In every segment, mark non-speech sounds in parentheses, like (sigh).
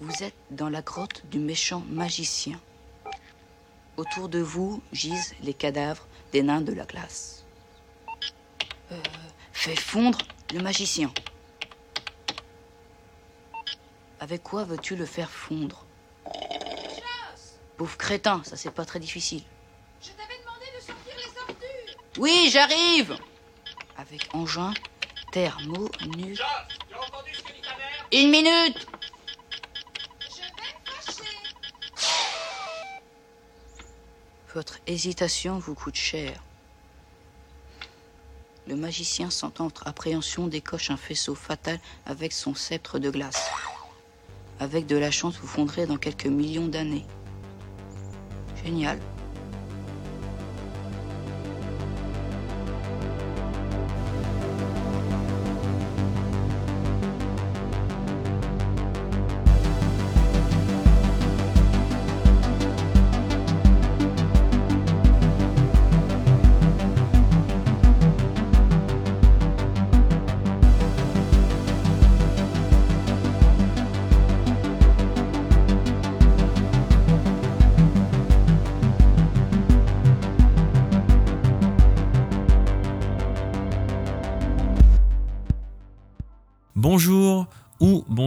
Vous êtes dans la grotte du méchant magicien. Autour de vous gisent les cadavres des nains de la glace. Euh, fais fondre le magicien. Avec quoi veux-tu le faire fondre? Pauvre crétin, ça c'est pas très difficile. Je t'avais demandé de sortir les ordures. Oui, j'arrive Avec engin, thermo, nu. Une minute Votre hésitation vous coûte cher. Le magicien, sans entre appréhension, décoche un faisceau fatal avec son sceptre de glace. Avec de la chance, vous fondrez dans quelques millions d'années. Génial.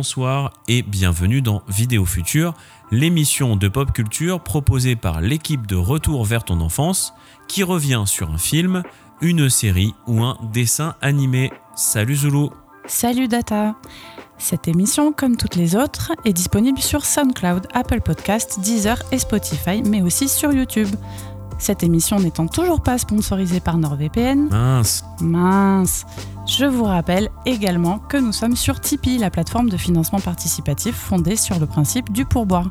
Bonsoir et bienvenue dans Vidéo Future, l'émission de pop culture proposée par l'équipe de Retour vers ton enfance qui revient sur un film, une série ou un dessin animé. Salut Zulu. Salut Data. Cette émission, comme toutes les autres, est disponible sur SoundCloud, Apple Podcast, Deezer et Spotify, mais aussi sur YouTube. Cette émission n'étant toujours pas sponsorisée par NordVPN, Mince. Mince Je vous rappelle également que nous sommes sur Tipeee, la plateforme de financement participatif fondée sur le principe du pourboire.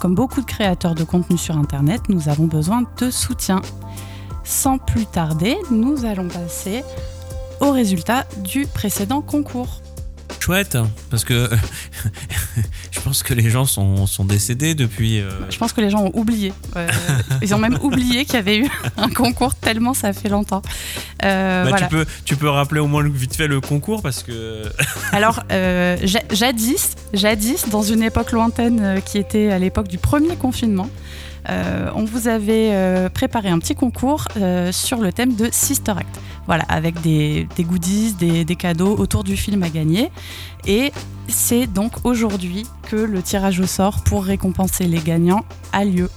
Comme beaucoup de créateurs de contenu sur Internet, nous avons besoin de soutien. Sans plus tarder, nous allons passer au résultat du précédent concours. Chouette, parce que (laughs) je pense que les gens sont, sont décédés depuis... euh, Je pense que les gens ont oublié. Euh, (laughs) ils ont même oublié qu'il y avait eu un concours tellement ça fait longtemps. Euh, bah, voilà. tu, peux, tu peux rappeler au moins vite fait le concours parce que... (laughs) Alors, ja- jadis, jadis, dans une époque lointaine qui était à l'époque du premier confinement, on vous avait préparé un petit concours sur le thème de Sister Act. Voilà, avec des, goodies, des cadeaux autour du film à gagner. Et c'est donc aujourd'hui que le tirage au sort pour récompenser les gagnants a lieu.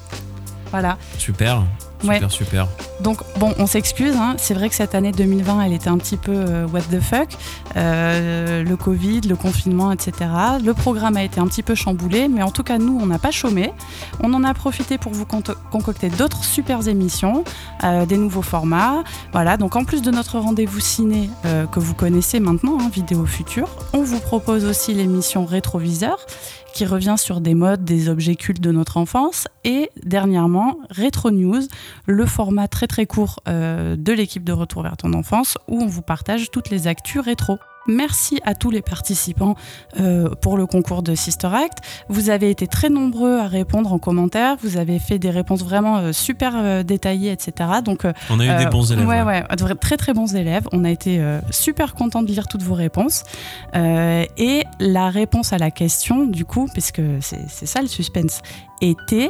Voilà. Super, super, Ouais. super. Donc bon, on s'excuse, hein. c'est vrai que cette année 2020, elle était un petit peu euh, what the fuck. Euh, le Covid, le confinement, etc. Le programme a été un petit peu chamboulé, mais en tout cas, nous, on n'a pas chômé. On en a profité pour vous concocter d'autres super émissions, euh, des nouveaux formats. Voilà, donc en plus de notre rendez-vous ciné que vous connaissez maintenant, hein, Vidéo Future, on vous propose aussi l'émission Rétroviseur qui revient sur des modes, des objets cultes de notre enfance. Et dernièrement, Retro News, le format très très court euh, de l'équipe de Retour vers ton enfance où on vous partage toutes les actus rétro. Merci à tous les participants euh, pour le concours de Sister Act. Vous avez été très nombreux à répondre en commentaire. Vous avez fait des réponses vraiment euh, super euh, détaillées, etc. Donc, On a eu des bons élèves. Ouais, ouais. très très bons élèves. On a été super contents de lire toutes vos réponses. Et la réponse à la question, du coup, parce que c'est c'est ça le suspense, était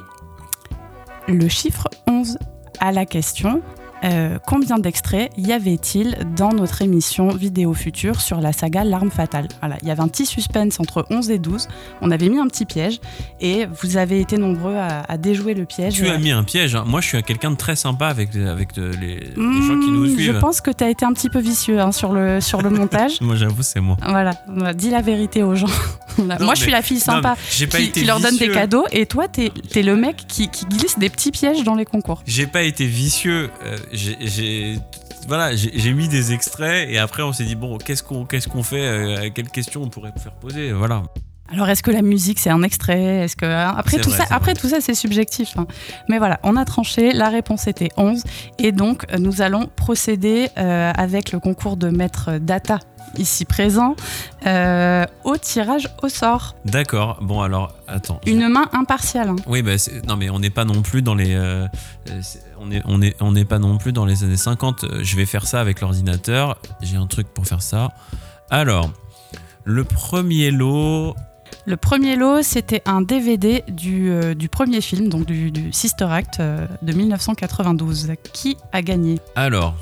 le chiffre 11 à la question. Euh, combien d'extraits y avait-il dans notre émission vidéo future sur la saga L'arme fatale? Voilà, il y avait un petit suspense entre 11 et 12. On avait mis un petit piège et vous avez été nombreux à, à déjouer le piège. Tu as mis un piège. hein. Moi, je suis quelqu'un de très sympa avec, avec euh, les, les gens qui nous Je suivent. pense que tu as été un petit peu vicieux hein, sur, le, sur le montage. (laughs) Moi, j'avoue, c'est moi. Voilà, dis la vérité aux gens. (laughs) Non, Moi, je suis la fille Non, sympa pas qui, qui leur donne des cadeaux et toi, t'es es le mec qui, qui glisse des petits pièges dans les concours. J'ai pas été vicieux. euh, j'ai- voilà, j'ai mis des extraits et après on s'est dit bon, qu'est-ce qu'on fait euh, Quelles questions on pourrait faire poser Voilà. Alors, est-ce que la musique, c'est un extrait? Est-ce que hein, après tout vrai, ça, c'est après vrai. tout ça, c'est subjectif. hein. Mais voilà, on a tranché. La réponse était 11 et donc euh, nous allons procéder euh, avec le concours de maître Data ici présent euh, au tirage au sort. D'accord. Bon alors, attends. je- Une main impartiale. hein. Oui, bah, non mais on n'est pas non plus dans les, euh, c'est- on est, on est, on n'est pas non plus dans les années 50. Euh, Je vais faire ça avec l'ordinateur. J'ai un truc pour faire ça. Alors, le premier lot. Le premier lot, c'était un DVD du, euh, du premier film, donc du, du Sister Act euh, de 1992. Qui a gagné? Alors,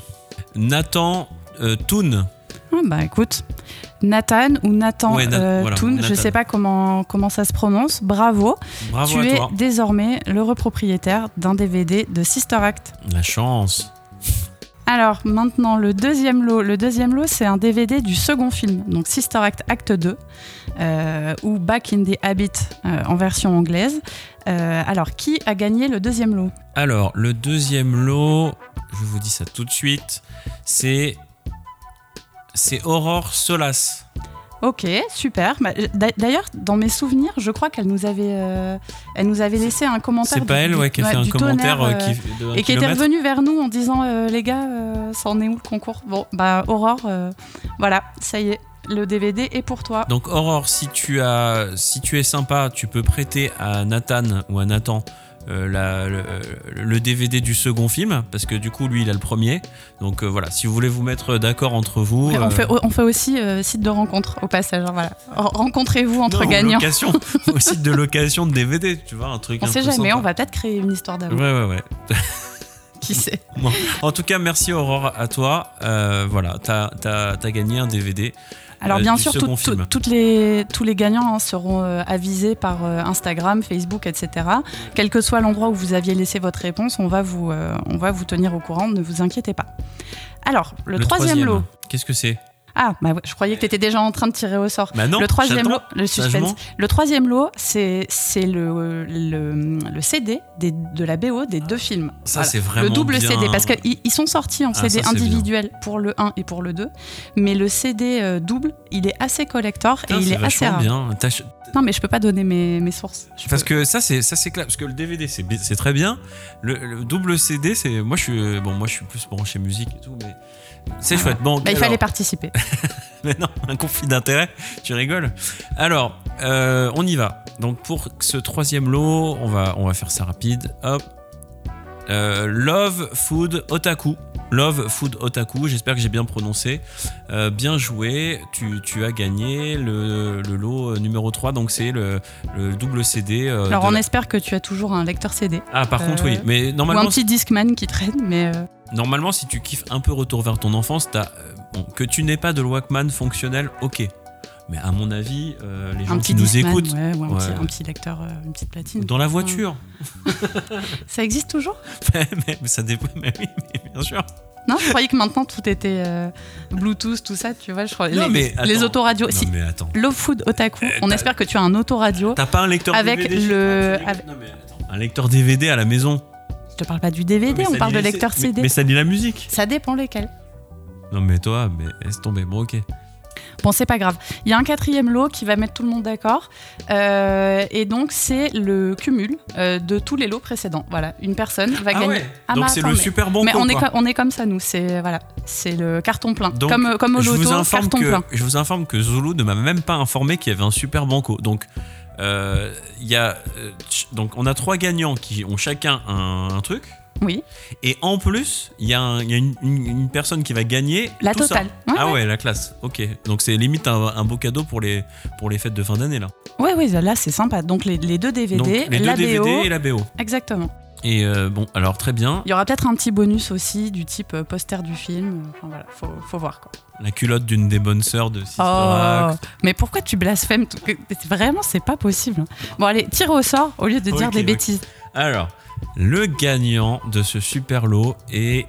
Nathan euh, Toon. Ah, Bah écoute, Nathan ou Nathan Ouais, Na- euh, voilà, Toon, je Nathan. sais pas comment, comment ça se prononce. Bravo, Bravo tu es toi. désormais le repropriétaire d'un DVD de Sister Act. La chance. Alors maintenant le deuxième lot. Le deuxième lot c'est un DVD du second film, donc Sister Act Acte 2, euh, ou Back in the Habit euh, en version anglaise. Euh, alors qui a gagné le deuxième lot? Alors, le deuxième lot, je vous dis ça tout de suite, c'est. C'est Aurore Solas. Ok, super. Bah, d'a- D'ailleurs, dans mes souvenirs, je crois qu'elle nous avait, euh, elle nous avait laissé un commentaire. C'est pas elle du- ouais, qui a ouais, fait un commentaire tonnerre, euh, euh, qui, de un et qui était kilomètre. revenu vers nous en disant euh, les gars, euh, ça en est où le concours? Bon, bah Aurore, euh, voilà, ça y est, le DVD est pour toi. Donc Aurore, si tu as, si tu es sympa, tu peux prêter à Nathan ou à Nathan euh, la- le, le DVD du second film, parce que du coup lui il a le premier. Donc euh, voilà, si vous voulez vous mettre d'accord entre vous, Ouais, euh, on, fait, on fait aussi euh, site de rencontre au passage. hein, voilà. Rencontrez-vous entre non, gagnants. location, (laughs) au site de location de DVD, tu vois un truc. On un sait peu jamais, sympa. on va peut-être créer une histoire d'amour. Ouais ouais ouais. (laughs) Qui sait En tout cas, merci Aurore à toi. Euh, voilà, t'as as, gagné un DVD. Alors euh, bien sûr, tout- tout- toutes les, tous les gagnants hein, seront euh, avisés par euh, Instagram, Facebook, etc. Quel que soit l'endroit où vous aviez laissé votre réponse, on va vous, euh, on va vous tenir au courant, ne vous inquiétez pas. Alors, le, troisième, lot. Qu'est-ce que c'est? Ah, bah je croyais que tu étais déjà en train de tirer au sort. Bah non. le troisième lot, le suspense. Le troisième lot, c'est c'est le, le, le CD des- de la BO des deux films. Ça Voilà. c'est vraiment le double bien. CD, parce qu'ils ils sont sortis en Ah, CD ça, individuel pour le 1 et pour le 2, mais le CD euh, double, il est assez collector Putain, et il est assez rare. bien. Non, mais je peux pas donner mes, mes sources. Je Parce peux- que ça c'est ça c'est clair parce que le DVD c'est très bien. Le, le double CD c'est moi je suis bon moi je suis plus branché musique et tout mais c'est chouette. Bon, Bah, il alors- fallait participer. (laughs) Mais non, un conflit d'intérêt, tu rigoles. Alors, euh, on y va. Donc pour ce troisième lot, on va, on va faire ça rapide. Hop. Euh, Love Food Otaku. Love Food Otaku, j'espère que j'ai bien prononcé. Euh, bien joué, tu, tu as gagné le, le lot numéro 3, donc c'est le, le double CD. euh, Alors, de on espère que tu as toujours un lecteur CD. Ah, par contre, oui. Mais Ou un normalement, petit Discman qui traîne, mais. Normalement, si tu kiffes un peu Retour vers ton enfance, t'as, euh, bon, que tu n'aies pas de Walkman fonctionnel, ok. Mais à mon avis, euh, les gens qui nous écoutent ouais, un, Ouais, petit, ouais. un petit lecteur, euh, une petite platine. dans la voiture, (laughs) Ça existe toujours? (laughs) Mais, mais ça dépend. (laughs) Mais oui, mais bien sûr. Non, je croyais que maintenant tout était euh, Bluetooth, tout ça, tu vois. Je crois, Non, les, mais les autoradios. Non, Si, mais attends. Love Food Otaku, on t'as- espère que tu as un autoradio. T'as pas un lecteur Avec DVD le- avec- Non, mais attends. Un lecteur DVD à la maison. Je te parle pas du DVD, Mais on parle de lecteur CD. Mais, ça lit la musique. Ça dépend lesquels. Non, mais toi, mais laisse tomber. Bon, ok. Bon, c'est pas grave. Il y a un quatrième lot qui va mettre tout le monde d'accord. Euh, et donc, c'est le cumul euh, de tous les lots précédents. Voilà, une personne va Ah gagner. ouais. Ah, Donc bah, c'est le mais- super bon Mais coup, on est, on comme ça, nous. C'est voilà, c'est le carton plein. Donc, comme, comme au je vous loto, informe carton que, plein. Je vous informe que Zulu ne m'a même pas informé qu'il y avait un super banco. Donc, euh, y a, euh, donc, on a trois gagnants qui ont chacun un, un truc. Oui, Et en plus, il y a, un- il y a une, une- une personne qui va gagner. la tout ça. totale. Ouais, Ah ouais. ouais, la classe. Ok. Donc, c'est limite un, un beau cadeau pour les, pour les fêtes de fin d'année, là. Ouais, ouais, là, c'est sympa. Donc, les, les deux DVD, Donc, les deux la DVD BO. et la BO. Exactement. Et euh, bon, alors, très bien. Il y aura peut-être un petit bonus aussi du type euh, poster du film. Enfin, voilà, faut, faut voir quoi. La culotte d'une des bonnes sœurs de Sister Oh, Act. mais pourquoi tu blasphèmes tout- Vraiment, c'est pas possible. Bon, allez, tire au sort au lieu de dire des bêtises. Alors, le gagnant de ce super lot est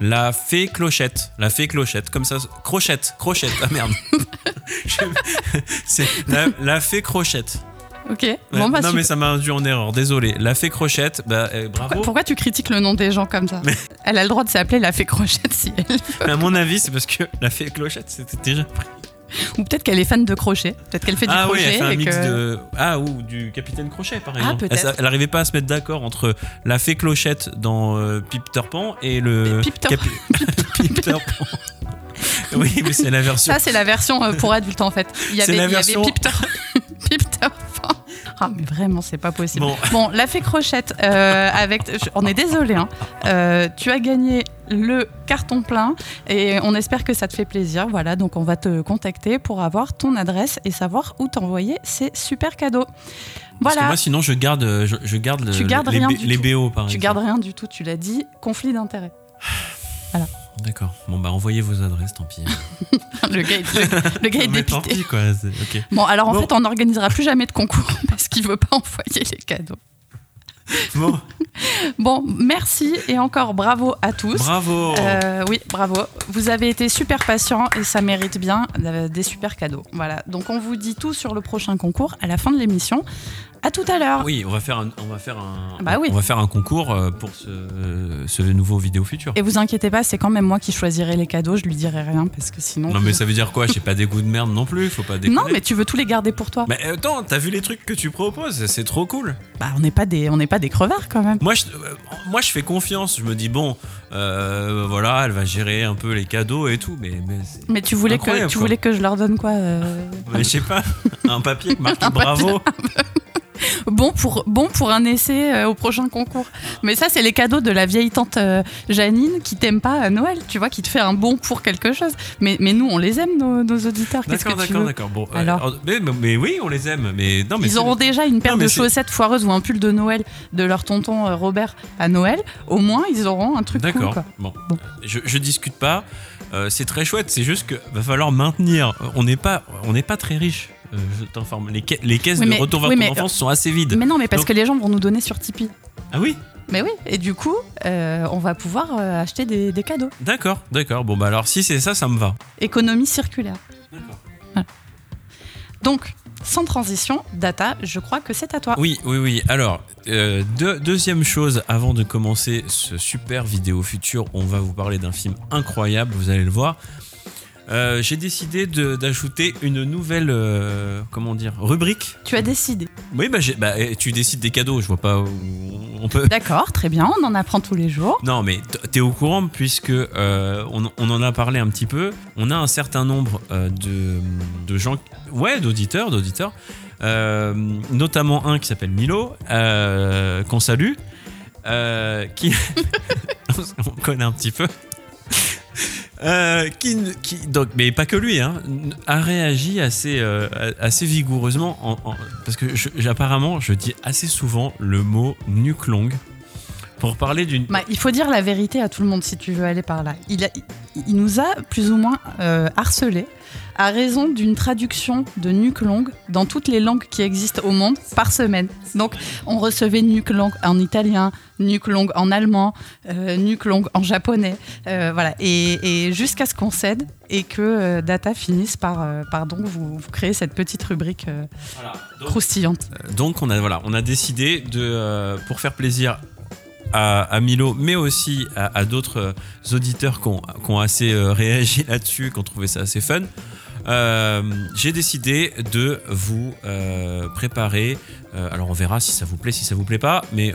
la fée clochette. La fée clochette, comme ça. Crochette, crochette. Ah merde. (laughs) (laughs) La, la fée crochette. Ok. Ouais, Bon, bah, non, super. mais ça m'a induit en erreur. Désolé. La fée crochette, bah, euh, bravo. Pourquoi, pourquoi tu critiques le nom des gens comme ça Elle a le droit de s'appeler la fée crochette si elle veut. Mais à mon avis, c'est parce que la fée clochette, c'était déjà pris. Ou peut-être qu'elle est fan de crochet. Peut-être qu'elle fait du Ah oui, crochet. elle fait un et mix que- de. Ah, ou du Capitaine Crochet, par exemple. peut-être. Elle, elle arrivait pas à se mettre d'accord entre la fée clochette dans euh, Peter Pan et le. Peter- Capi- Peter (laughs) Pan. oui, mais c'est la version. Ça, c'est la version euh, pour adultes en fait. Il y C'est avait, la il y avait version- Pipter. (laughs) Pipter. Ah, mais vraiment, c'est pas possible. Bon. Bon, la fée crochette, euh, avec, on est désolé, hein. Euh, tu as gagné le carton plein et on espère que ça te fait plaisir. Voilà, donc on va te contacter pour avoir ton adresse et savoir où t'envoyer ces super cadeaux. Parce que Voilà, moi, sinon, je garde, je, je garde le- Tu gardes les, rien B- du les. BO, par tu exemple. gardes rien du tout, tu l'as dit, conflit d'intérêt. D'accord. Bon, bah, envoyez vos adresses, tant pis. (laughs) le gars, est- (laughs) le gars est tant dépité. pis, quoi. Bon, alors en Bon. fait, on n'organisera plus jamais de concours (laughs) parce qu'il veut pas envoyer les cadeaux. Bon, Bon, merci et encore bravo à tous. bravo. Euh, oui, bravo. Vous avez été super patients et ça mérite bien euh, des super cadeaux. Voilà. Donc on vous dit tout sur le prochain concours à la fin de l'émission. À tout à l'heure. Oui, on va faire un, on va faire un, Bah oui. on va faire un concours euh, pour ce, ce nouveau vidéo futur. Et vous inquiétez pas, c'est quand même moi qui choisirai les cadeaux. Je lui dirai rien parce que sinon. Non, mais ça veut dire quoi? J'ai pas des goûts de merde non plus, faut pas déconner. Non, mais tu veux tous les garder pour toi. Mais attends, t'as vu les trucs que tu proposes? C'est trop cool. Bah, on n'est pas des, on n'est pas des crevards quand même. Moi je, euh, moi, je fais confiance. Je me dis, bon, euh, voilà, elle va gérer un peu les cadeaux et tout. Mais, mais, Mais tu voulais que, tu quoi. voulais que je leur donne quoi euh, mais je sais pas, (laughs) un papier marqué (laughs) bravo. Bon pour, bon pour un essai euh, au prochain concours. Mais ça, c'est les cadeaux de la vieille tante euh, Janine qui t'aime pas à Noël, tu vois, qui te fait un bon pour quelque chose. Mais, mais nous, on les aime, nos, nos auditeurs. D'accord, d'accord, d'accord. Bon, euh, Alors mais, oui, on les aime. Mais non, mais Ils auront déjà une paire Non, de chaussettes foireuses ou un pull de Noël de leur tonton Robert à Noël. Au moins, ils auront un truc cool. D'accord. quoi. bon. Bon. Je, je discute pas. Euh, c'est très chouette. C'est juste que va falloir maintenir. On n'est pas, on n'est pas très riche. Euh, je t'informe. Les, ca- les caisses Oui, de mais- retour vers oui, ton mais- enfance sont assez vides. Mais non, mais parce Donc- que les gens vont nous donner sur Tipeee. Ah oui? Mais oui, et du coup, euh, on va pouvoir euh, acheter des, des cadeaux. D'accord, d'accord. Bon bah alors si c'est ça, ça me va. Économie circulaire. D'accord. Donc, sans transition, Data, je crois que c'est à toi. Oui, oui, oui. Alors, euh, deux- deuxième chose, avant de commencer ce super vidéo futur, on va vous parler d'un film incroyable, vous allez le voir. Euh, J'ai décidé d'ajouter une nouvelle, euh, comment dire, rubrique. Tu as décidé. Oui, bah, bah, tu décides des cadeaux, je vois pas où on peut. D'accord, très bien, on en apprend tous les jours. Non, mais t'es au courant puisque euh, on, on en a parlé un petit peu. On a un certain nombre de, de gens, ouais, d'auditeurs, d'auditeurs, notamment un qui s'appelle Milo, qu'on salue, qui (laughs) on connaît un petit peu. Euh, qui, donc, mais pas que lui, hein, a réagi assez, euh, assez vigoureusement en- en- parce que je- j'apparemment je dis assez souvent le mot nuque longue pour parler d'une Bah, il faut dire la vérité à tout le monde si tu veux aller par là. Il, nous a plus ou moins euh, harcelé à raison d'une traduction de nuque longue dans toutes les langues qui existent au monde par semaine. Donc on recevait nuque longue en italien, nuque longue en allemand, euh, longue en japonais, euh, voilà. Et, et jusqu'à ce qu'on cède et que euh, Data finisse par, euh, par donc vous, vous créer cette petite rubrique Voilà. Donc, croustillante. donc on a voilà, on a décidé de pour faire plaisir à, à Milo, mais aussi à, à d'autres auditeurs qui ont, qui ont assez réagi là-dessus, qui ont trouvé ça assez fun. Euh, J'ai décidé de vous euh, préparer. euh, alors on verra si ça vous plaît, si ça vous plaît pas, mais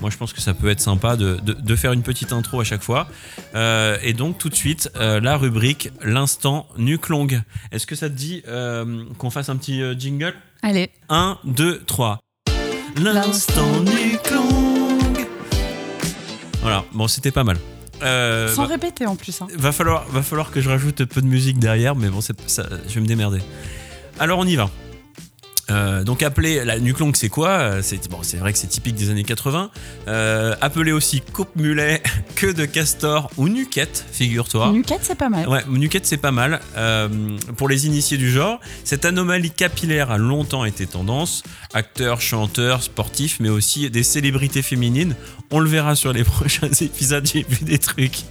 moi je pense que ça peut être sympa de, de- de faire une petite intro à chaque fois. Et donc tout de suite la rubrique l'instant nuque longue. Est-ce que ça te dit qu'on fasse un petit jingle? Allez, 1, 2, 3. L'instant nuque longue. Voilà, bon, c'était pas mal. Euh, sans répéter en plus. hein. va falloir, va falloir que je rajoute peu de musique derrière, mais bon, ça, je vais me démerder. Alors, on y va. Euh, donc appelé la nuque longue c'est quoi Euh, c'est bon c'est vrai que c'est typique des années 80 euh, appelé aussi coupe mulet (laughs) queue de castor ou nuquette figure-toi Nuquette, c'est pas mal. Ouais, nuquette c'est pas mal. Euh, pour les initiés du genre, cette anomalie capillaire a longtemps été tendance. Acteurs, chanteurs, sportifs, mais aussi des célébrités féminines. On le verra sur les (laughs) prochains épisodes, j'ai vu des trucs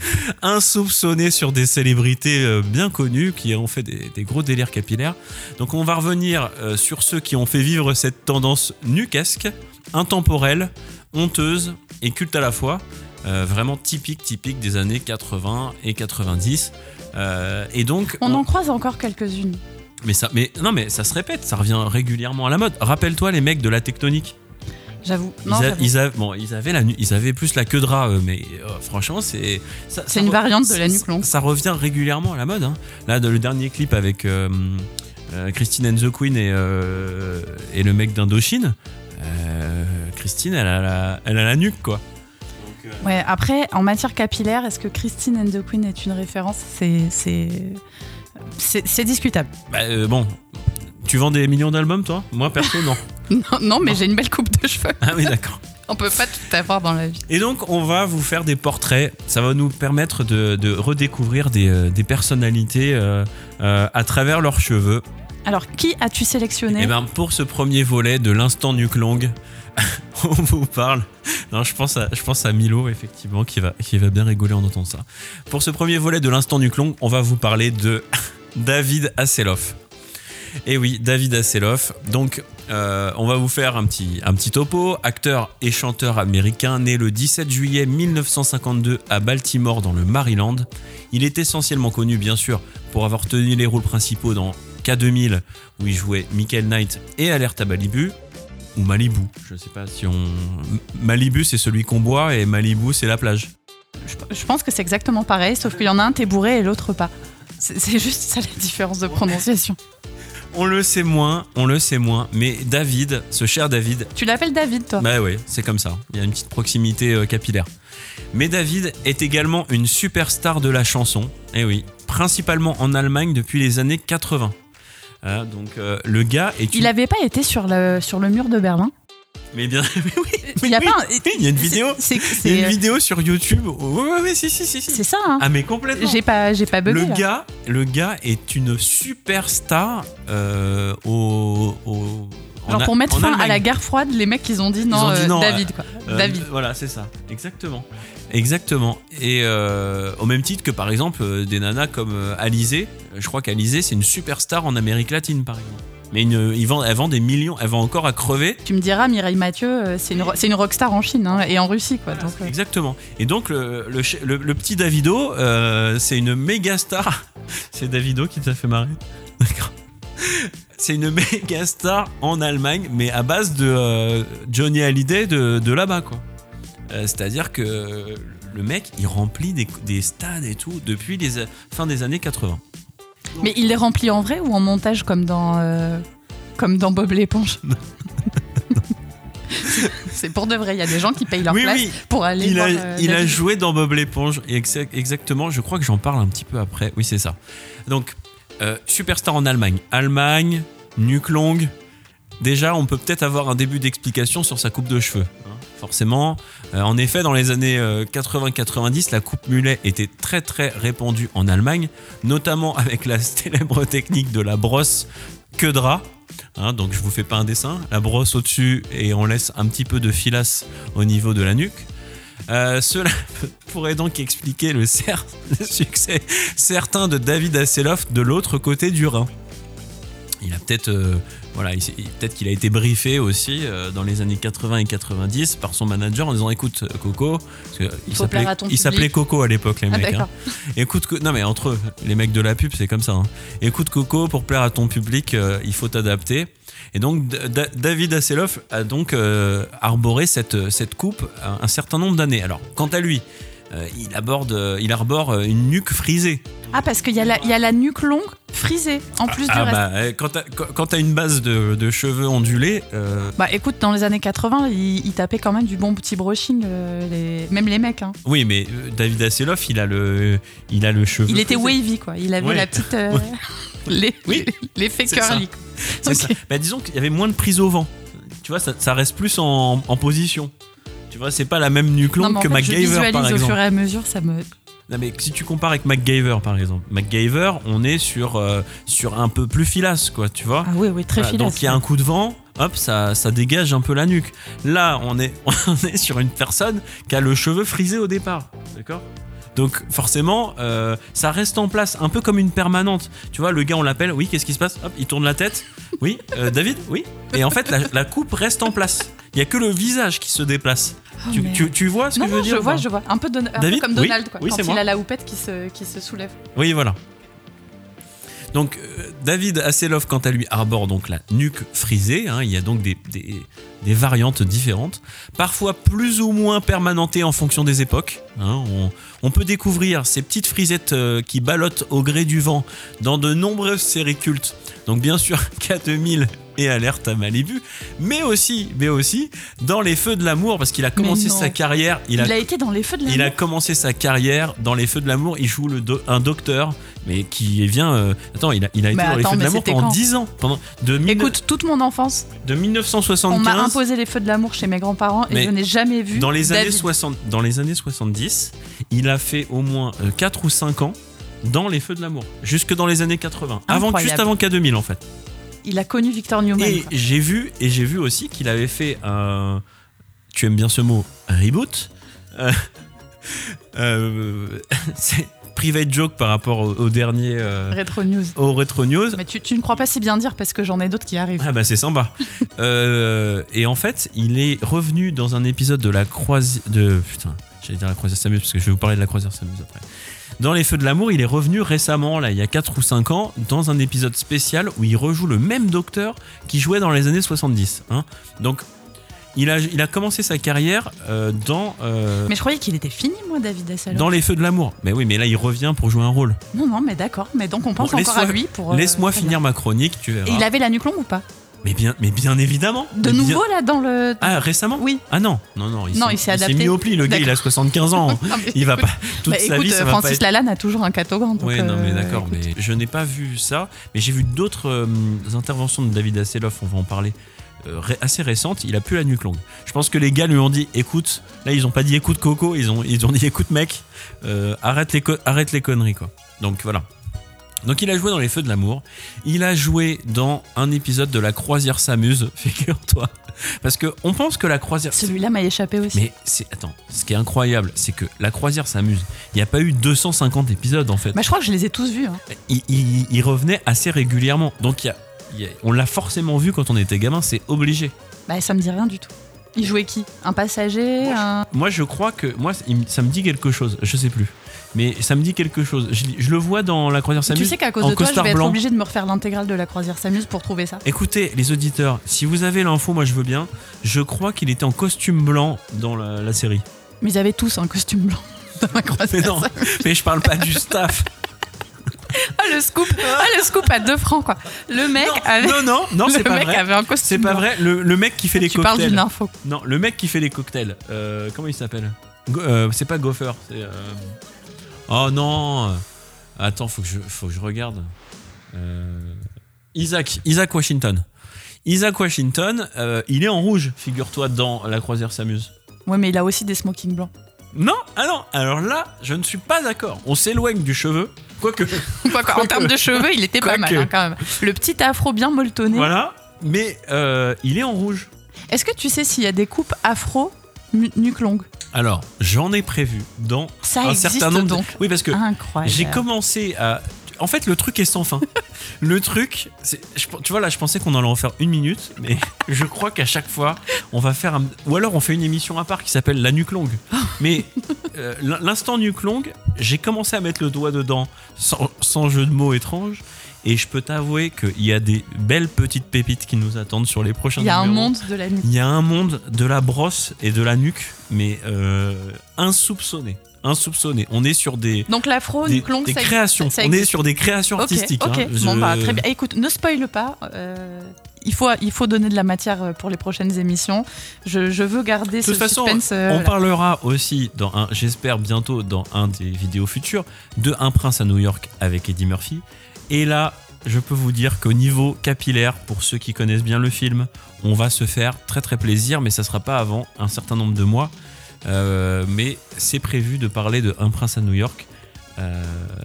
(laughs) insoupçonnés sur des célébrités euh, bien connues qui ont fait des, des gros délires capillaires. Donc on va revenir euh, sur ceux qui ont fait vivre cette tendance nuquesque, intemporelle, honteuse et culte à la fois. Euh, vraiment typique, typique des années 80 et 90. Euh, et donc, On on- en croise encore quelques-unes. mais ça, mais non, mais ça se répète, ça revient régulièrement à la mode. Rappelle-toi les mecs de la tectonique. J'avoue. Ils, a- bon, ils avaient la, ils avaient plus la queue de rat, eux, mais euh, franchement, c'est. C'est une variante de la nuque longue. Ça revient régulièrement à la mode. hein. Là, de- le dernier clip avec. euh, euh, Christine and the Queen et, euh, et le mec d'Indochine, euh, Christine, elle a, la, elle a la nuque, quoi. Donc, Ouais, après, en matière capillaire, est-ce que Christine and the Queen est une référence? C'est. C'est. C'est c'est discutable. bah, euh, bon, tu vends des millions d'albums, toi? Moi, perso, non. (laughs) Non, non, mais j'ai une belle coupe de cheveux. ah oui, d'accord. (laughs) On peut pas tout avoir dans la vie. Et donc, on va vous faire des portraits. Ça va nous permettre de, de redécouvrir des, euh, des personnalités euh, euh, à travers leurs cheveux. Alors, qui as-tu sélectionné? Et ben, pour ce premier volet de l'instant nuque longue, (laughs) on vous parle. Non, je pense à, je pense à Milo, effectivement, qui va, qui va bien rigoler en entendant ça. Pour ce premier volet de l'instant nuque longue, on va vous parler de David Hasselhoff. Et oui, David Hasselhoff. Donc, euh, on va vous faire un petit, un petit topo. Acteur et chanteur américain, né le 17 juillet 1952 à Baltimore, dans le Maryland. Il est essentiellement connu, bien sûr, pour avoir tenu les rôles principaux dans K2000, où il jouait Michael Knight et Alerte à Malibu. Ou Malibu, je sais pas si on. Malibu, c'est celui qu'on boit, et Malibu, c'est la plage. Je, pense que c'est exactement pareil, sauf qu'il y en a un, t'es bourré et l'autre pas. C'est c'est juste ça la différence de prononciation. (laughs) On le sait moins, on le sait moins, mais David, ce cher David, Tu l'appelles David, toi Bah oui, c'est comme ça. Il y a une petite proximité euh, capillaire. Mais David est également une superstar de la chanson. Eh oui, principalement en Allemagne depuis les années 80. Hein, donc euh, le gars est Il une... avait pas été sur le, sur le mur de Berlin Mais bien, (laughs) mais oui, Il y a oui, pas un- oui, il y a une vidéo. C'est Il y a une c'est- vidéo sur YouTube. Oui, oui, oui, si, si, si. si. c'est ça, hein Ah mais complètement. J'ai pas, j'ai pas bugué. Le là. gars, le gars est une superstar euh, au, au- en Genre pour mettre fin à la guerre froide, les mecs ils ont dit non, ont dit euh, non, David quoi. Euh, David. Voilà, c'est ça. Exactement. Exactement. Et euh, au même titre que par exemple euh, des nanas comme euh, Alizé. Je crois qu'Alizé c'est une superstar en Amérique latine par exemple. Mais une, ils vendent, elle vend des millions, elle vend encore à crever. Tu me diras, Mireille Mathieu, euh, c'est une, une rockstar en Chine hein, et en Russie quoi. Donc, euh, Exactement. Et donc le, le, le- le petit Davido, euh, c'est une méga star. (laughs) C'est Davido qui t'a fait marrer. (laughs) D'accord. C'est une méga star en Allemagne, mais à base de euh, Johnny Hallyday de, de là-bas, quoi. Euh, C'est-à-dire que le mec, il remplit des, des stades et tout depuis les fin des années 80. Mais il les remplit en vrai ou en montage comme dans, euh, comme dans Bob l'éponge (laughs) C'est pour de vrai, il y a des gens qui payent leur oui, place oui, pour aller il, voir. a, euh, il a joué dans Bob l'éponge. et exa- Exactement, je crois que j'en parle un petit peu après. Oui, c'est ça. Donc, euh, superstar en Allemagne. Allemagne, nuque longue. Déjà, on peut peut-être avoir un début d'explication sur sa coupe de cheveux. Forcément. Euh, en effet, dans les années euh, 80-90, la coupe mulet était très très répandue en Allemagne, notamment (laughs) avec la célèbre technique de la brosse que drap. Hein, donc je vous fais pas un dessin, la brosse au-dessus et on laisse un petit peu de filasse au niveau de la nuque. Euh, cela (laughs) pourrait donc expliquer (laughs) le succès certain de David Hasselhoff de l'autre côté du Rhin. Il a peut-être euh, voilà, peut-être qu'il a été briefé aussi euh, dans les années 80 et 90 par son manager en disant écoute euh, Coco, parce que il s'appelait. Coco à l'époque les Ah, mecs. hein. (laughs) Écoute, Co- non mais entre eux, les mecs de la pub, c'est comme ça. hein. Écoute Coco, pour plaire à ton public, euh, il faut t'adapter. Et donc D- David Hasselhoff a donc arboré cette, cette coupe un, un certain nombre d'années. Alors, quant à lui, euh, il aborde, euh, il arbore euh, une nuque frisée. Ah, parce qu'il y, a la- il y a la nuque longue frisée en plus du Ah reste. bah, euh, quand t'as une base de, de cheveux ondulés, euh, Bah écoute, dans les années 80, il, il tapait quand même du bon petit brushing, euh, les- même les mecs. Hein. oui, mais David Hasselhoff, il a le, il a le cheveu. Il était wavy quoi, il avait Ouais. la petite. euh, (laughs) les- Oui, L'effet curly. C'est ça. Bah, disons qu'il y avait moins de prise au vent. Tu vois, ça, ça reste plus en, en position. Vois, c'est pas la même en que fait, je par visualise au fur et à mesure, ça me. Non, mais si tu compares avec MacGyver, par exemple, MacGyver, on est sur, euh, sur un peu plus filasse, quoi, tu vois. Ah oui, oui, très Voilà, filasse. donc il y a un coup de vent, hop, ça, ça dégage un peu la nuque. Là, on est, (laughs) on est sur une personne qui a le cheveu frisé au départ, d'accord? Donc forcément, euh, ça reste en place, un peu comme une permanente. Tu vois, le gars, on l'appelle, oui, qu'est-ce qui se passe? Hop, il tourne la tête. Oui, euh, David, oui? Et en fait, la, la coupe reste en place. Il y a que le visage qui se déplace. Oh, tu, merde. tu- tu vois ce non, que je veux non, dire je vois, je vois. Un peu, Don- un peu David comme Oui, Donald, quoi, oui, quand il moi. a la houppette qui se, qui se soulève. Oui, voilà. Donc euh, David Hasselhoff, quant à lui, arbore donc la nuque frisée. hein. Il y a donc des, des- des variantes différentes, parfois plus ou moins permanentées en fonction des époques. hein. On, on peut découvrir ces petites frisettes euh, qui ballottent au gré du vent dans de nombreuses séries cultes. Donc bien sûr (laughs) K2000 et Alerte à Malibu, mais aussi, mais aussi dans les Feux de l'amour parce qu'il a commencé sa carrière. Il a Il a été dans les feux de la il a commencé sa carrière dans les Feux de l'amour. Il joue le do- un docteur, mais qui vient. euh, attends, il a, il a été dans les Feux de l'amour pendant quand 10 ans. Pendant, de, mille- Écoute, toute mon enfance, de on m'a 1975. imposé les feux de l'amour chez mes grands-parents et je n'ai jamais vu. Dans les, années David. 60, dans les années 70, il a fait au moins 4 ou 5 ans dans les Feux de l'amour. Jusque dans les années 80. Avant, juste avant K2000 en fait. Il a connu Victor Newman. Et j'ai vu, et j'ai vu aussi qu'il avait fait un. Tu aimes bien ce mot Un reboot Euh, (laughs) euh, (laughs) C'est private joke par rapport au, au dernier. euh, Retro News. au Retro News. Mais tu, tu ne crois pas si bien dire parce que j'en ai d'autres qui arrivent. Ah bah c'est sympa. (laughs) Euh, et en fait, il est revenu dans un épisode de la croisière de putain, j'allais dire la croisière Samus parce que je vais vous parler de la croisière Samus après. Dans les feux de l'amour, il est revenu récemment là, il y a 4 ou 5 ans dans un épisode spécial où il rejoue le même docteur qui jouait dans les années 70, hein. Donc il a, il a commencé sa carrière euh, dans, euh, Mais je croyais qu'il était fini, moi, David Hasselhoff. dans les feux de l'amour. Mais oui, mais là il revient pour jouer un rôle. Non, non, mais d'accord. Mais donc on pense Bon, encore à lui pour. euh, Laisse-moi très finir ma chronique, tu verras. Et il avait la nuque longue ou pas? Mais bien, mais bien évidemment. De bien- nouveau là dans le. Ah récemment Oui. Ah non, non, non, il Non, s'est- il s'est adapté. mis au pli, le gars, il a 75 ans. (laughs) Non, mais Il va pas toute bah, sa écoute, vie, ça va Francis être... Lalanne a toujours un catogan. Oui, non, mais euh, d'accord, mais je n'ai pas vu ça, mais j'ai vu d'autres euh, interventions de David Hasselhoff, on va en parler, euh, ré- assez récentes, il a plus la nuque longue. Je pense que les gars lui ont dit, écoute, là ils ont pas dit écoute Coco, ils ont, ils ont dit écoute mec, arrête, les arrête les conneries quoi. Donc voilà. Donc il a joué dans Les Feux de l'amour, il a joué dans un épisode de La Croisière s'amuse, (laughs) figure-toi. Parce que on pense que la croisière... Celui-là m'a échappé aussi. Mais c'est attends, ce qui est incroyable, c'est que la croisière s'amuse. Il n'y a pas eu 250 épisodes en fait. Bah, je crois que je les ai tous vus. hein. Il, il- il revenait assez régulièrement. Donc il y a- il y a- on l'a forcément vu quand on était gamin, c'est obligé. Bah, ça me dit rien du tout. Il jouait qui? Un passager? Un... Moi je crois que moi ça me dit quelque chose, je sais plus. Mais ça me dit quelque chose. Je, je le vois dans la croisière s'amuse. Tu sais qu'à cause de toi, je vais être obligé de me refaire l'intégrale de la croisière s'amuse pour trouver ça. Écoutez les auditeurs, si vous avez l'info, moi je veux bien. Je crois qu'il était en costume blanc dans la, la série. Mais ils avaient tous un costume blanc (laughs) dans la croisière Mais non, mais je parle pas du staff. Ah, le scoop Ah, le scoop à 2 francs, quoi. Le mec avait... Non, non, non, c'est le pas mec vrai. avait un costume C'est pas vrai. Le, mec qui fait les Tu parles cocktails. d'une info. Non, le mec qui fait les cocktails. euh, comment il s'appelle? Euh, C'est pas Gopher. C'est. euh, Oh non. Attends, faut que je, faut que je regarde. Euh, Isaac, Isaac Washington. Isaac Washington, euh, il est en rouge, figure-toi, dans La Croisière s'amuse. Ouais, mais il a aussi des smokings blancs. Non, ah non. Alors là, je ne suis pas d'accord. On s'éloigne du cheveu, quoique. (laughs) Quoi qu'en termes de cheveux, il était pas Quoique. mal hein, quand même. Le petit afro bien molletonné. voilà. Mais euh, il est en rouge. Est-ce que tu sais s'il y a des coupes afro longue Alors, j'en ai prévu dans Ça un existe certain nombre. de- donc. Oui, parce que. J'ai commencé à. En fait, le truc est sans fin. (laughs) le truc, je- tu vois, là, je pensais qu'on allait en faire une minute, mais (laughs) je crois qu'à chaque fois, on va faire un. Ou alors, on fait une émission à part qui s'appelle La Nuque Longue. (laughs) Mais euh, l'in- l'instant Nuque Longue, j'ai commencé à mettre le doigt dedans sans, sans jeu de mots étrange. Et je peux t'avouer qu'il y a des belles petites pépites qui nous attendent sur les prochains Il y a un monde de la nuque. Il y a un monde de la brosse et de la nuque, mais euh, insoupçonné. Insoupçonné. On est sur des, Donc l'afro des, des ça créations. ça on est sur des créations artistiques. ok. hein. Bon Je- bah très bien. Écoute, ne spoile pas. euh, il faut, il faut donner de la matière euh, pour les prochaines émissions. Je, je veux garder De ce toute façon, suspense. euh, on voilà. parlera aussi, dans un, j'espère bientôt dans un des vidéos futures, de Un prince à New York avec Eddie Murphy. Et là, je peux vous dire qu'au niveau capillaire, pour ceux qui connaissent bien le film, on va se faire très très plaisir, mais ça sera pas avant un certain nombre de mois. Euh, mais c'est prévu de parler de Un prince à New York. Euh,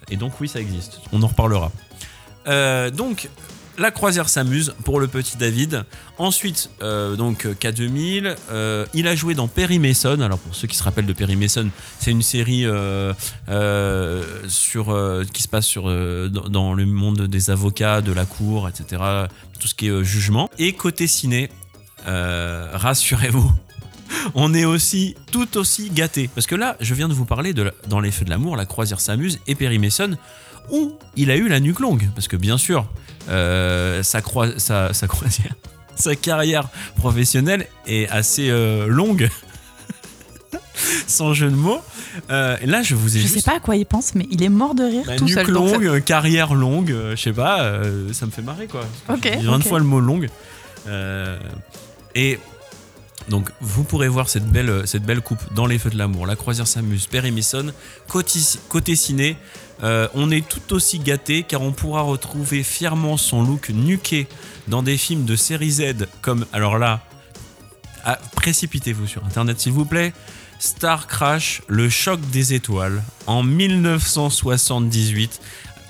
et donc oui, ça existe. On en reparlera. Euh, donc, la croisière s'amuse pour le petit David. Ensuite, euh, donc K2000, euh, il a joué dans Perry Mason. Alors pour ceux qui se rappellent de Perry Mason, c'est une série euh, euh, sur euh, qui se passe sur euh, dans, le monde des avocats, de la cour, etc. Tout ce qui est euh, jugement. Et côté ciné, euh, rassurez-vous. (laughs) On est aussi tout aussi gâté parce que là, je viens de vous parler de dans les feux de l'amour, la croisière s'amuse et Perry Mason où il a eu la nuque longue. Parce que bien sûr, euh, sa, croi- sa, sa croisière, (laughs) sa carrière professionnelle est assez euh, longue. (laughs) Sans jeu de mots. Euh, et là, je vous ai Je juste sais pas à quoi il pense, mais il est mort de rire bah, tout nuque seul. donc ça- longue, carrière longue, je sais pas, ça me fait marrer quoi. Ok, J'ai dit 20 ok. fois le mot longue. Et donc vous pourrez voir cette belle, cette belle coupe dans Les Feux de l'amour. La croisière s'amuse, Perry Mason. Côté, côté ciné, euh, on est tout aussi gâté car on pourra retrouver fièrement son look nuqué dans des films de série Z comme, alors là, ah, précipitez-vous sur internet s'il vous plaît. Star Crash, le choc des étoiles, en 1978.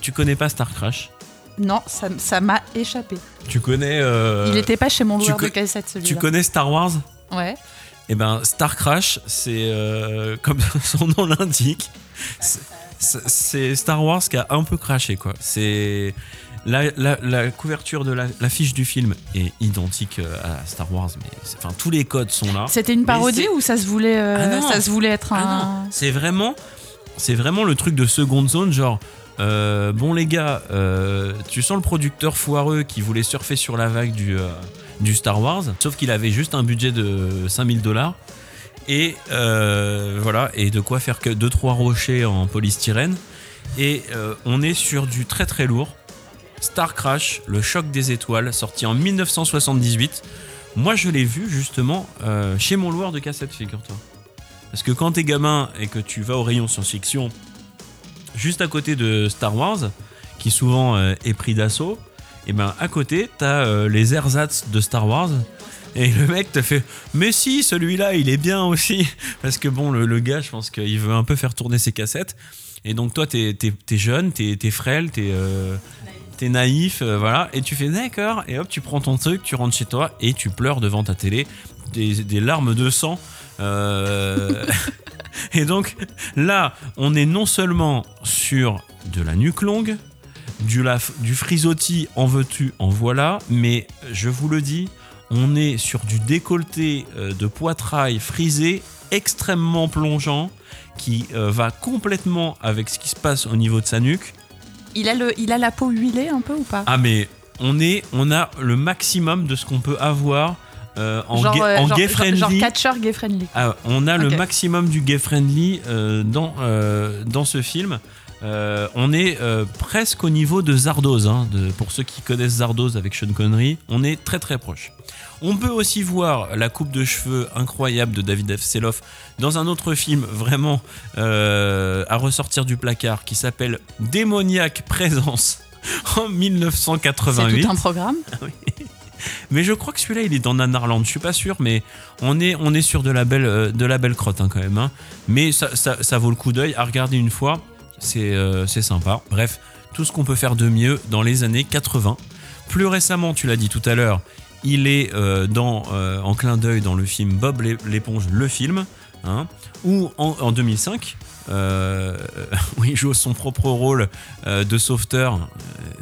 Tu connais pas Star Crash? Non, ça ça m'a échappé. Tu connais euh, il était pas chez mon loueur de cassette celui-là. Tu connais Star Wars? Ouais. Eh ben, Star Crash, c'est euh, comme (laughs) son nom l'indique, c'est- Star Wars qui a un peu craché quoi. C'est la, la- la couverture de la, l'affiche du film est identique euh, à Star Wars, mais enfin tous les codes sont là. C'était une parodie ou ça se voulait, euh, Ah ça se voulait être Ah un. c'est vraiment, c'est vraiment le truc de seconde zone, genre. euh, bon les gars, euh, tu sens le producteur foireux qui voulait surfer sur la vague du, du Star Wars, sauf qu'il avait juste un budget de 5000 dollars et euh, voilà et de quoi faire que 2-3 rochers en polystyrène et euh, on est sur du très très lourd. Star Crash, le choc des étoiles, sorti en 1978. Moi je l'ai vu justement euh, chez mon loueur de cassette, figure-toi. Parce que quand t'es gamin et que tu vas au rayon science-fiction, juste à côté de Star Wars, qui souvent est pris d'assaut, et ben à côté, t'as les ersatz de Star Wars. Et le mec te fait Mais si, celui-là, il est bien aussi. (laughs) Parce que bon, le, le gars, je pense qu'il veut un peu faire tourner ses cassettes. Et donc, toi, t'es jeune, t'es frêle, t'es euh, naïf, euh, voilà. Et tu fais D'accord. Et hop, tu prends ton truc, tu rentres chez toi et tu pleures devant ta télé. Des, des larmes de sang. Euh, (laughs) et donc, là, on est non seulement sur de la nuque longue, du, la, du frisottis en veux-tu, en voilà, mais je vous le dis, on est sur du décolleté euh, de poitrail frisé extrêmement plongeant qui euh, va complètement avec ce qui se passe au niveau de sa nuque. Il a le, il a la peau huilée un peu ou pas? Ah mais on est, on a le maximum de ce qu'on peut avoir euh, en, Genre, gay, en genre- gay genre- friendly. Genre catcher gay friendly. Ah, on a le maximum du gay friendly euh, dans, euh, dans ce film. Euh, on est euh, presque au niveau de Zardoz. hein, de- pour ceux qui connaissent Zardoz avec Sean Connery, on est très très proche. On peut aussi voir la coupe de cheveux incroyable de David F. Seloff dans un autre film vraiment euh, à ressortir du placard qui s'appelle Démoniaque Présence (laughs) en C'est 1988. tout un programme. Mais je crois que celui-là, il est dans Nanarland. Je suis pas sûr, mais on est, on est sur de la belle, de la belle crotte hein, quand même. hein. Mais ça, ça, ça vaut le coup d'œil à regarder une fois. C'est euh, c'est sympa. Bref, tout ce qu'on peut faire de mieux dans les années 80. Plus récemment, tu l'as dit tout à l'heure, il est euh, dans, euh, en clin d'œil dans le film Bob l'é- l'éponge, le film, hein, ou en, en 2005. euh, (laughs) où il joue son propre rôle de sauveteur,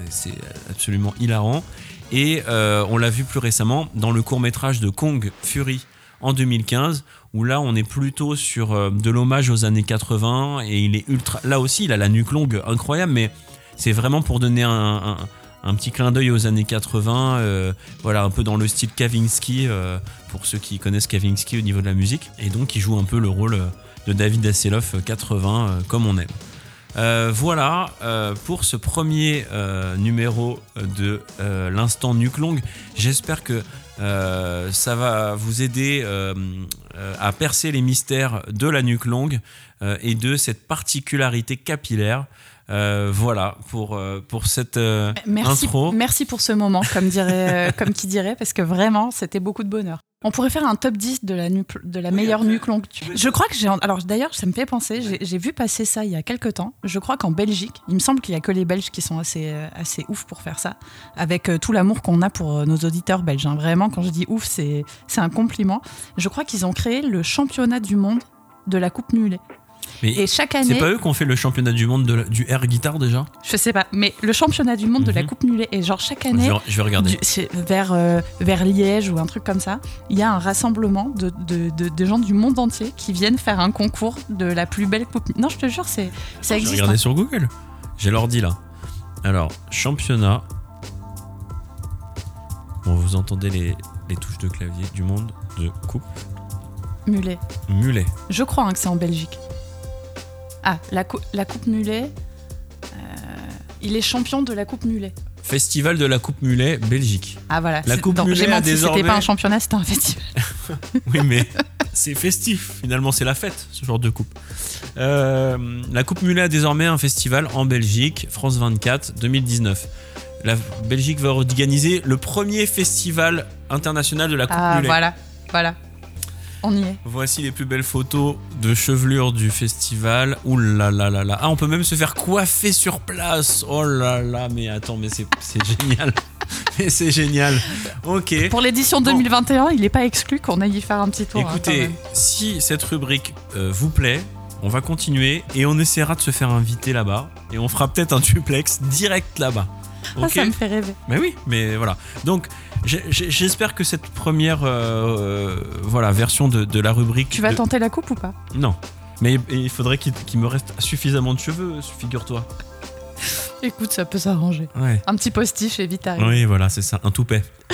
c'est absolument hilarant. Et on l'a vu plus récemment dans le court métrage de Kong Fury en 2015, où là on est plutôt sur euh, de l'hommage aux années 80 et il est ultra. Là aussi, il a la nuque longue incroyable, mais c'est vraiment pour donner un, petit clin d'œil aux années 80, euh, voilà, un peu dans le style Kavinsky, euh, pour ceux qui connaissent Kavinsky au niveau de la musique. Et donc il joue un peu le rôle de David Hasselhoff euh, 80, euh, comme on aime. Voilà pour ce premier numéro de l'instant nuque longue. J'espère que euh, ça va vous aider euh, euh, à percer les mystères de la nuque longue euh, et de cette particularité capillaire. Voilà pour, pour cette Merci, intro. merci pour ce moment, comme, dirait, comme qui dirait, parce que vraiment, c'était beaucoup de bonheur. On pourrait faire un top 10 de la, nuque- de la meilleure nuque longue. Je crois que j'ai. Alors d'ailleurs, ça me fait penser, j'ai- vu passer ça il y a quelques temps. Je crois qu'en Belgique, il me semble qu'il y a que les Belges qui sont assez, euh, assez ouf pour faire ça, avec euh, tout l'amour qu'on a pour euh, nos auditeurs belges. hein. Vraiment, quand je dis ouf, c'est c'est un compliment. Je crois qu'ils ont créé le championnat du monde de la coupe mulet. Mais Et chaque c'est année, pas eux qui ont fait le championnat du monde de la- du air guitar déjà je sais pas, mais le championnat du monde de la Mhm. coupe mulet, et genre chaque je année, vais, je vais regarder. du- c'est vers, euh, vers Liège ou un truc comme ça, il y a un rassemblement de, de, de- de gens du monde entier qui viennent faire un concours de la plus belle coupe. Non, je te jure, c'est, ça existe. regarder hein. sur Google. J'ai l'ordi là. Alors, championnat. Bon, vous entendez les, les touches de clavier du monde de coupe Mulet. mulet. Je crois hein, que c'est en Belgique. Ah, la, cou- la Coupe Mulet. euh, il est champion de la Coupe Mulet. Festival de la coupe mulet Belgique. Ah voilà. La c'est- Coupe non, Mulet J'ai a menti, désormais- c'était pas un championnat, c'était un festival. (laughs) Oui, mais c'est festif. Finalement, c'est la fête, ce genre de coupe. Euh, la Coupe Mulet a désormais un festival en Belgique, France 24, 2019. La Belgique va organiser le premier festival international de la Coupe Ah Mulet. voilà, voilà. On y est. Voici les plus belles photos de chevelure du festival. Ouh là là là là. Ah, on peut même se faire coiffer sur place. Oh là là, mais attends, mais c'est génial. (laughs) Mais c'est génial. Ok. Pour l'édition Bon. 2021, il n'est pas exclu qu'on aille y faire un petit tour. hein, Écoutez, si cette rubrique euh, vous plaît, on va continuer et on essaiera de se faire inviter là-bas et on fera peut-être un duplex direct là-bas. Ah, Ok ça me fait rêver. Mais oui, mais voilà. Donc j'espère que cette première euh, euh, voilà version de, de la rubrique. Tu vas de- tenter la coupe ou pas? Non. Mais il faudrait qu'il me reste suffisamment de cheveux, figure-toi. Écoute, ça peut s'arranger. Ouais. Un petit postiche et vite arrivé. Oui, voilà, c'est ça, un toupet. (laughs)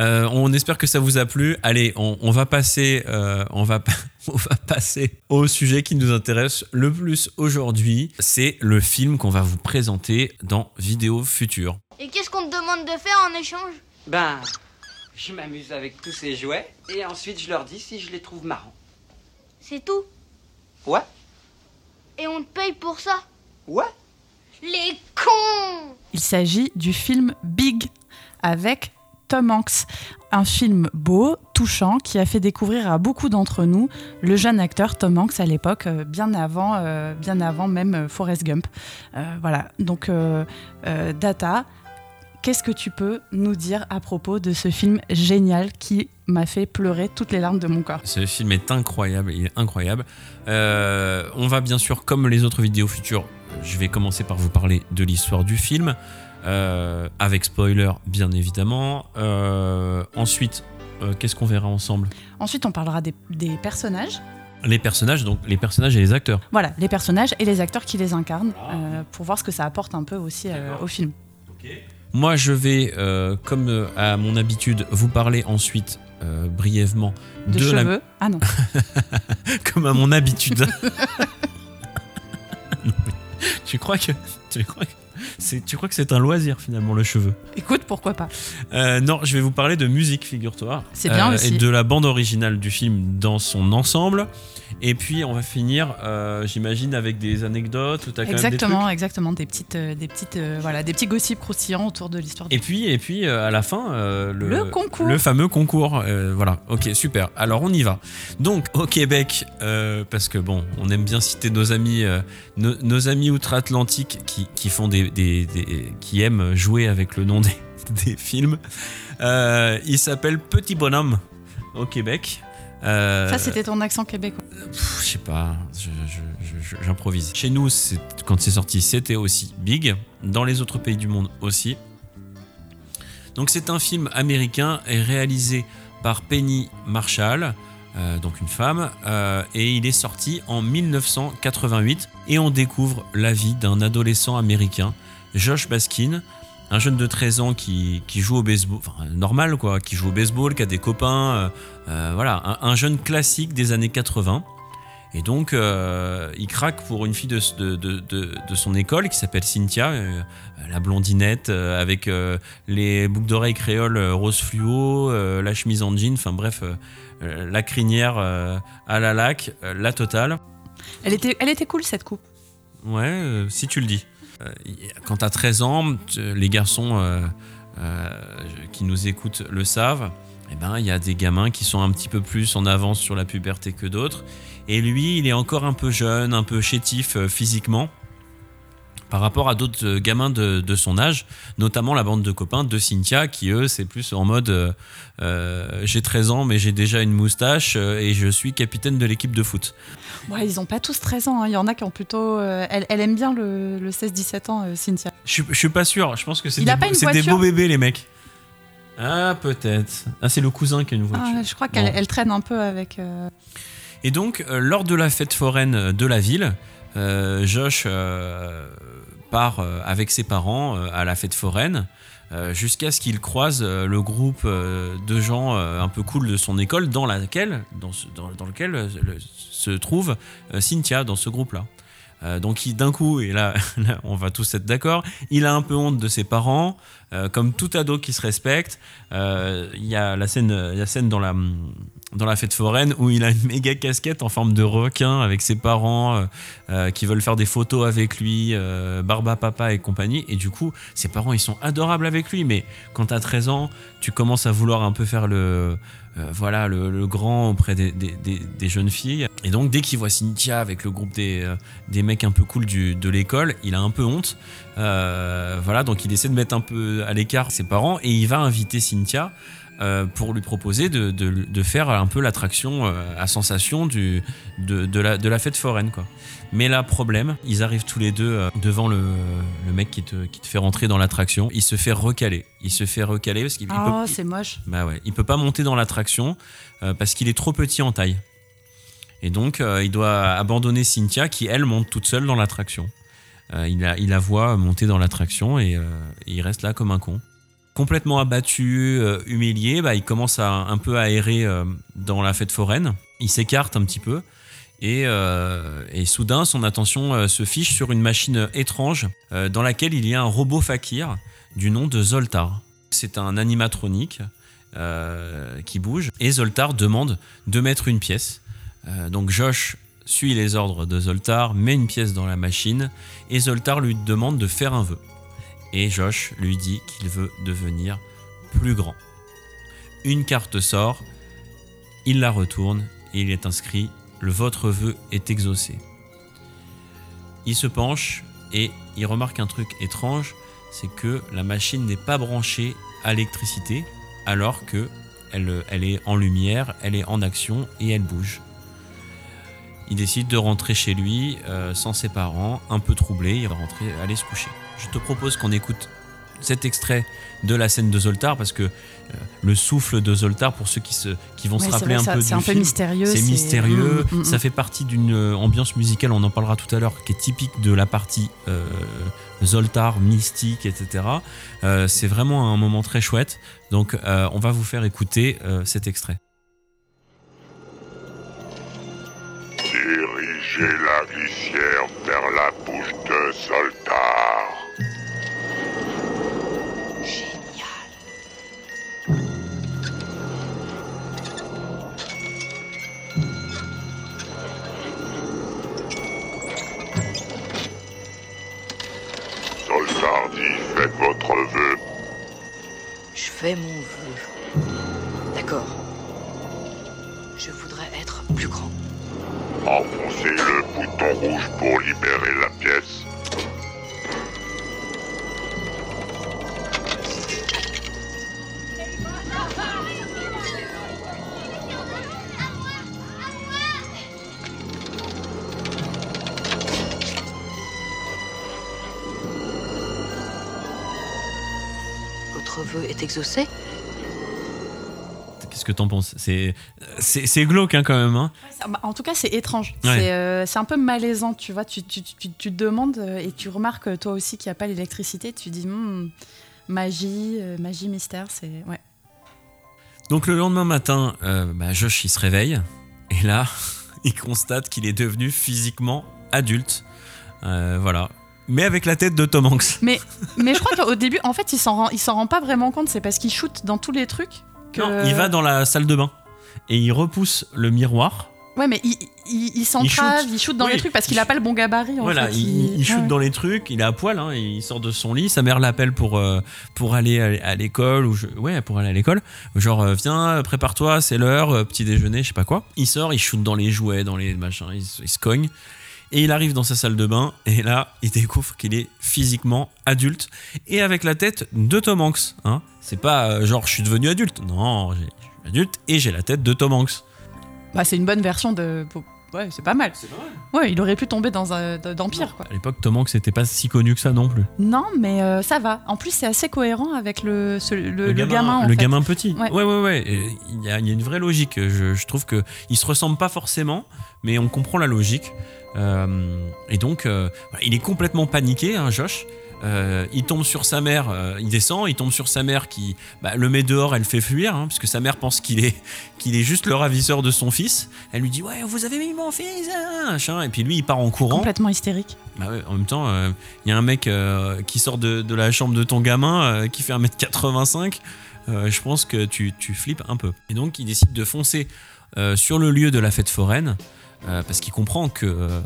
Euh, on espère que ça vous a plu. Allez, on, on va passer, euh, on va, (laughs) on va passer au sujet qui nous intéresse le plus aujourd'hui. C'est le film qu'on va vous présenter dans Vidéo Future. Et qu'est-ce qu'on te demande de faire en échange? Ben, je m'amuse avec tous ces jouets et ensuite je leur dis si je les trouve marrants. C'est tout? Ouais, Et on te paye pour ça? Ouais. Les cons Il s'agit du film Big avec Tom Hanks. Un film beau, touchant, qui a fait découvrir à beaucoup d'entre nous le jeune acteur Tom Hanks à l'époque, euh, bien avant, euh, bien avant même euh, Forrest Gump. Euh, voilà. Donc, euh, euh, Data, qu'est-ce que tu peux nous dire à propos de ce film génial qui m'a fait pleurer toutes les larmes de mon corps? Ce film est incroyable, il est incroyable. Euh, on va bien sûr, comme les autres vidéos futures, je vais commencer par vous parler de l'histoire du film, euh, avec spoiler bien évidemment. Euh, ensuite, qu'est-ce qu'on verra ensemble? Ensuite, on parlera des, des personnages. Les personnages, donc les personnages et les acteurs. Voilà, les personnages et les acteurs qui les incarnent, euh, pour voir ce que ça apporte un peu aussi au film. Moi, je vais, euh, comme euh, à mon habitude, vous parler ensuite euh, brièvement De, de, la cheveux. Ah non. (laughs) comme à mon habitude. Non, (laughs) tu crois que tu crois que c'est tu crois que c'est un loisir finalement le cheveu? Écoute, pourquoi pas Non, je vais vous parler de musique, figure-toi. C'est bien aussi. Et de la bande originale du film dans son ensemble. Et puis on va finir, euh, j'imagine, avec des anecdotes. Où t'as quand même des Exactement, exactement. Des petites, euh, des petites, euh, voilà, des petits gossips croustillants autour de l'histoire. Et puis, et puis euh, à la fin, le, Le concours. Le fameux concours. voilà, ok, super. Alors on y va. Donc au Québec, parce que bon, on aime bien citer nos amis, nos, nos amis outre-Atlantique qui, qui font des, des- des- qui aiment jouer avec le nom des, (laughs) des films. Il s'appelle Petit Bonhomme au Québec. Euh, Ça, c'était ton accent québécois. Pff, Je sais pas, j'improvise. Chez nous, quand c'est sorti, c'était aussi big. Dans les autres pays du monde aussi. Donc c'est un film américain et réalisé par Penny Marshall, euh, donc une femme, euh, et il est sorti en 1988. Et on découvre la vie d'un adolescent américain, Josh Baskin, un jeune de 13 ans qui, qui joue au baseball, enfin normal quoi, qui joue au baseball, qui a des copains, euh, euh, voilà, un, un jeune classique des années 80. Et donc, euh, il craque pour une fille de, de, de, son école qui s'appelle Cynthia, euh, la blondinette, avec les boucles d'oreilles créoles rose fluo, la chemise en jean, enfin bref, la crinière à la laque, la totale. Elle était, elle était cool cette coupe. Ouais, si tu le dis. Euh, quand t'as 13 ans, tu- les garçons euh, euh, qui nous écoutent le savent, eh ben, il y a des gamins qui sont un petit peu plus en avance sur la puberté que d'autres. Et lui, il est encore un peu jeune, un peu chétif physiquement par rapport à d'autres euh, gamins de, de son âge, notamment la bande de copains de Cynthia, qui eux, c'est plus en mode euh, euh, j'ai 13 ans, mais j'ai déjà une moustache et je suis capitaine de l'équipe de foot. Ouais, ils ont pas tous 13 ans. hein. Il y en a qui ont plutôt. euh, elle, elle aime bien le, le 16-17 ans, euh, Cynthia. Je suis- je suis pas sûr. Je pense que c'est des, beaux- des voiture beaux bébés, les mecs. Ah, peut-être. Ah, c'est le cousin qui a une voiture. Ah, je crois qu'elle Bon. traîne un peu avec. euh, Et donc, euh, lors de la fête foraine de la ville, euh, Josh euh, part euh, avec ses parents euh, à la fête foraine. euh, Jusqu'à ce qu'il croise le groupe de gens un peu cool de son école, dans laquelle, dans, lequel le- se trouve Cynthia dans ce groupe-là. Euh, donc d'un coup, et là, (laughs) là, on va tous être d'accord, il a un peu honte de ses parents, comme tout ado qui se respecte. Il y a la scène, la scène dans la dans la fête foraine où il a une méga casquette en forme de requin avec ses parents euh, euh, qui veulent faire des photos avec lui, euh, Barba Papa et compagnie. Et du coup, ses parents ils sont adorables avec lui, mais quand t'as 13 ans, tu commences à vouloir un peu faire le euh, voilà le, grand auprès des, jeunes filles. Et donc dès qu'il voit Cynthia avec le groupe des, des mecs un peu cool de l'école, il a un peu honte. Voilà, donc il essaie de mettre un peu à l'écart ses parents et il va inviter Cynthia euh, pour lui proposer de, de- de faire un peu l'attraction euh, à sensation du, de, de la, de la fête foraine. Quoi. Mais là, problème, ils arrivent tous les deux euh, devant le, le mec qui te, qui te fait rentrer dans l'attraction. Il se fait recaler. Il se fait recaler parce qu'il il Oh, peut, c'est moche. bah ouais, il peut pas monter dans l'attraction parce qu'il est trop petit en taille. Et donc, il doit abandonner Cynthia qui, elle, monte toute seule dans l'attraction. Il, la, il voit monter dans l'attraction et, et il reste là comme un con. Complètement abattu, euh, humilié, bah, il commence à, un peu à errer euh, dans la fête foraine. Il s'écarte un petit peu. Et, euh, et soudain, son attention se fiche sur une machine étrange dans laquelle il y a un robot fakir du nom de Zoltar. C'est un animatronique qui bouge et Zoltar demande de mettre une pièce. Donc Josh suit les ordres de Zoltar, met une pièce dans la machine et Zoltar lui demande de faire un vœu. Et Josh lui dit qu'il veut devenir plus grand. Une carte sort, il la retourne et il est inscrit Le votre vœu est exaucé. Il se penche et il remarque un truc étrange, c'est que la machine n'est pas branchée à l'électricité alors que elle, elle est en lumière, elle est en action et elle bouge. Il décide de rentrer chez lui euh, sans ses parents, un peu troublé, il va rentrer, aller se coucher. Je te propose qu'on écoute cet extrait de la scène de Zoltar parce que euh, le souffle de Zoltar, pour ceux qui, se, qui vont Ouais, se rappeler vrai, un ça- peu c'est du un peu film, mystérieux. c'est mystérieux, Mm, mm, ça mm. fait partie d'une euh, ambiance musicale, on en parlera tout à l'heure, qui est typique de la partie euh, Zoltar, mystique, etc. Euh, c'est vraiment un moment très chouette, donc euh, on va vous faire écouter euh, cet extrait. Dirigez la glissière vers la bouche de Soltar. Génial. Soltar dit faites votre vœu. Je fais mon vœu. D'accord. Je voudrais être plus grand. Enfoncez le bouton rouge pour libérer la pièce. Votre vœu est exaucé? Que t'en penses C'est c'est glauque hein, quand même. Hein Ah bah, En tout cas, c'est étrange. Ouais. C'est euh, c'est un peu malaisant, tu vois. Tu, tu, tu, tu te demandes euh, et tu remarques euh, toi aussi qu'il n'y a pas l'électricité. Tu dis Hmm, magie, magie, mystère. C'est ouais. Donc le lendemain matin, euh, bah, Josh il se réveille et là (laughs) il constate qu'il est devenu physiquement adulte. Euh, voilà. Mais avec la tête de Tom Hanks. Mais (laughs) mais je crois qu'au début, en fait, il s'en rend, il s'en rend pas vraiment compte. C'est parce qu'il shoot dans tous les trucs. Que... Non, il va dans la salle de bain et il repousse le miroir. Ouais, mais il, il, il s'entrave, shoot. il shoot dans Oui, les trucs parce qu'il il a pas le bon gabarit. En voilà, fait. il, il shoot ouais. dans les trucs, il est à poil, hein, il sort de son lit, sa mère l'appelle pour, euh, pour aller à, à l'école, ou je- ouais, pour aller à l'école. Genre, euh, viens, prépare-toi, c'est l'heure, euh, petit déjeuner, je sais pas quoi. Il sort, il shoot dans les jouets, dans les machins, il, il se cogne. Et il arrive dans sa salle de bain, et là, il découvre qu'il est physiquement adulte, et avec la tête de Tom Hanks. Hein. C'est pas euh, genre, je suis devenu adulte. Non, je suis adulte, et j'ai la tête de Tom Hanks. Bah, c'est une bonne version de. Ouais, c'est pas mal. Ouais, il aurait pu tomber dans un d'empire quoi. À l'époque, Tom Hanks n'était pas si connu que ça non plus. Non, mais euh, ça va. En plus, c'est assez cohérent avec le, ce- le, le gamin. en le fait. gamin petit. Ouais. Ouais, ouais, ouais. Et Il y, a, il y a une vraie logique. Je, je trouve que ils se ressemblent pas forcément, mais on comprend la logique. Euh, et donc, euh, il est complètement paniqué, hein, Josh. Euh, il tombe sur sa mère, euh, il descend, il tombe sur sa mère qui bah, le met dehors, elle fait fuir, hein, puisque sa mère pense qu'il est, (laughs) qu'il est juste le ravisseur de son fils. Elle lui dit Ouais, vous avez mis mon fils hein. Et puis lui, il part en courant. Complètement hystérique. Bah ouais, en même temps, euh, il y a un mec qui sort de, de la chambre de ton gamin qui fait 1m85. euh, je pense que tu, tu flippes un peu. Et donc, il décide de foncer sur le lieu de la fête foraine euh, parce qu'il comprend que euh, euh,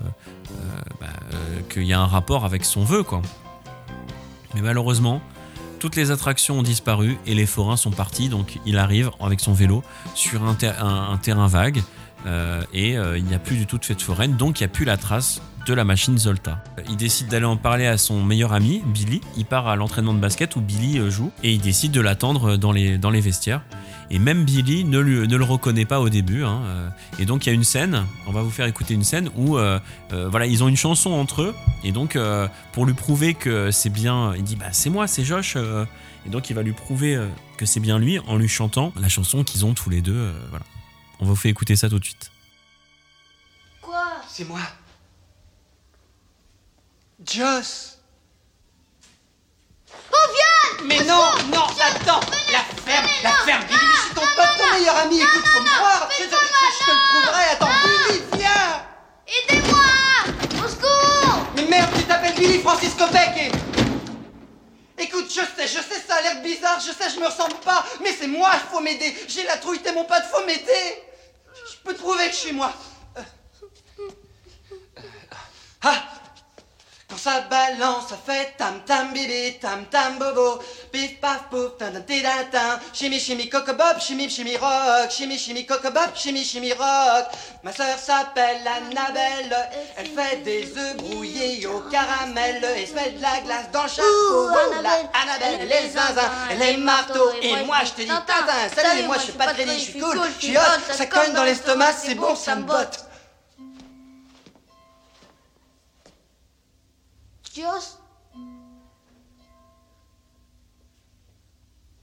bah, qu'il y a un rapport avec son vœu, quoi. Mais malheureusement, toutes les attractions ont disparu et les forains sont partis. Donc, il arrive avec son vélo sur un, ter- un- un terrain vague et il n'y a plus du tout de fête foraine. Donc, il n'y a plus la trace de la machine Zolta. Il décide d'aller en parler à son meilleur ami, Billy. Il part à l'entraînement de basket où Billy joue et il décide de l'attendre dans les vestiaires. Et même Billy ne, lui- ne le reconnaît pas au début. hein, euh, Et donc il y a une scène, on va vous faire écouter une scène où euh, euh, voilà, ils ont une chanson entre eux. Et donc euh, pour lui prouver que c'est bien, il dit bah c'est moi, c'est Josh. euh. et donc il va lui prouver euh, que c'est bien lui en lui chantant la chanson qu'ils ont tous les deux. euh, voilà. On va vous faire écouter ça tout de suite. Quoi? C'est moi. Joss. Mais non, non, attends La ferme, la ferme Billy, je suis ton pote, ton meilleur ami, écoute, faut me croire Je, te le prouverai, attends, Billy, viens. Aidez-moi Au secours. Mais merde, tu t'appelles Billy Francisco Beck et... Écoute, je sais, je sais, ça a l'air bizarre, je sais, je me ressemble pas, mais c'est moi, il faut m'aider. J'ai la trouille, t'es mon pote, faut m'aider. Je peux te prouver que je suis moi. Euh. Ah Quand ça balance, ça fait tam tam bibi, tam tam bobo, pif paf pouf, tin tin tin tin tin, chimi chimi coco bob, chimi chimi rock, chimi chimi coco bob, chimi chimi rock. Ma sœur s'appelle Annabelle, elle fait des œufs brouillés au caramel. Et se met de la glace dans le chapeau. Ouh, Oh là, Annabelle, Annabelle, elle les est zinzins, zinzin, elle est marteau. et moi je te dis Tintin, salut, moi je suis pas crédit, je suis cool, je suis hot, ça cogne dans l'estomac, c'est bon, ça me botte.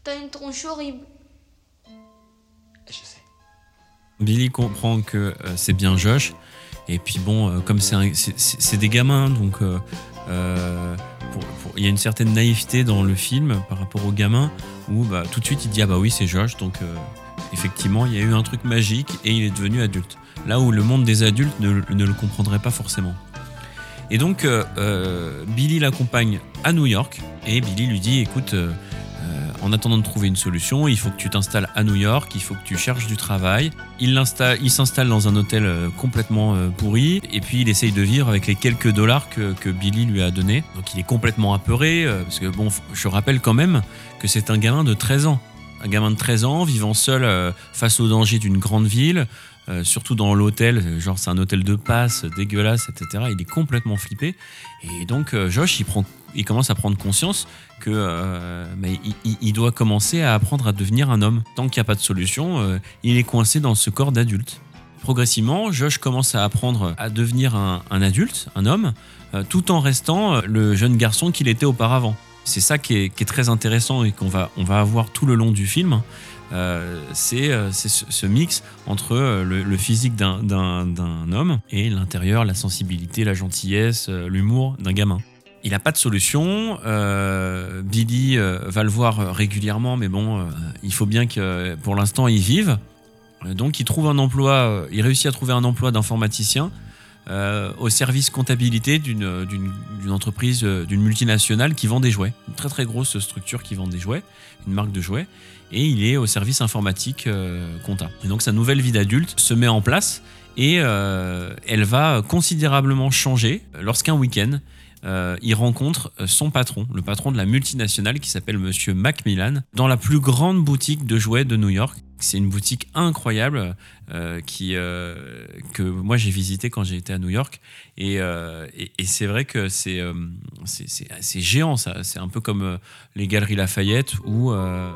T'as une tronche horrible. Je sais. Billy comprend que euh, c'est bien Josh. Et puis bon, euh, comme c'est des gamins, donc euh, euh, pour- pour- il y a une certaine naïveté dans le film par rapport aux gamins, où bah, tout de suite il dit ah bah oui c'est Josh, donc euh, effectivement il y a eu un truc magique et il est devenu adulte. Là où le monde des adultes ne, ne le comprendrait pas forcément. Et donc euh, euh, Billy l'accompagne à New York et Billy lui dit écoute euh, en attendant de trouver une solution, il faut que tu t'installes à New York, il faut que tu cherches du travail. Il s'installe dans un hôtel complètement pourri et puis il essaye de vivre avec les quelques dollars que, Billy lui a donnés. Donc il est complètement apeuré parce que bon, je rappelle quand même que c'est un gamin de 13 ans. Un gamin de 13 ans vivant seul face aux dangers d'une grande ville, euh, surtout dans l'hôtel, genre c'est un hôtel de passe, dégueulasse, etc. Il est complètement flippé. Et donc euh, Josh, il, prend, il commence à prendre conscience que euh, il, doit commencer à apprendre à devenir un homme. Tant qu'il n'y a pas de solution, il est coincé dans ce corps d'adulte. Progressivement, Josh commence à apprendre à devenir un, adulte, un homme, tout en restant le jeune garçon qu'il était auparavant. C'est ça qui est, qui est très intéressant et qu'on va, on va avoir tout le long du film. Euh, c'est euh, ce, mix entre euh, le, physique d'un- homme et l'intérieur, la sensibilité, la gentillesse, l'humour d'un gamin. Il n'a pas de solution. Billy va le voir régulièrement, mais bon, il faut bien que pour l'instant il vive. Donc il trouve un emploi, il réussit à trouver un emploi d'informaticien au service comptabilité d'une entreprise, d'une multinationale qui vend des jouets. Une très très grosse structure qui vend des jouets, une marque de jouets. Et il est au service informatique euh, donc sa nouvelle vie d'adulte se met en place et euh, elle va considérablement changer lorsqu'un week-end, euh, il rencontre son patron, le patron de la multinationale qui s'appelle Monsieur Macmillan, dans la plus grande boutique de jouets de New York. C'est une boutique incroyable euh, qui, euh, que moi j'ai visité quand j'ai été à New York. Et, euh, c'est vrai que c'est euh, géant, ça. C'est un peu comme euh, les Galeries Lafayette euh, euh,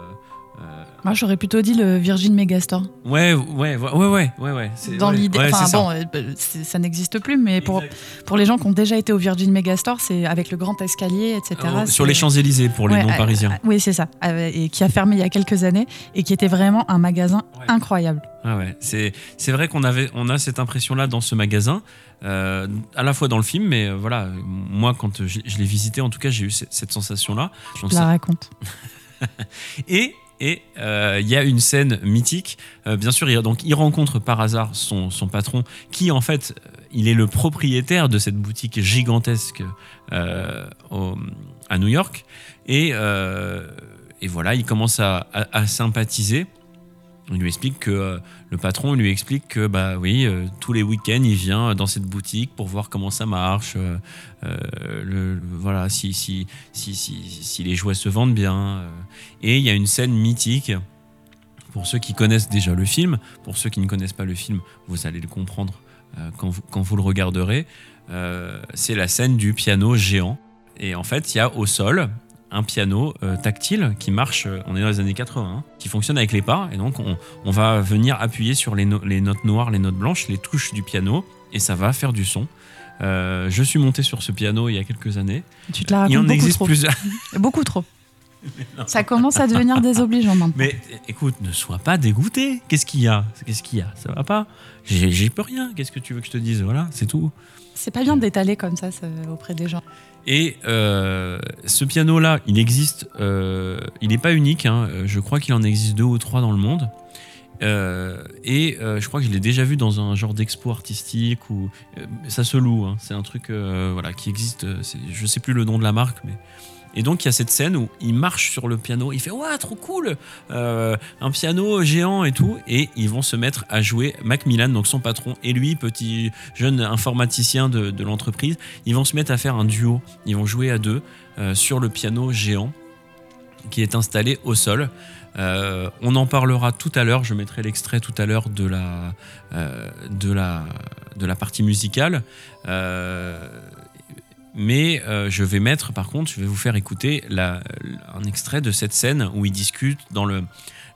Moi, j'aurais plutôt dit le Virgin Megastore. Ouais, ouais, ouais, ouais, ouais, Dans l'idée, enfin bon, euh, ça n'existe plus, mais pour, pour les gens qui ont déjà été au Virgin Megastore, c'est avec le grand escalier, etc. Euh, c'est- sur les Champs-Élysées pour les non-parisiens. euh, euh, oui, c'est ça. Euh, et qui a fermé il y a quelques années et qui était vraiment un magasin incroyable. Ah ouais, c'est c'est vrai qu'on avait on a cette impression là dans ce magasin, euh, à la fois dans le film, mais euh, voilà, moi quand je, je l'ai visité, en tout cas, j'ai eu cette, cette sensation là. Je la raconte. (laughs) Et et euh, il y a une scène mythique. Euh, bien sûr, il, rencontre par hasard son, patron, qui en fait, euh, il est le propriétaire de cette boutique gigantesque à New York. Et, voilà, il commence à, à- sympathiser. Il lui explique que le patron lui explique que bah oui, euh, tous les week-ends il vient dans cette boutique pour voir comment ça marche, euh, euh, voilà si si, si si les jouets se vendent bien. Et il y a une scène mythique pour ceux qui connaissent déjà le film, pour ceux qui ne connaissent pas le film, vous allez le comprendre quand vous le regarderez. C'est la scène du piano géant. Et en fait, il y a au sol un piano euh, tactile qui marche, euh, on est dans les années 80, hein, qui fonctionne avec les pas. Et donc, on, on va venir appuyer sur les, no- les notes noires, les notes blanches, les touches du piano, et ça va faire du son. Euh, je suis monté sur ce piano il y a quelques années. Tu te la il en beaucoup existe trop. plusieurs. (laughs) Beaucoup trop. Ça commence à devenir désobligeant maintenant. Mais écoute, ne sois pas dégoûté. Qu'est-ce qu'il y a? Qu'est-ce qu'il y a? Ça va pas j'y peux rien. Qu'est-ce que tu veux que je te dise? Voilà, c'est tout. C'est pas bien d'étaler comme ça, ça, auprès des gens. Et euh, ce piano-là, il existe, euh, il n'est pas unique, hein, je crois qu'il en existe deux ou trois dans le monde. Euh, et je crois que je l'ai déjà vu dans un genre d'expo artistique euh, ça se loue. hein, c'est un truc voilà qui existe. Je sais plus le nom de la marque, mais et donc il y a cette scène où il marche sur le piano, il fait ouais trop cool, euh, un piano géant et tout, et ils vont se mettre à jouer Macmillan, donc son patron, et lui petit jeune informaticien de, l'entreprise, ils vont se mettre à faire un duo, ils vont jouer à deux euh, sur le piano géant qui est installé au sol. Euh, on en parlera tout à l'heure. Je mettrai l'extrait tout à l'heure de la, de, la, de la partie musicale. Mais euh, je vais mettre, par contre, je vais vous faire écouter un extrait de cette scène où ils discutent dans le,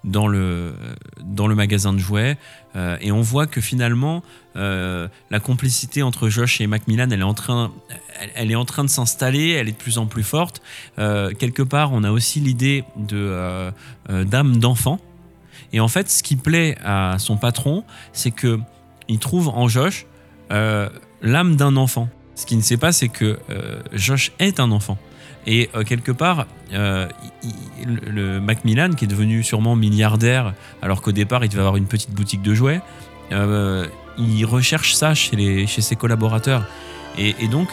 dans le, dans le magasin de jouets. Euh, et on voit que finalement, euh, la complicité entre Josh et Macmillan, elle est en train, elle, est en train de s'installer, elle est de plus en plus forte. Quelque part, on a aussi l'idée de d'âme d'enfant. Et en fait, ce qui plaît à son patron, c'est que il trouve en Josh l'âme d'un enfant. Ce qu'il ne sait pas, c'est que euh, Josh est un enfant. Et euh, quelque part, euh, le, Macmillan, qui est devenu sûrement milliardaire, alors qu'au départ, il devait avoir une petite boutique de jouets, il recherche ça chez, les, chez ses collaborateurs. Et, donc,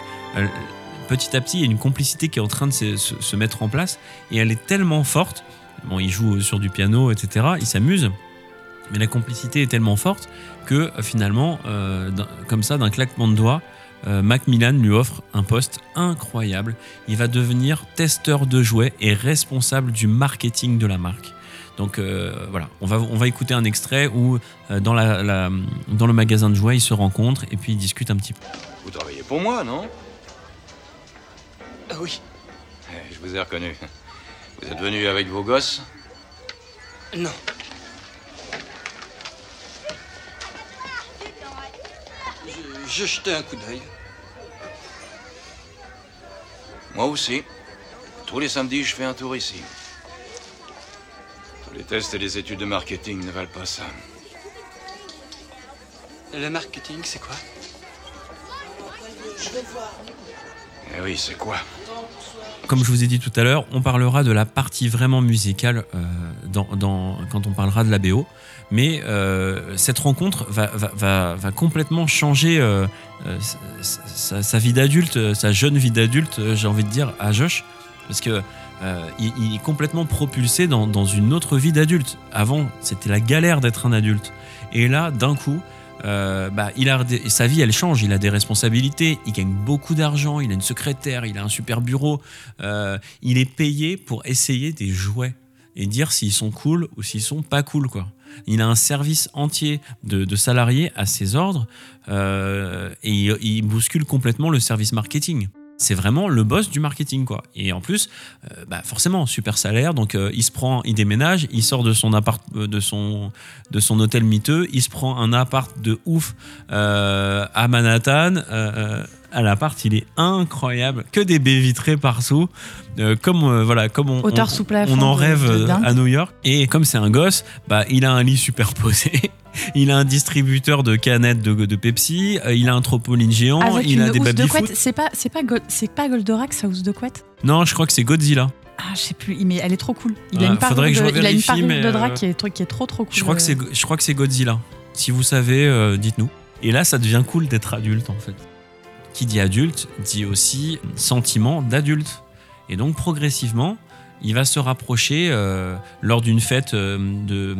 petit à petit, il y a une complicité qui est en train de se, mettre en place, et elle est tellement forte. Bon, il joue sur du piano, etc. Il s'amuse, mais la complicité est tellement forte que finalement, comme ça, d'un claquement de doigts, Macmillan lui offre un poste incroyable. Il va devenir testeur de jouets et responsable du marketing de la marque. Donc euh, voilà, on va, on va écouter un extrait où euh, dans, la, la- dans le magasin de jouets, ils se rencontrent et puis ils discutent un petit peu. Vous travaillez pour moi, non? Ah oui. Eh, Je vous ai reconnu. Vous êtes venu avec vos gosses? Non. Je, je jetais un coup d'œil. Moi aussi. Tous les samedis, je fais un tour ici. Tous les tests et les études de marketing ne valent pas ça. Le marketing, c'est quoi? Eh oui, c'est quoi? Comme je vous ai dit tout à l'heure, on parlera de la partie vraiment musicale euh, dans, dans- quand on parlera de la BO. Mais euh, cette rencontre va, complètement changer euh, euh, sa, vie d'adulte, sa jeune vie d'adulte, j'ai envie de dire, à Josh. Parce que il, est complètement propulsé dans, une autre vie d'adulte. Avant, c'était la galère d'être un adulte. Et là, d'un coup, bah, il a sa vie, elle change. Il a des responsabilités. Il gagne beaucoup d'argent. Il a une secrétaire. Il a un super bureau. Il est payé pour essayer des jouets et dire s'ils sont cool ou s'ils sont pas cool, quoi. Il a un service entier de, salariés à ses ordres euh, et il, bouscule complètement le service marketing. C'est vraiment le boss du marketing, quoi. Et en plus, euh, bah forcément, super salaire. Donc, euh, il se prend, il déménage, il sort de son appart, de son, de son hôtel miteux, il se prend un appart de ouf à Manhattan. À l'appart, il est incroyable, que des baies vitrées partout, Euh, comme euh, voilà, comme on, on- plafond on en rêve euh, à New York. Et comme c'est un gosse, bah il a un lit superposé. (laughs) Il a un distributeur de canettes de, de Pepsi, euh, il a un trampoline géant, Avec il une a des housse de baby-foot. couette. C'est pas, c'est pas, c'est pas Goldorak, sa housse de couette? Non, je crois que c'est Godzilla. Ah, je sais plus, mais elle est trop cool. Il a une je de, il a une revérifie, parure mais, de drap euh, qui est, qui est trop trop cool. Je crois que c'est, je crois que c'est Godzilla. Si vous savez, euh, dites-nous. Et là, ça devient cool d'être adulte, en fait. Qui dit adulte dit aussi sentiment d'adulte. Et donc, progressivement, il va se rapprocher euh, lors d'une fête euh, de,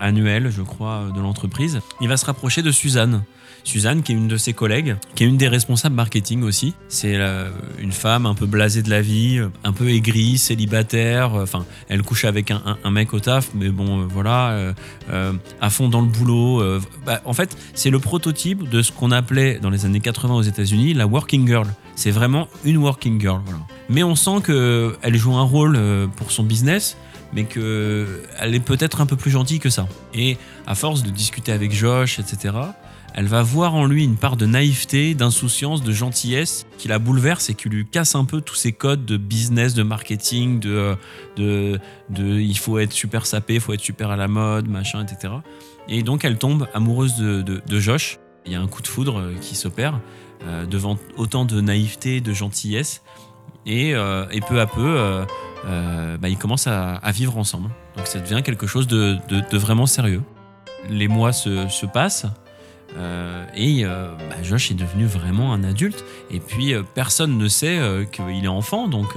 annuelle, je crois, de l'entreprise. Il va se rapprocher de Suzanne. Suzanne, qui est une de ses collègues, qui est une des responsables marketing aussi. C'est euh, une femme un peu blasée de la vie, euh, un peu aigrie, célibataire. euh, Enfin, elle couche avec un, mec au taf, mais bon, euh, voilà, euh, euh, à fond dans le boulot. euh, bah, en fait, c'est le prototype de ce qu'on appelait dans les années 80 aux États-Unis la working girl. C'est vraiment une working girl. Mais on sent qu'elle joue un rôle euh, pour son business, mais qu'elle est peut-être un peu plus gentille que ça. Et à force de discuter avec Josh, etc., elle va voir en lui une part de naïveté, d'insouciance, de gentillesse qui la bouleverse et qui lui casse un peu tous ses codes de business, de marketing, de, de, de il faut être super sapé, il faut être super à la mode, machin, etc. Et donc elle tombe amoureuse de, de, de Josh. Il y a un coup de foudre euh, qui s'opère euh, devant autant de naïveté, de gentillesse. Et, euh, et peu à peu, euh, bah, ils commencent à, vivre ensemble. Donc ça devient quelque chose de, vraiment sérieux. Les mois se passent. Euh, et euh, bah, Josh est devenu vraiment un adulte. Et puis euh, personne ne sait qu'il est enfant. Donc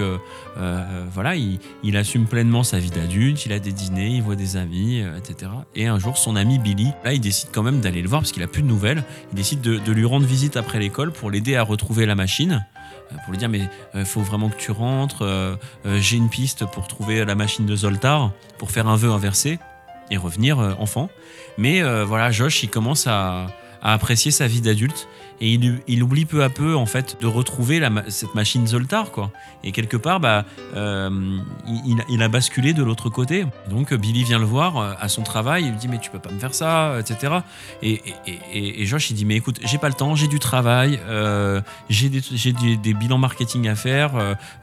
voilà, il, assume pleinement sa vie d'adulte. Il a des dîners, il voit des amis, etc. Et un jour, son ami Billy, là, il décide quand même d'aller le voir parce qu'il a plus de nouvelles. Il décide de, lui rendre visite après l'école pour l'aider à retrouver la machine. Pour lui dire, mais il faut vraiment que tu rentres. J'ai une piste pour trouver la machine de Zoltar, pour faire un vœu inversé et revenir enfant. Mais voilà, Josh, il commence à, à apprécier sa vie d'adulte et il, oublie peu à peu en fait de retrouver cette machine Zoltar quoi. Et quelque part, bah, euh, il, a- basculé de l'autre côté. Donc Billy vient le voir euh, à son travail, il lui dit mais tu peux pas me faire ça, euh, etc. Et, et- et- et Josh il dit mais écoute, j'ai pas le temps, j'ai du travail, j'ai des, bilans marketing à faire,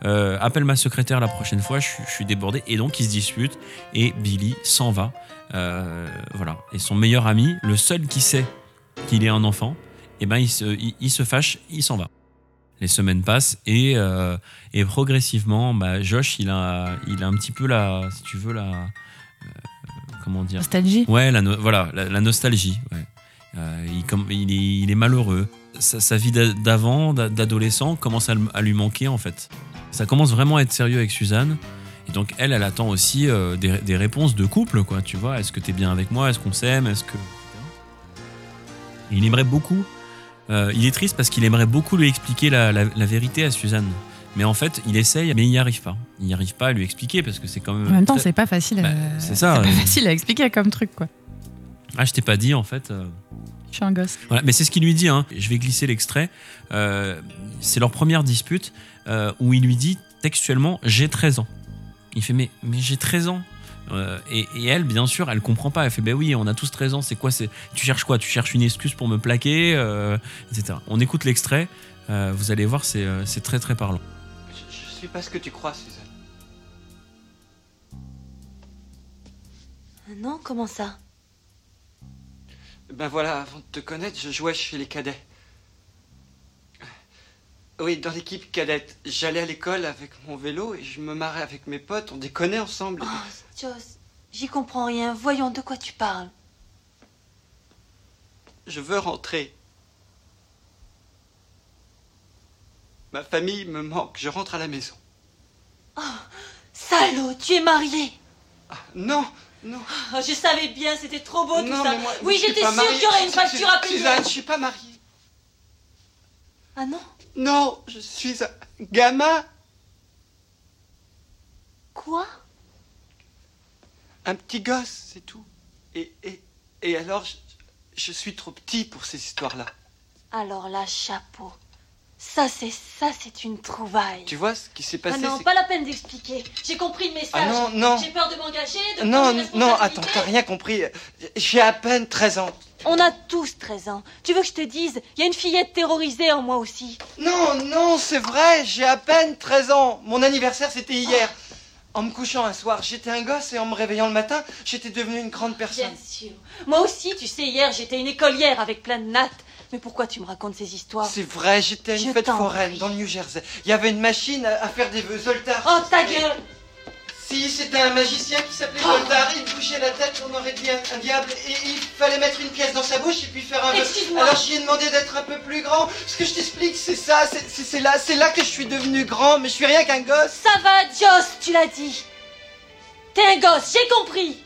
appelle ma secrétaire la prochaine fois, je, je suis débordé. Et donc ils se disputent et Billy s'en va. Voilà. Et son meilleur ami, le seul qui sait qu'il est un enfant, et ben il se, il, il se fâche, il s'en va. Les semaines passent et, euh, et progressivement, bah, Josh, il a, il a un petit peu la, si tu veux, la, euh, comment dire, Nostalgie. Ouais, la no- voilà, la, la nostalgie. ouais. Euh, il, comme, il, est, il est malheureux. Sa, sa vie d'a- d'avant, d'a- d'adolescent, commence à, lui manquer en fait. Ça commence vraiment à être sérieux avec Suzanne. Et donc elle, elle attend aussi euh, des, des réponses de couple, quoi. Tu vois, est-ce que t'es bien avec moi? Est-ce qu'on s'aime? Est-ce que il aimerait beaucoup. euh, il est triste parce qu'il aimerait beaucoup lui expliquer la, la- la vérité à Suzanne. Mais en fait, il essaye, mais il n'y arrive pas. Il n'y arrive pas à lui expliquer parce que c'est quand même. En même temps, très- c'est pas facile. Bah, à... c'est ça, pas euh. facile à expliquer comme truc, quoi. Ah, je t'ai pas dit en fait. euh, Je suis un gosse. Voilà, mais c'est ce qu'il lui dit. Hein. Je vais glisser l'extrait. Euh, c'est leur première dispute euh, où il lui dit textuellement J'ai 13 ans. Il fait Mais, mais j'ai 13 ans. Euh, et, et elle, bien sûr, elle comprend pas. Elle fait Ben oui, on a tous 13 ans. C'est quoi c'est Tu cherches quoi? Tu cherches une excuse pour me plaquer euh, etc. On écoute l'extrait. euh, vous allez voir, c'est c'est très très parlant. Je, je suis pas ce que tu crois, Suzanne. Non, comment ça? Ben voilà, avant de te connaître, je jouais chez les cadets. Oui, dans l'équipe cadette. J'allais à l'école avec mon vélo et je me marrais avec mes potes, on déconnait ensemble. Oh, Joss, j'y comprends rien. Voyons de quoi tu parles. Je veux rentrer. Ma famille me manque, je rentre à la maison. Salaud, tu es marié Non, non. Oh, Je savais bien, c'était trop beau tout non, ça. mais moi, oui, j'étais sûre qu'il y aurait une facture à payer. Suzanne, je suis pas marié. Ah non? Non, je suis un gamin. Quoi? Un petit gosse, c'est tout. Et, et, et alors, je, je suis trop petit pour ces histoires-là. Alors là, chapeau. Ça, c'est ça, c'est une trouvaille. Tu vois ce qui s'est Ah passé non, c'est- pas la peine d'expliquer. J'ai compris le message. Ah non, non. J'ai peur de m'engager, de Non, mes non, responsabilités. attends, t'as rien compris. J'ai à peine 13 ans. On a tous 13 ans. Tu veux que je te dise Il y a une fillette terrorisée en moi aussi. Non, non, c'est vrai, j'ai à peine 13 ans. Mon anniversaire, c'était hier. En me couchant un soir, j'étais un gosse et en me réveillant le matin, j'étais devenue une grande personne. Bien sûr. Moi aussi, tu sais, hier, j'étais une écolière avec plein de nattes. Mais pourquoi tu me racontes ces histoires C'est vrai, j'étais à une Je fête t'en foraine prie. dans le New Jersey. Il y avait une machine à à faire des vœux, Zoltar. Oh, ta gueule Si, c'était un magicien qui s'appelait Oh. Zoltar. Il bougeait la tête, on aurait dit un, un diable. Et il fallait mettre une pièce dans sa bouche et puis faire un vœu. Excuse-moi. Alors j'y ai demandé d'être un peu plus grand. Ce que je t'explique, c'est ça. C'est- C'est c'est là, c'est là que je suis devenu grand. Mais je suis rien qu'un gosse. Ça va, Joss, tu l'as dit. T'es un gosse, j'ai compris.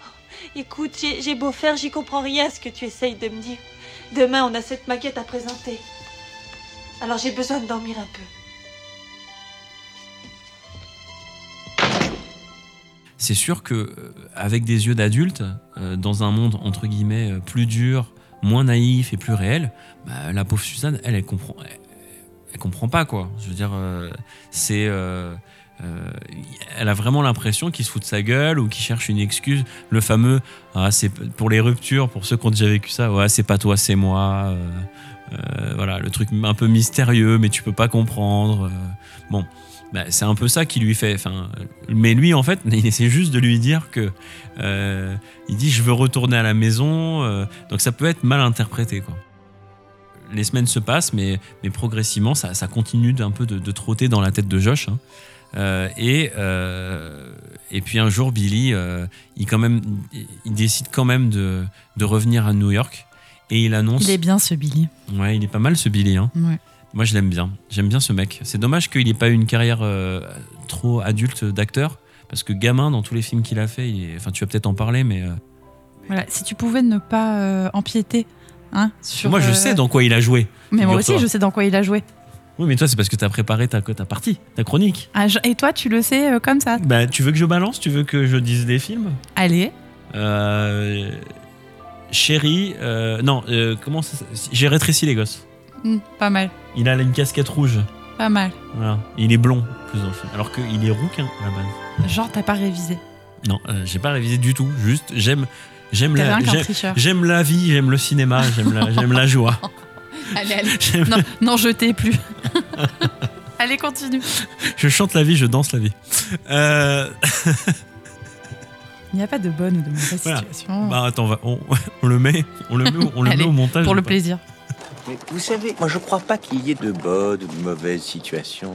Oh, Écoute, j'ai j'ai beau faire, j'y comprends rien à ce que tu essayes de me dire. Demain, on a cette maquette à présenter. Alors j'ai besoin de dormir un peu. c'est sûr que euh, avec des yeux d'adulte, euh, dans un monde entre guillemets euh, plus dur, moins naïf et plus réel, bah, la pauvre Suzanne, elle, elle comprend, elle, comprend pas quoi. Je veux dire, c'est, euh, elle a vraiment l'impression qu'il se fout de sa gueule ou qu'il cherche une excuse. Le fameux, ah, pour les ruptures, pour ceux qui ont déjà vécu ça, c'est pas toi, c'est moi. euh, euh, voilà, le truc un peu mystérieux, mais tu peux pas comprendre. bon. Bah, c'est un peu ça qui lui fait. Mais lui, en fait, (laughs) il essaie juste de lui dire que. il dit Je veux retourner à la maison. donc ça peut être mal interprété. Les semaines se passent, mais, progressivement, ça, continue d'un peu de, de trotter dans la tête de Josh. hein. Euh, et, euh, et puis un jour, Billy, euh, il, quand même, il, décide quand même de, de revenir à New York. Et il annonce. Il est bien ce Billy. Ouais, il est pas mal ce Billy. Hein. Ouais. Moi, je l'aime bien. J'aime bien ce mec. C'est dommage qu'il n'ait pas eu une carrière euh, trop adulte d'acteur. Parce que gamin, dans tous les films qu'il a fait, il est- enfin, tu vas peut-être en parler, mais. euh, Voilà, si tu pouvais ne pas euh, empiéter hein, sur. moi, je sais dans quoi il a joué. Mais moi aussi, je sais dans quoi il a joué. Oui, mais toi, c'est parce que tu as préparé ta, ta partie, ta chronique. Ah, je- Et toi, tu le sais euh, comme ça. Bah, tu veux que je balance Tu veux que je dise des films Allez. euh, Chérie. euh, non, euh, comment ça J'ai rétréci les gosses. Hmm, pas mal. Il a une casquette rouge. Pas mal. Voilà. Il est blond, plus dans le film. Alors qu'il est rouquin à la base. Genre, t'as pas révisé. Non, j'ai pas révisé du tout. Juste, j'aime, j'aime la, j'aime, la vie, j'aime le cinéma, j'aime la, j'aime la joie. (laughs) Allez, allez. (laughs) Non, non, je t'ai plus. (laughs) allez, continue. Je chante la vie, je danse la vie. Euh, Il n'y a pas de bonne ou de mauvaise Voilà. situation. bah attends, on, va- on, on le met, on le met, au- on le Allez, met au montage. pour ou le pas plaisir. Mais vous savez, moi je crois pas qu'il y ait de bonnes ou de mauvaises situations.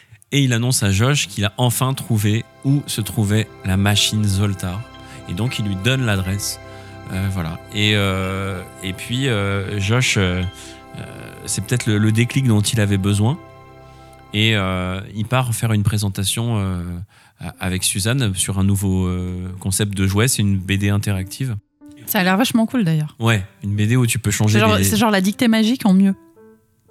et il annonce à Josh qu'il a enfin trouvé où se trouvait la machine Zoltar. Et donc il lui donne l'adresse. Euh, voilà. Et, euh, et puis euh, Josh, c'est peut-être le, le déclic dont il avait besoin. Et il part faire une présentation avec Suzanne sur un nouveau concept de jouet. C'est une BD interactive. Ça a l'air vachement cool d'ailleurs. Ouais, une BD où tu peux changer C'est genre, les- c'est genre la dictée magique en mieux.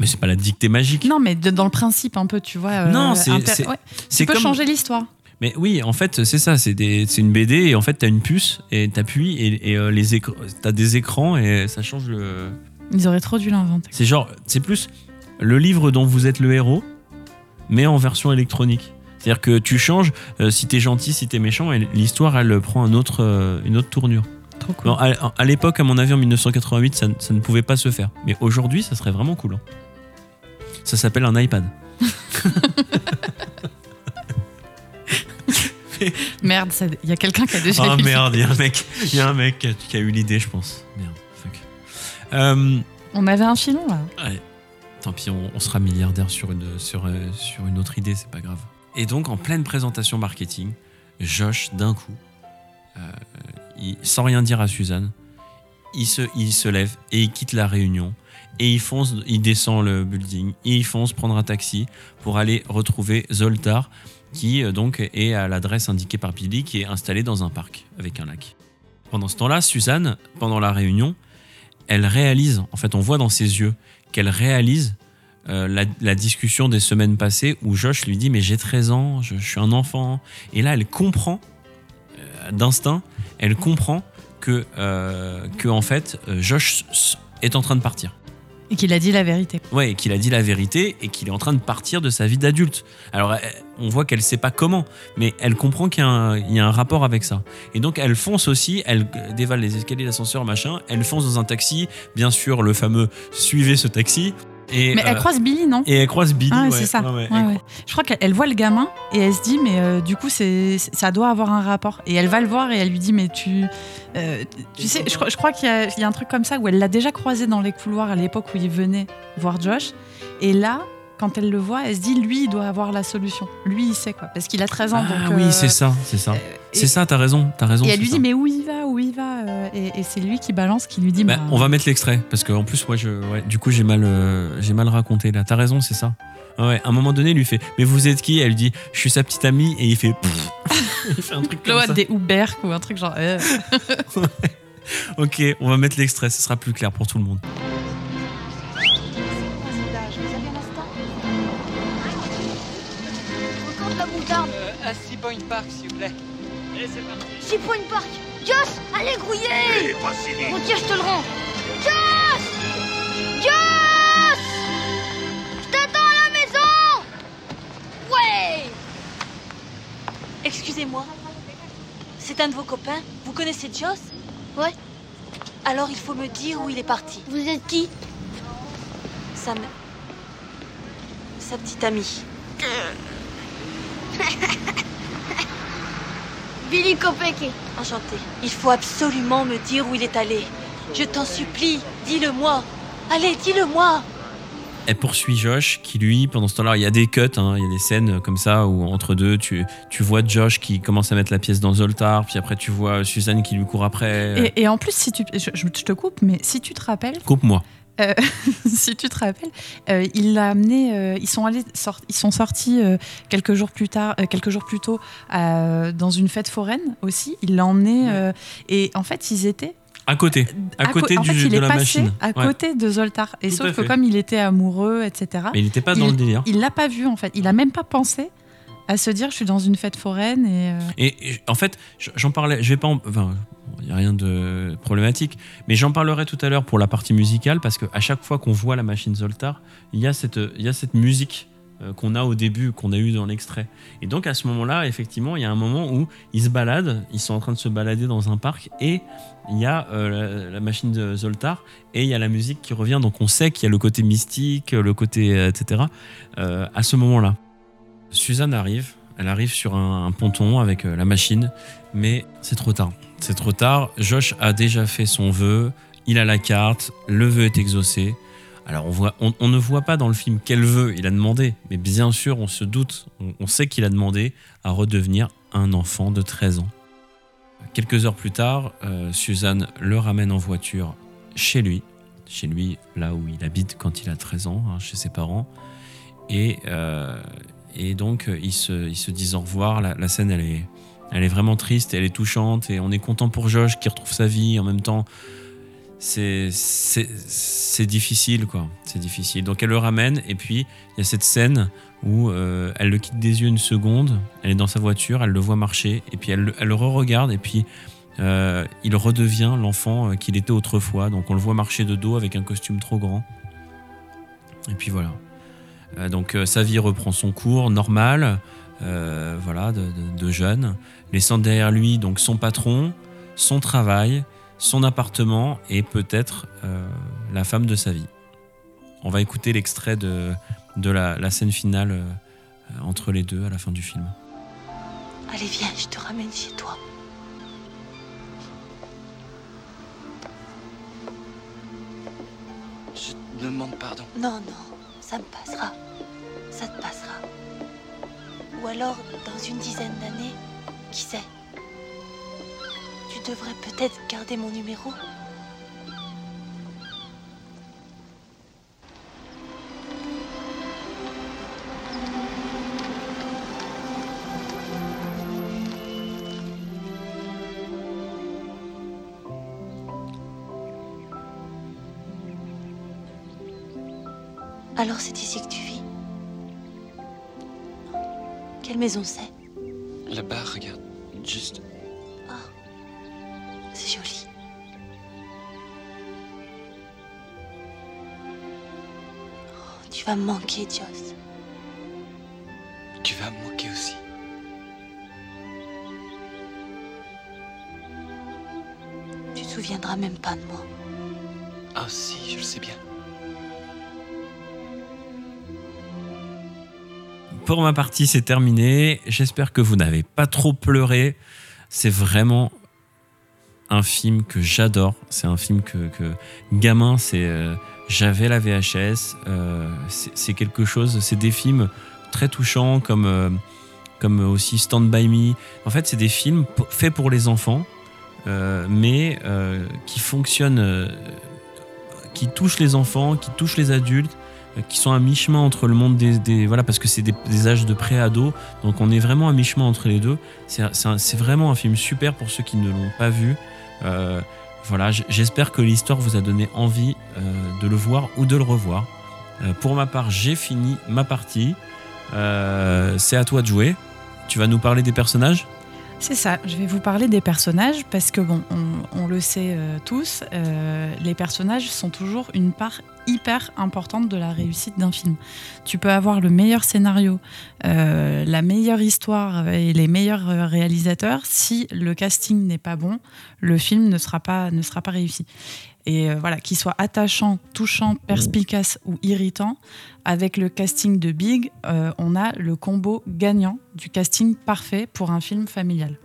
Mais c'est pas la dictée magique. Non, mais de- dans le principe un peu, tu vois. euh, Non, c'est- inter- c'est- ouais. c'est Tu peux comme- changer l'histoire. Mais oui, en fait, c'est ça, c'est des- c'est une BD et en fait, t'as une puce et t'appuies et, et euh, les écr- t'as des écrans et ça change le. Ils auraient trop dû l'inventer. C'est genre, c'est plus le livre dont vous êtes le héros, mais en version électronique. C'est-à-dire que tu changes euh, si t'es gentil, si t'es méchant, et l'histoire elle prend un autre, euh, une autre tournure. Trop cool. Non, à à l'époque, à mon avis, en 1988, ça, ne- ça ne pouvait pas se faire. Mais aujourd'hui, ça serait vraiment cool. hein. Ça s'appelle un iPad. (laughs) Merde, il y a quelqu'un qui a déjà Ah eu merde, il y a un mec, il y a un mec qui a, eu l'idée, je pense. Merde, fuck. Euh, On avait un filon là. Ouais. Tant pis, on, on sera milliardaire sur une, sur, euh, sur une autre idée, c'est pas grave. Et donc, en pleine présentation marketing, Josh, d'un coup, euh, il- sans rien dire à Suzanne, il se, il se lève et il quitte la réunion. Et il fonce, il descend le building et il fonce prendre un taxi pour aller retrouver Zoltar, qui euh, donc est à l'adresse indiquée par Billy, qui est installé dans un parc avec un lac. Pendant ce temps-là, Suzanne, pendant la réunion, elle réalise, en fait, on voit dans ses yeux qu'elle réalise euh, la, discussion des semaines passées où Josh lui dit Mais j'ai 13 ans, je, suis un enfant. Et là, elle comprend, euh, d'instinct, elle comprend que, que en fait, Josh est en train de partir. Et qu'il a dit la vérité. Ouais, et qu'il a dit la vérité et qu'il est en train de partir de sa vie d'adulte. Alors, on voit qu'elle sait pas comment, mais elle comprend qu'il y a un rapport avec ça. Et donc, elle fonce aussi, elle dévale les escaliers d'ascenseur, machin, elle fonce dans un taxi, bien sûr, le fameux suivez ce taxi. Et, Mais elle euh, croise Billy, non Et elle croise Billy, Ah, ouais, c'est ça. ouais, ouais. Je crois qu'elle voit le gamin et elle se dit, mais euh, du coup, c'est, ça doit avoir un rapport. Et elle va le voir et elle lui dit, mais tu. euh, tu sais, je, crois- je crois qu'il y a, il y a un truc comme ça où elle l'a déjà croisé dans les couloirs à l'époque où il venait voir Josh. Et là, quand elle le voit, elle se dit, lui, il doit avoir la solution. Lui, il sait quoi. Parce qu'il a 13 ans. Ah donc, oui, euh, c'est ça, c'est ça. c'est et- ça, t'as raison, t'as raison. Et elle c'est lui ça. dit, mais où il va Où il va euh, Et, et c'est lui qui balance, qui lui dit, Bah, bah, on va mettre l'extrait parce qu'en plus moi je ouais, du coup j'ai mal euh, j'ai mal raconté là. T'as raison, c'est ça. Ouais, à un moment donné, il lui fait "Mais vous êtes qui? Elle dit "Je suis sa petite amie" et il fait (laughs) il fait un truc comme ça. des Houberc ou un truc genre. euh. (laughs) OK, on va mettre l'extrait, ce sera plus clair pour tout le monde. Park, s'il vous plaît. Six Point Park. Joss, allez grouiller. Eh, pas si vite. Bon, tiens, je te le rends. Joss Joss Je t'attends à la maison Ouais Excusez-moi. C'est un de vos copains Vous connaissez Joss? Ouais. Alors il faut me dire où il est parti. Vous êtes qui? Sa, m- sa petite amie. (laughs) Billy Kopeke. Enchanté. Il faut absolument me dire où il est allé. Je t'en supplie, dis-le-moi. Allez, dis-le-moi. Elle poursuit Josh qui lui pendant ce temps-là, il y a des cuts, hein, il y a des scènes comme ça où entre deux tu, tu vois Josh qui commence à mettre la pièce dans Zoltar, puis après tu vois Suzanne qui lui court après. Et, et en plus, si tu, je, je te coupe, mais si tu te rappelles, Coupe-moi. Euh, (laughs) si tu te rappelles, euh, il l'a amené, euh, ils sont allés, sort- ils sont sortis euh, quelques jours plus tard, quelques jours plus tôt, dans une fête foraine aussi. Il l'a emmené et en fait, ils étaient À côté, à, côté en du, fait, il de est la passé machine. à Ouais. côté de Zoltar. Et Tout sauf que comme il était amoureux, etc. Mais il n'était pas dans il- le délire. Il l'a pas vu en fait. Il a même pas pensé à se dire, je suis dans une fête foraine et. Et, et en fait, j'en parlais, je vais pas en- enfin, il n'y a rien de problématique, mais j'en parlerai tout à l'heure pour la partie musicale parce qu'à chaque fois qu'on voit la machine Zoltar, il y a cette, y a cette musique euh, qu'on a au début, qu'on a eu dans l'extrait. Et donc à ce moment-là, effectivement, il y a un moment où ils se baladent, ils sont en train de se balader dans un parc et il y a euh, la, machine Zoltar et il y a la musique qui revient. Donc on sait qu'il y a le côté mystique, le côté euh, etc. à ce moment-là. Suzanne arrive, elle arrive sur un, ponton avec la machine, mais c'est trop tard. C'est trop tard. Josh a déjà fait son vœu, il a la carte, le vœu est exaucé. Alors on, voit, on, ne voit pas dans le film quel vœu il a demandé, mais bien sûr on se doute, on, sait qu'il a demandé à redevenir un enfant de 13 ans. Quelques heures plus tard, euh, Suzanne le ramène en voiture chez lui, chez lui là où il habite quand il a 13 ans, hein, chez ses parents. Et, euh, et donc, euh, ils se, ils se disent au revoir. La, la scène, elle est, elle est vraiment triste, elle est touchante. Et on est content pour Josh qui retrouve sa vie. En même temps, c'est difficile, quoi. C'est difficile. Donc, elle le ramène. Et puis, il y a cette scène où euh, elle le quitte des yeux une seconde. Elle est dans sa voiture, elle le voit marcher. Et puis, elle, le- re-regarde. Et puis, euh, il redevient l'enfant euh, qu'il était autrefois. Donc, on le voit marcher de dos avec un costume trop grand. Et puis, voilà. Donc sa vie reprend son cours normal, euh, voilà, de, de- de jeune, laissant derrière lui donc son patron, son travail, son appartement et peut-être euh, la femme de sa vie. On va écouter l'extrait de, de la, la scène finale euh, entre les deux à la fin du film. Allez, viens, je te ramène chez toi. me demande pardon. Non, non, ça me passera. Ça te passera. Ou alors, dans une dizaine d'années, qui sait? Tu devrais peut-être garder mon numéro. Alors c'est ici que tu Quelle maison c'est Là-bas, regarde. Juste. C'est joli. Oh, tu vas me manquer, Joss. Tu vas me manquer aussi. Tu te souviendras même pas de moi. Ah si, je le sais bien. Pour ma partie, c'est terminé. J'espère que vous n'avez pas trop pleuré. C'est vraiment un film que j'adore. C'est un film que, que gamin, c'est euh, j'avais la VHS. euh, c'est quelque chose. C'est des films très touchants comme euh, comme aussi Stand by Me. En fait, c'est des films faits pour les enfants, mais qui fonctionnent, qui touchent les enfants, qui touchent les adultes qui sont à mi-chemin entre le monde des, voilà parce que c'est des, âges de pré-ado donc on est vraiment à mi-chemin entre les deux. C'est vraiment un film super pour ceux qui ne l'ont pas vu. Euh, voilà j'espère que l'histoire vous a donné envie euh, de le voir ou de le revoir. Euh, pour ma part j'ai fini ma partie. Euh, c'est à toi de jouer. Tu vas nous parler des personnages? C'est ça, je vais vous parler des personnages parce que, bon, on, le sait euh, tous, euh, les personnages sont toujours une part hyper importante de la réussite d'un film. Tu peux avoir le meilleur scénario, euh, la meilleure histoire et les meilleurs euh, réalisateurs, si le casting n'est pas bon, le film ne sera pas, ne sera pas réussi. Et euh, voilà, qu'il soit attachant, touchant, perspicace ou irritant, avec le casting de Big, euh, on a le combo gagnant du casting parfait pour un film familial.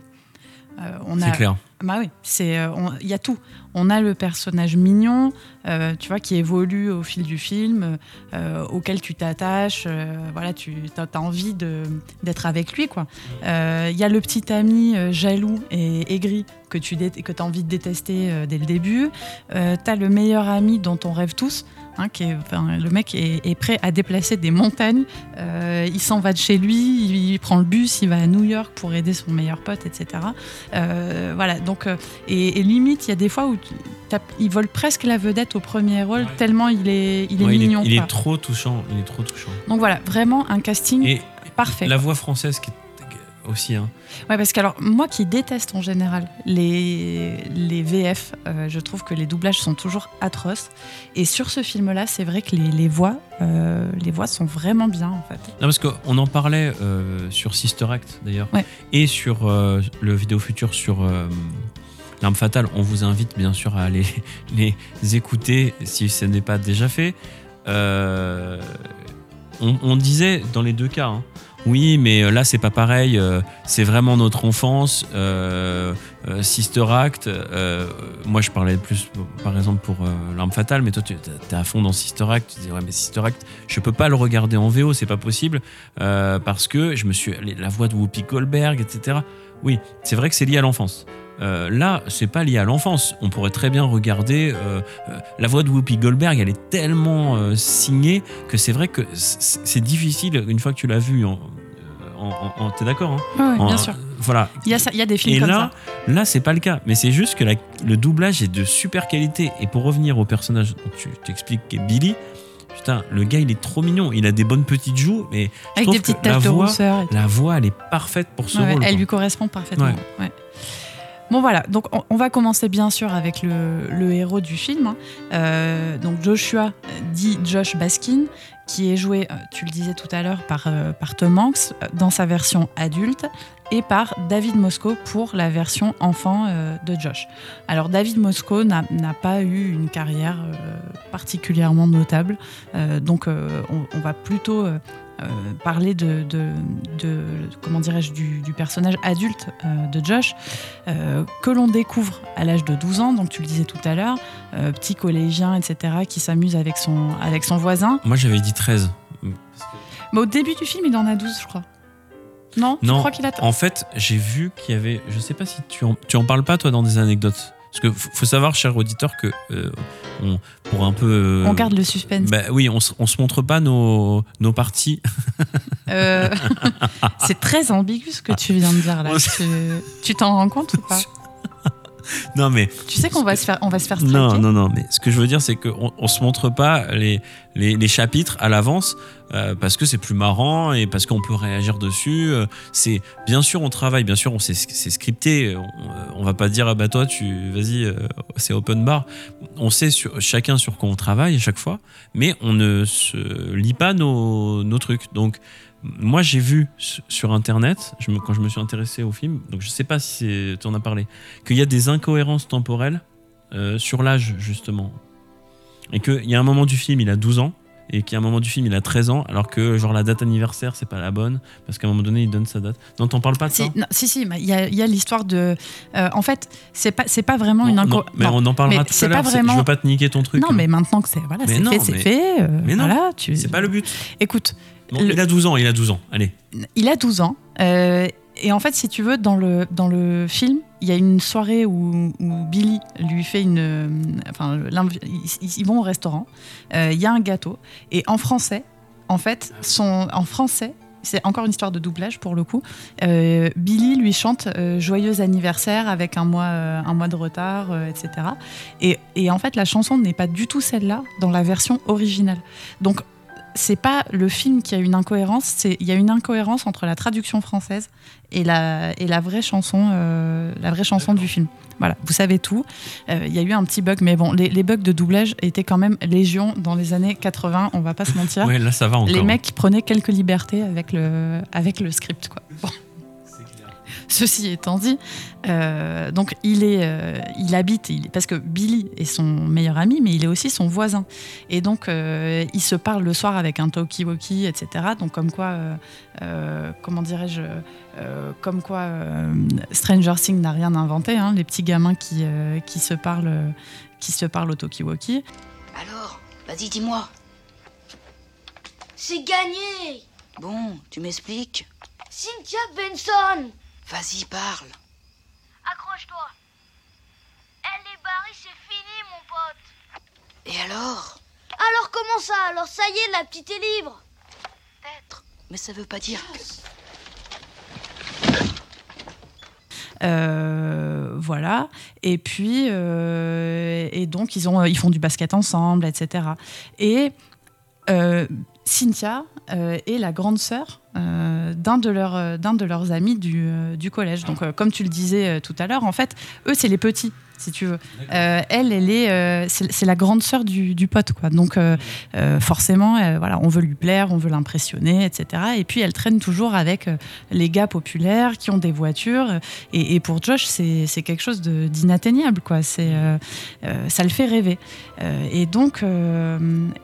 Euh, on c'est a, clair bah oui, c'est euh, il y a tout. On a le personnage mignon, euh, tu vois, qui évolue au fil du film, euh, auquel tu t'attaches. voilà, tu as, envie d'être avec lui, quoi. Il y a le petit ami jaloux et aigri que tu que as envie de détester dès le début. Tu as le meilleur ami dont on rêve tous. Hein, qui est, enfin, le mec est, est prêt à déplacer des montagnes. Euh, il s'en va de chez lui, il, il prend le bus, il va à New York pour aider son meilleur pote, etc. Euh, voilà, donc, euh, et, et limite, il y a des fois où tu- t'as- il vole presque la vedette au premier rôle, tellement il est, il est Ouais, mignon. il, est, trop touchant il est trop touchant Donc voilà, vraiment un casting et parfait. la voix française qui est aussi hein. Ouais, parce que alors, moi qui déteste en général les, les VF, euh, je trouve que les doublages sont toujours atroces. Et sur ce film-là, c'est vrai que les, les voix, euh, les voix sont vraiment bien en fait. Non, parce qu'on en parlait euh, sur Sister Act d'ailleurs, Ouais. et sur le vidéo futur sur L'arme fatale. On vous invite bien sûr à aller (laughs) les écouter si ce n'est pas déjà fait. On, on disait dans les deux cas, hein, oui, mais là c'est pas pareil, euh, c'est vraiment notre enfance. euh, euh, Sister Act, euh, moi je parlais plus par exemple pour euh, L'arme fatale, mais toi tu es à fond dans Sister Act, tu dis ouais, mais Sister Act, je peux pas le regarder en VO, c'est pas possible, euh, parce que je me suis. La voix de Whoopi Goldberg, etc. Oui, c'est vrai que c'est lié à l'enfance. Euh, là, c'est pas lié à l'enfance. On pourrait très bien regarder euh, euh, la voix de Whoopi Goldberg. Elle est tellement euh, signée que c'est vrai que c'est difficile une fois que tu l'as vue. En, en- T'es d'accord hein ouais, bien sûr. Voilà. Il y a, ça- il y a des films Et comme là, ça. là, c'est pas le cas. Mais c'est juste que la- le doublage est de super qualité. Et pour revenir au personnage dont tu t'expliques, qui est Billy, putain, le gars, il est trop mignon. Il a des bonnes petites joues, mais je Avec des petites que la de voix, la voix, elle est parfaite pour ce Ouais, rôle. elle quoi. lui correspond parfaitement. Ouais. Bon voilà, donc on, on va commencer bien sûr avec le, le héros du film. hein. Euh, donc Joshua, dit Josh Baskin, qui est joué, euh, tu le disais tout à l'heure, par, euh, par euh, dans sa version adulte et par David Moscow pour la version enfant de Josh. Alors David Moscow n'a pas eu une carrière particulièrement notable, donc on, on va plutôt euh, parler de, de, de- comment dirais-je du, du personnage adulte euh, de Josh euh, que l'on découvre à l'âge de 12 ans, donc tu le disais tout à l'heure, petit collégien, etc., qui s'amuse avec son, avec son voisin. Moi, j'avais dit 13. Mais au début du film, il en a 12, je crois. Non, Non, crois qu'il a... en fait, j'ai vu qu'il y avait. Je sais pas si tu en, tu en parles pas, toi, dans des anecdotes. Parce que faut savoir, cher auditeur, que euh, on, pour un peu. euh, On garde le suspense. Bah oui, on, on se montre pas nos, nos parties. Euh, (laughs) c'est très ambigu ce que tu viens de dire là. Tu t'en rends compte ou pas? (laughs) (laughs) non, mais. Tu sais qu'on va se faire, on va se faire Non, striker non, non, mais ce que je veux dire, c'est qu'on on se montre pas les, les, les chapitres à l'avance euh, parce que c'est plus marrant et parce qu'on peut réagir dessus. Euh, C'est bien sûr on travaille, bien sûr on c'est scripté. On, on va pas dire ah bah toi tu vas-y euh, c'est open bar. On sait sur, chacun sur quoi on travaille à chaque fois, mais on ne se lit pas nos, nos trucs. Donc moi j'ai vu sur internet, je me- quand je me suis intéressé au film, donc je sais pas si tu en as parlé, qu'il y a des incohérences temporelles euh, sur l'âge justement. Et qu'il y a un moment du film, il a 12 ans, et qu'il y a un moment du film, il a 13 ans, alors que genre la date anniversaire, c'est pas la bonne, parce qu'à un moment donné, il donne sa date. Non, t'en parles pas de ça Si, non, si, si, il y a, l'histoire de. euh, en fait, c'est pas, c'est pas vraiment une inco- non, mais on en parlera mais tout à pas l'heure. vraiment- Je veux pas te niquer ton truc. Non, hein. mais maintenant que c'est voilà, fait, c'est fait. euh, mais non, voilà, tu... c'est pas le but. Écoute, Bon, le- Il a 12 ans, il a 12 ans. Allez. il a 12 ans. euh, et en fait, si tu veux, dans le, dans le film, il y a une soirée où, où Billy lui fait une. euh, Enfin, ils, ils vont au restaurant. euh, Il y a un gâteau. Et en français, en fait, son, en français, c'est encore une histoire de doublage pour le coup. euh, Billy lui chante euh, Joyeux anniversaire avec un mois, euh, un mois de retard, etc. Et, et en fait, la chanson n'est pas du tout celle-là dans la version originale. Donc, c'est pas le film qui a une incohérence, c'est il y a une incohérence entre la traduction française et la, et la vraie chanson, euh, la vraie chanson du film. Voilà, vous savez tout. Euh, Il y a eu un petit bug, mais bon, les, les bugs de doublage étaient quand même légion dans les années 80, on va pas se mentir. Ouais, là, ça va encore. Les mecs prenaient quelques libertés avec le, avec le script. Quoi. Ceci étant dit, euh, donc il, est, euh, il habite, il- parce que Billy est son meilleur ami, mais il est aussi son voisin. Et donc euh, il se parle le soir avec un talkie-walkie, etc. Donc comme quoi, euh, euh, comment dirais-je, euh, comme quoi euh, Stranger Things n'a rien inventé, hein, les petits gamins qui, euh, qui, se parlent, qui se parlent au talkie-walkie. Alors, vas-y, dis-moi. C'est gagné Bon, tu m'expliques? Cynthia Benson Vas-y, parle. Accroche-toi. Elle est barrée, c'est fini, mon pote. Et alors? Alors comment ça? Alors ça y est, la petite est libre. Mais ça veut pas dire que... Euh, voilà. Et puis, euh, et donc ils ont, ils font du basket ensemble, etc. Et euh, Cynthia euh, est la grande sœur euh, d'un de leurs, euh, de leurs amis du, euh, du collège. Donc, comme tu le disais tout à l'heure, en fait, eux c'est les petits. Si tu veux, Euh, elle, elle est, euh, c'est la grande sœur du, du pote, quoi. Donc, euh, forcément, voilà, on veut lui plaire, on veut l'impressionner, etc. Et puis, elle traîne toujours avec les gars populaires qui ont des voitures. Et, et pour Josh, c'est quelque chose d'inatteignable, quoi. C'est, ça le fait rêver. Et donc,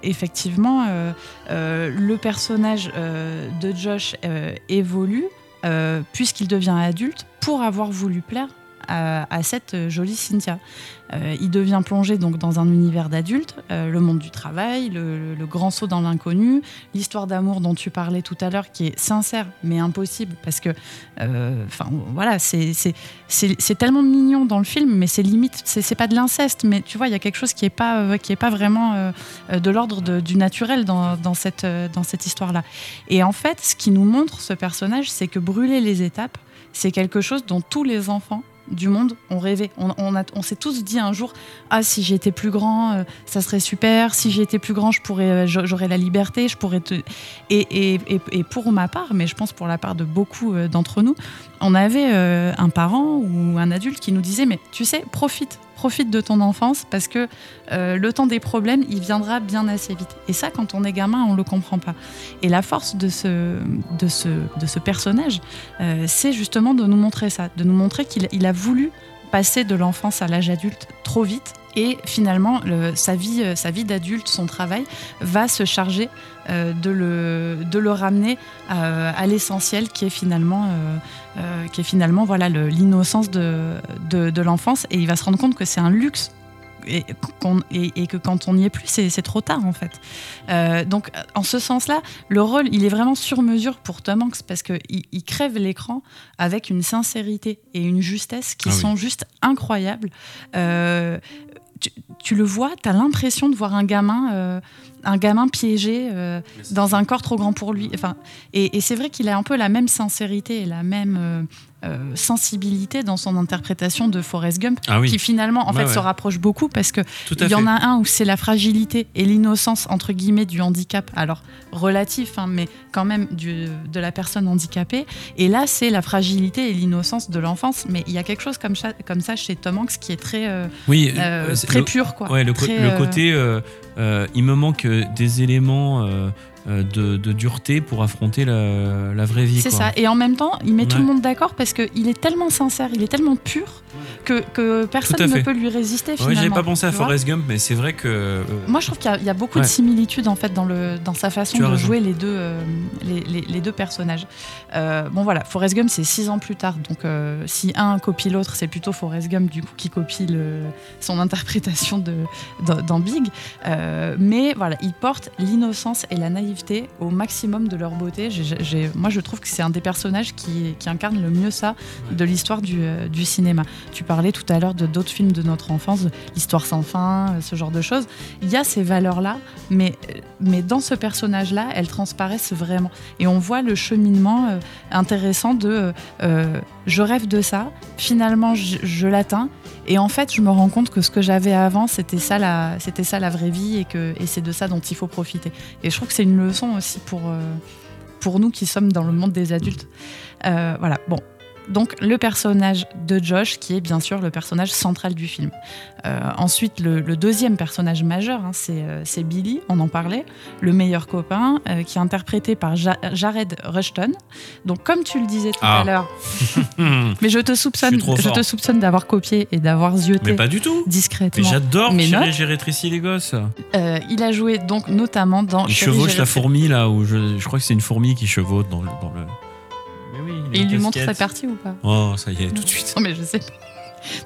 effectivement, le personnage de Josh évolue puisqu'il devient adulte pour avoir voulu plaire à, cette jolie Cynthia. Euh, il devient plongé donc dans un univers d'adultes, euh, le monde du travail, le, grand saut dans l'inconnu, l'histoire d'amour dont tu parlais tout à l'heure qui est sincère mais impossible parce que, euh, enfin voilà, c'est tellement mignon dans le film, mais c'est limite, c'est pas de l'inceste, mais tu vois, il y a quelque chose qui est pas qui est pas vraiment de l'ordre du naturel dans, cette dans cette histoire-là. Et en fait, ce qui nous montre ce personnage, c'est que brûler les étapes, c'est quelque chose dont tous les enfants du monde. On, on, on s'est tous dit un jour Ah, si j'étais plus grand, euh, ça serait super. Si j'étais plus grand, euh, j'a- j'aurais la liberté. Je pourrais et, pour ma part, mais je pense pour la part de beaucoup euh, d'entre nous, on avait un parent ou un adulte qui nous disait Mais tu sais, profite, profite de ton enfance parce que euh, le temps des problèmes, il viendra bien assez vite. Et ça, quand on est gamin, on le comprend pas. Et la force de ce, de ce, de ce personnage, euh, c'est justement de nous montrer ça, de nous montrer qu'il il a voulu passer de l'enfance à l'âge adulte trop vite Et finalement, le- sa vie, euh, sa vie d'adulte, son travail, va se charger euh, de, le, de le ramener euh, à l'essentiel, qui est finalement, euh, qui est finalement voilà l'innocence de, de, de l'enfance. Et il va se rendre compte que c'est un luxe. Et, qu'on- et- et que quand on n'y est plus, c'est trop tard en fait. Euh, donc, en ce sens-là, le rôle, il est vraiment sur mesure pour Tom Hanks parce qu'il il crève l'écran avec une sincérité et une justesse qui Ah oui. sont juste incroyables. Euh, tu, le vois, tu as l'impression de voir un gamin, euh, un gamin piégé euh, dans un corps trop grand pour lui. Enfin, et, et c'est vrai qu'il a un peu la même sincérité et la même euh, euh, sensibilité dans son interprétation de Forrest Gump, Ah oui. qui finalement en fait ouais. se rapproche beaucoup parce que il y en a un où c'est la fragilité et l'innocence entre guillemets du handicap, alors relatif, hein, mais quand même du- de la personne handicapée. Et là, c'est la fragilité et l'innocence de l'enfance. Mais il y a quelque chose comme ça, comme ça chez Tom Hanks qui est très, euh, Oui, très le- pur, quoi. Ouais, le, co- Très, le côté, il me manque euh, des éléments euh, euh, de, de dureté pour affronter la, la vraie vie. C'est ça. Et en même temps, il met tout Ouais. le monde d'accord parce qu'il est tellement sincère, il est tellement pur que, que personne ne peut lui résister Ouais, finalement. j'avais pas pensé à. Forrest Gump, mais c'est vrai que. euh, Moi, je trouve qu'il y a- il y, a beaucoup Ouais. de similitudes en fait dans, le, dans sa façon Tu de jouer les deux, euh, les, les- les deux personnages. Euh, bon voilà, Forrest Gump c'est six ans plus tard, donc euh, si un copie l'autre, c'est plutôt Forrest Gump du coup qui copie le, son interprétation de, dans, dans Big. Euh, mais voilà, ils portent l'innocence et la naïveté au maximum de leur beauté. J'ai- j'ai- moi, je trouve que c'est un des personnages qui, qui incarne le mieux ça de l'histoire du, euh, du cinéma. Tu parlais tout à l'heure de d'autres films de notre enfance, l'histoire sans fin, euh, ce genre de choses. Il y a ces valeurs-là, mais, euh, mais dans ce personnage-là, elles transparaissent vraiment. Et on voit le cheminement intéressant de euh, je rêve de ça, finalement je, l'atteins. Et en fait, je me rends compte que ce que j'avais avant, c'était ça, la, c'était ça la vraie vie et, que, c'est de ça dont il faut profiter. Et je trouve que c'est une leçon aussi pour, euh, pour nous qui sommes dans le monde des adultes. Euh, voilà, bon. Donc le personnage de Josh, qui est bien sûr le personnage central du film. Euh, ensuite, le, le deuxième personnage majeur, hein, c'est euh, c'est Billy, on en parlait, le meilleur copain, euh, qui est interprété par Ja- Jared Rushton. Donc comme tu le disais tout Ah. à l'heure, (laughs) mais je te soupçonne, Je te soupçonne d'avoir copié et d'avoir zioté Mais pas du tout. discrètement. Mais j'adore j'ai rétréci les gosses. Il a joué donc notamment dans. Il chevauche la fourmi là, où je, je crois que c'est une fourmi qui chevauche dans le. Dans le... Mais oui, Et il lui montre sa partie ou pas Oh, ça y est, tout de suite. Non mais je sais pas.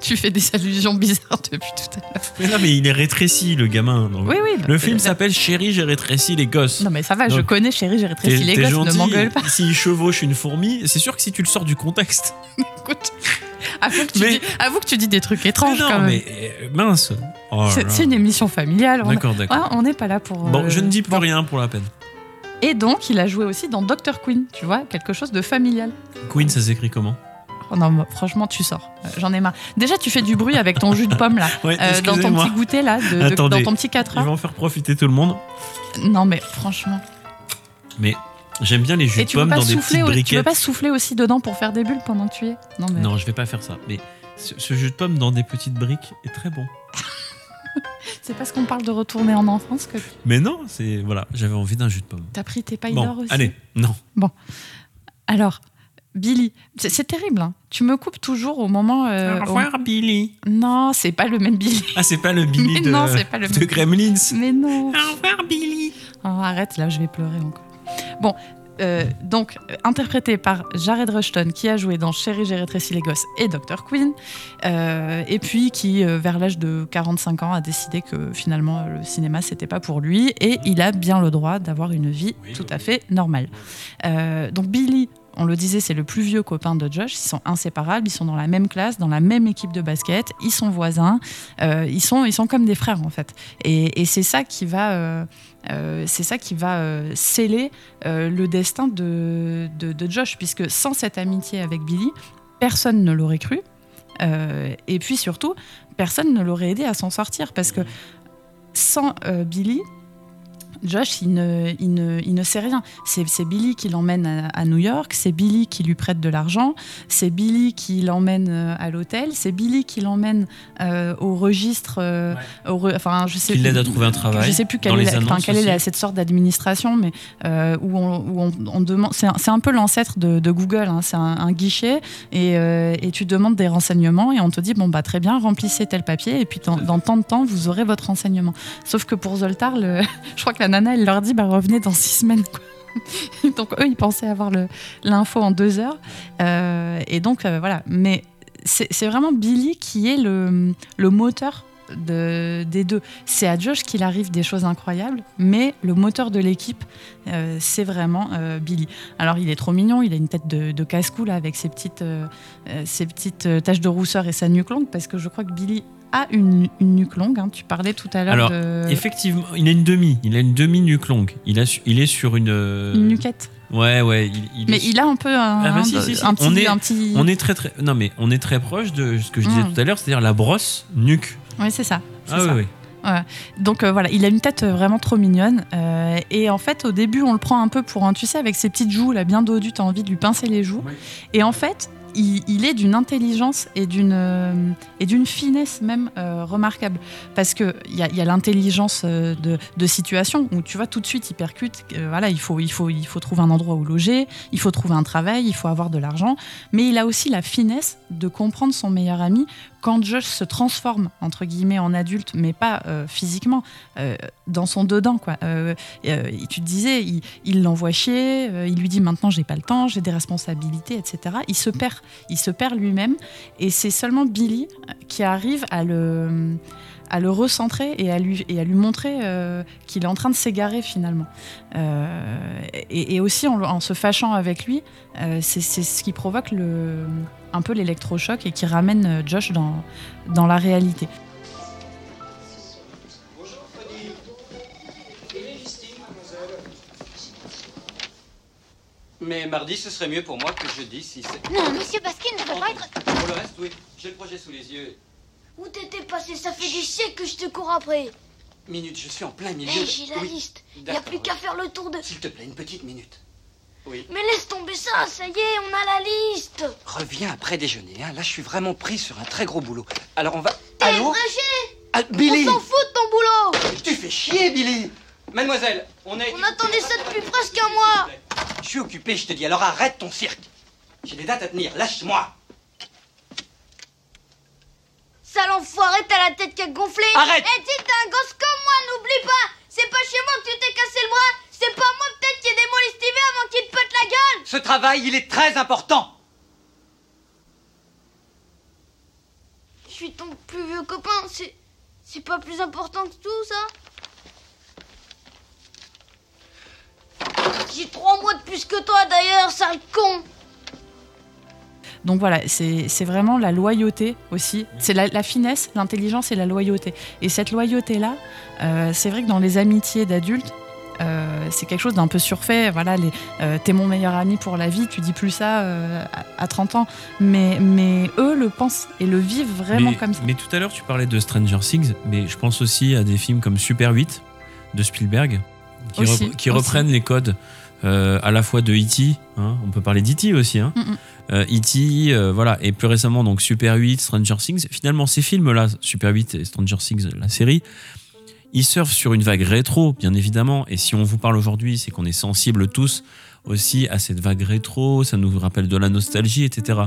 Tu fais des allusions bizarres depuis tout à l'heure. Mais non, mais il est rétréci, le gamin. donc. Oui, oui. Le film euh, s'appelle Chérie, j'ai rétréci les gosses. Non mais ça va, je connais chérie, j'ai rétréci les gosses, ne gentil. m'engueule pas. S'il chevauche une fourmi, c'est sûr que si tu le sors du contexte. Écoute, avoue que, tu Mais- dis, avoue que tu dis des trucs étranges non, quand même. mais euh, mince. Oh C'est une émission familiale. on- D'accord, d'accord. Ah, on n'est pas là pour. Bon, euh, je ne dis plus bon. rien pour la peine. Et donc, il a joué aussi dans Dr. Queen, tu vois, quelque chose de familial. Queen, ça s'écrit comment Oh non, franchement, tu sors. Euh, J'en ai marre. Déjà, tu fais du bruit avec ton jus de pomme là, (laughs) Ouais, euh, dans ton petit goûter là, de- de- Attendez. dans ton petit 4 Il va heures. en faire profiter tout le monde. Non, mais franchement. Mais j'aime bien les jus Et de pas dans des petites au- tu veux briquettes. pas souffler aussi dedans pour faire des bulles pendant que tu y es? Non, mais Non, je vais pas faire ça. Mais ce, ce jus de pommes dans des petites briques est très bon. (laughs) c'est parce qu'on parle de retourner en enfance que Mais non, c'est voilà, j'avais envie d'un jus de pomme. t'as pris tes pailles d'or Bon, aussi. allez, non. Alors, Billy, c'est c'est terrible. hein. Tu me coupes toujours au moment. euh, Au au- revoir, Billy. Non, c'est pas le même Billy. Ah, c'est pas le Billy Mais de, non, c'est pas le de même. Gremlins. Mais non. Au revoir, Billy. Oh, arrête, là, je vais pleurer encore. Bon, euh, donc, euh, interprété par Jared Rushton, qui a joué dans Chérie, j'ai rétréci les gosses et Dr. Queen, euh, et puis qui, euh, vers l'âge de 45 ans, a décidé que finalement, le cinéma, c'était pas pour lui, et il a bien le droit d'avoir une vie tout à fait normale. Donc, Billy. On le disait, c'est le plus vieux copain de Josh. Ils sont inséparables. Ils sont dans la même classe, dans la même équipe de basket. Ils sont voisins. Euh, ils sont, ils sont comme des frères en fait. Et, et c'est ça qui va, euh, euh, c'est ça qui va euh, sceller euh, le destin de, Josh, puisque sans cette amitié avec Billy, personne ne l'aurait cru. Et puis surtout, personne ne l'aurait aidé à s'en sortir, parce que sans Billy, Josh, il ne, il ne, il ne sait rien. C'est Billy qui l'emmène à, à New York, c'est Billy qui lui prête de l'argent, c'est Billy qui l'emmène euh, à l'hôtel, c'est Billy qui l'emmène euh, au registre. euh, au re- enfin, je sais Qui l'aide à trouver un travail, Je sais plus quelle est, la- enfin, quelle est la- cette sorte d'administration, mais euh, où on, où on- on demande. C'est un, peu l'ancêtre de, de Google. hein. C'est un, un guichet et, et tu demandes des renseignements et on te dit bon bah très bien, remplissez tel papier et puis dans, dans tant de temps vous aurez votre renseignement. Sauf que pour Zoltar, le- (laughs) je crois que la nana elle leur dit bah revenez dans six semaines. (laughs) donc eux ils pensaient avoir l'info en deux heures Euh, et donc euh, voilà. Mais c'est vraiment Billy qui est le, moteur de- des deux. C'est à Josh qu'il arrive des choses incroyables, mais le moteur de l'équipe, euh, c'est vraiment Billy. Alors il est trop mignon, il a une tête de, casse-cou là, avec ses petites, taches de rousseur et sa nuque longue, parce que je crois que Billy a une, une nuque longue. hein. Tu parlais tout à l'heure Alors, de effectivement, il a une demi. Il a une demi nuque longue. Il, a, il est sur une. euh, une nuquette. Ouais, ouais. Il, il Mais est- il a un peu un, Ah bah un- si, si, si. un petit, on est, un petit- on est très très. Non mais on est très proche de ce que je disais Mm. tout à l'heure, c'est-à-dire la brosse nuque. Oui, c'est ça. Ah oui, ça. oui. Ouais. Donc euh, voilà, il a une tête euh, vraiment trop mignonne. euh, et en fait, au début, on le prend un peu pour un, tu sais, avec ses petites joues là, bien dodues, t'as envie de lui pincer les joues. Et en fait, il, est d'une intelligence et d'une euh, finesse même euh, remarquable. Parce que il y a, a l'intelligence euh, de, situation où tu vois tout de suite il percute. voilà, il faut il faut il faut trouver un endroit où loger, il faut trouver un travail, il faut avoir de l'argent. Mais il a aussi la finesse de comprendre son meilleur ami quand Josh se transforme entre guillemets en adulte, mais pas euh, physiquement, euh, dans son dedans quoi. Euh, tu te disais, il- l'envoie chier, il lui dit maintenant j'ai pas le temps, j'ai des responsabilités, etc. Il se perd, il se perd lui-même, et c'est seulement Billy qui arrive à le à le recentrer et à lui, et à lui montrer euh, qu'il est en train de s'égarer finalement. Euh, et, et aussi en, en se fâchant avec lui, euh, c'est c'est ce qui provoque le, un peu l'électrochoc et qui ramène euh, Josh dans, dans la réalité. Mais mardi, ce serait mieux pour moi que jeudi si c'est. Non, Monsieur Baskin ne peut pas être. Pour le reste, oui. J'ai le projet sous les yeux. Où t'étais passé? Ça fait des siècles que je te cours après. Minute, je suis en plein milieu. Eh, de- j'ai la Oui, liste. Y a d'accord. plus qu'à faire le tour de. S'il te plaît, une petite minute. Oui. Mais laisse tomber ça, ça y est, on a la liste. Reviens après déjeuner. Hein. Là, je suis vraiment pris sur un très gros boulot. Alors, on va. T'es Allô Ah, Billy On s'en fout de ton boulot Tu fais chier, Billy Mademoiselle, on est. On attendait ça depuis presque un mois Je suis occupé, je te dis. Alors arrête ton cirque. J'ai des dates à tenir. Lâche-moi. Sale enfoiré, t'as la tête qui a gonflé. Arrête. Et si t'es un gosse comme moi, n'oublie pas. C'est pas chez moi que tu t'es cassé le bras. C'est pas moi peut-être qui ai démolestivé avant qu'il te pète la gueule. Ce travail, il est très important. Je suis ton plus vieux copain, c'est... C'est pas plus important que tout, ça. J'ai trois mois de plus que toi, d'ailleurs, sale con Donc voilà, c'est vraiment la loyauté aussi. C'est la, la finesse, l'intelligence et la loyauté. Et cette loyauté-là, euh, c'est vrai que dans les amitiés d'adultes, euh, c'est quelque chose d'un peu surfait. Voilà, euh, t'es mon meilleur ami pour la vie, tu dis plus ça euh, à, à 30 ans. Mais, mais eux le pensent et le vivent vraiment mais, comme ça. mais tout à l'heure, tu parlais de Stranger Things, mais je pense aussi à des films comme Super 8 de Spielberg, qui, Aussi, reprennent les codes euh, à la fois de E.T., hein, on peut parler d'E.T. aussi, hein, Mm, mm. Euh, E.T., euh, voilà, et plus récemment donc Super 8, Stranger Things. Finalement, ces films-là, Super 8 et Stranger Things, la série, ils surfent sur une vague rétro, bien évidemment. Et si on vous parle aujourd'hui, c'est qu'on est sensible tous aussi à cette vague rétro, ça nous rappelle de la nostalgie, etc.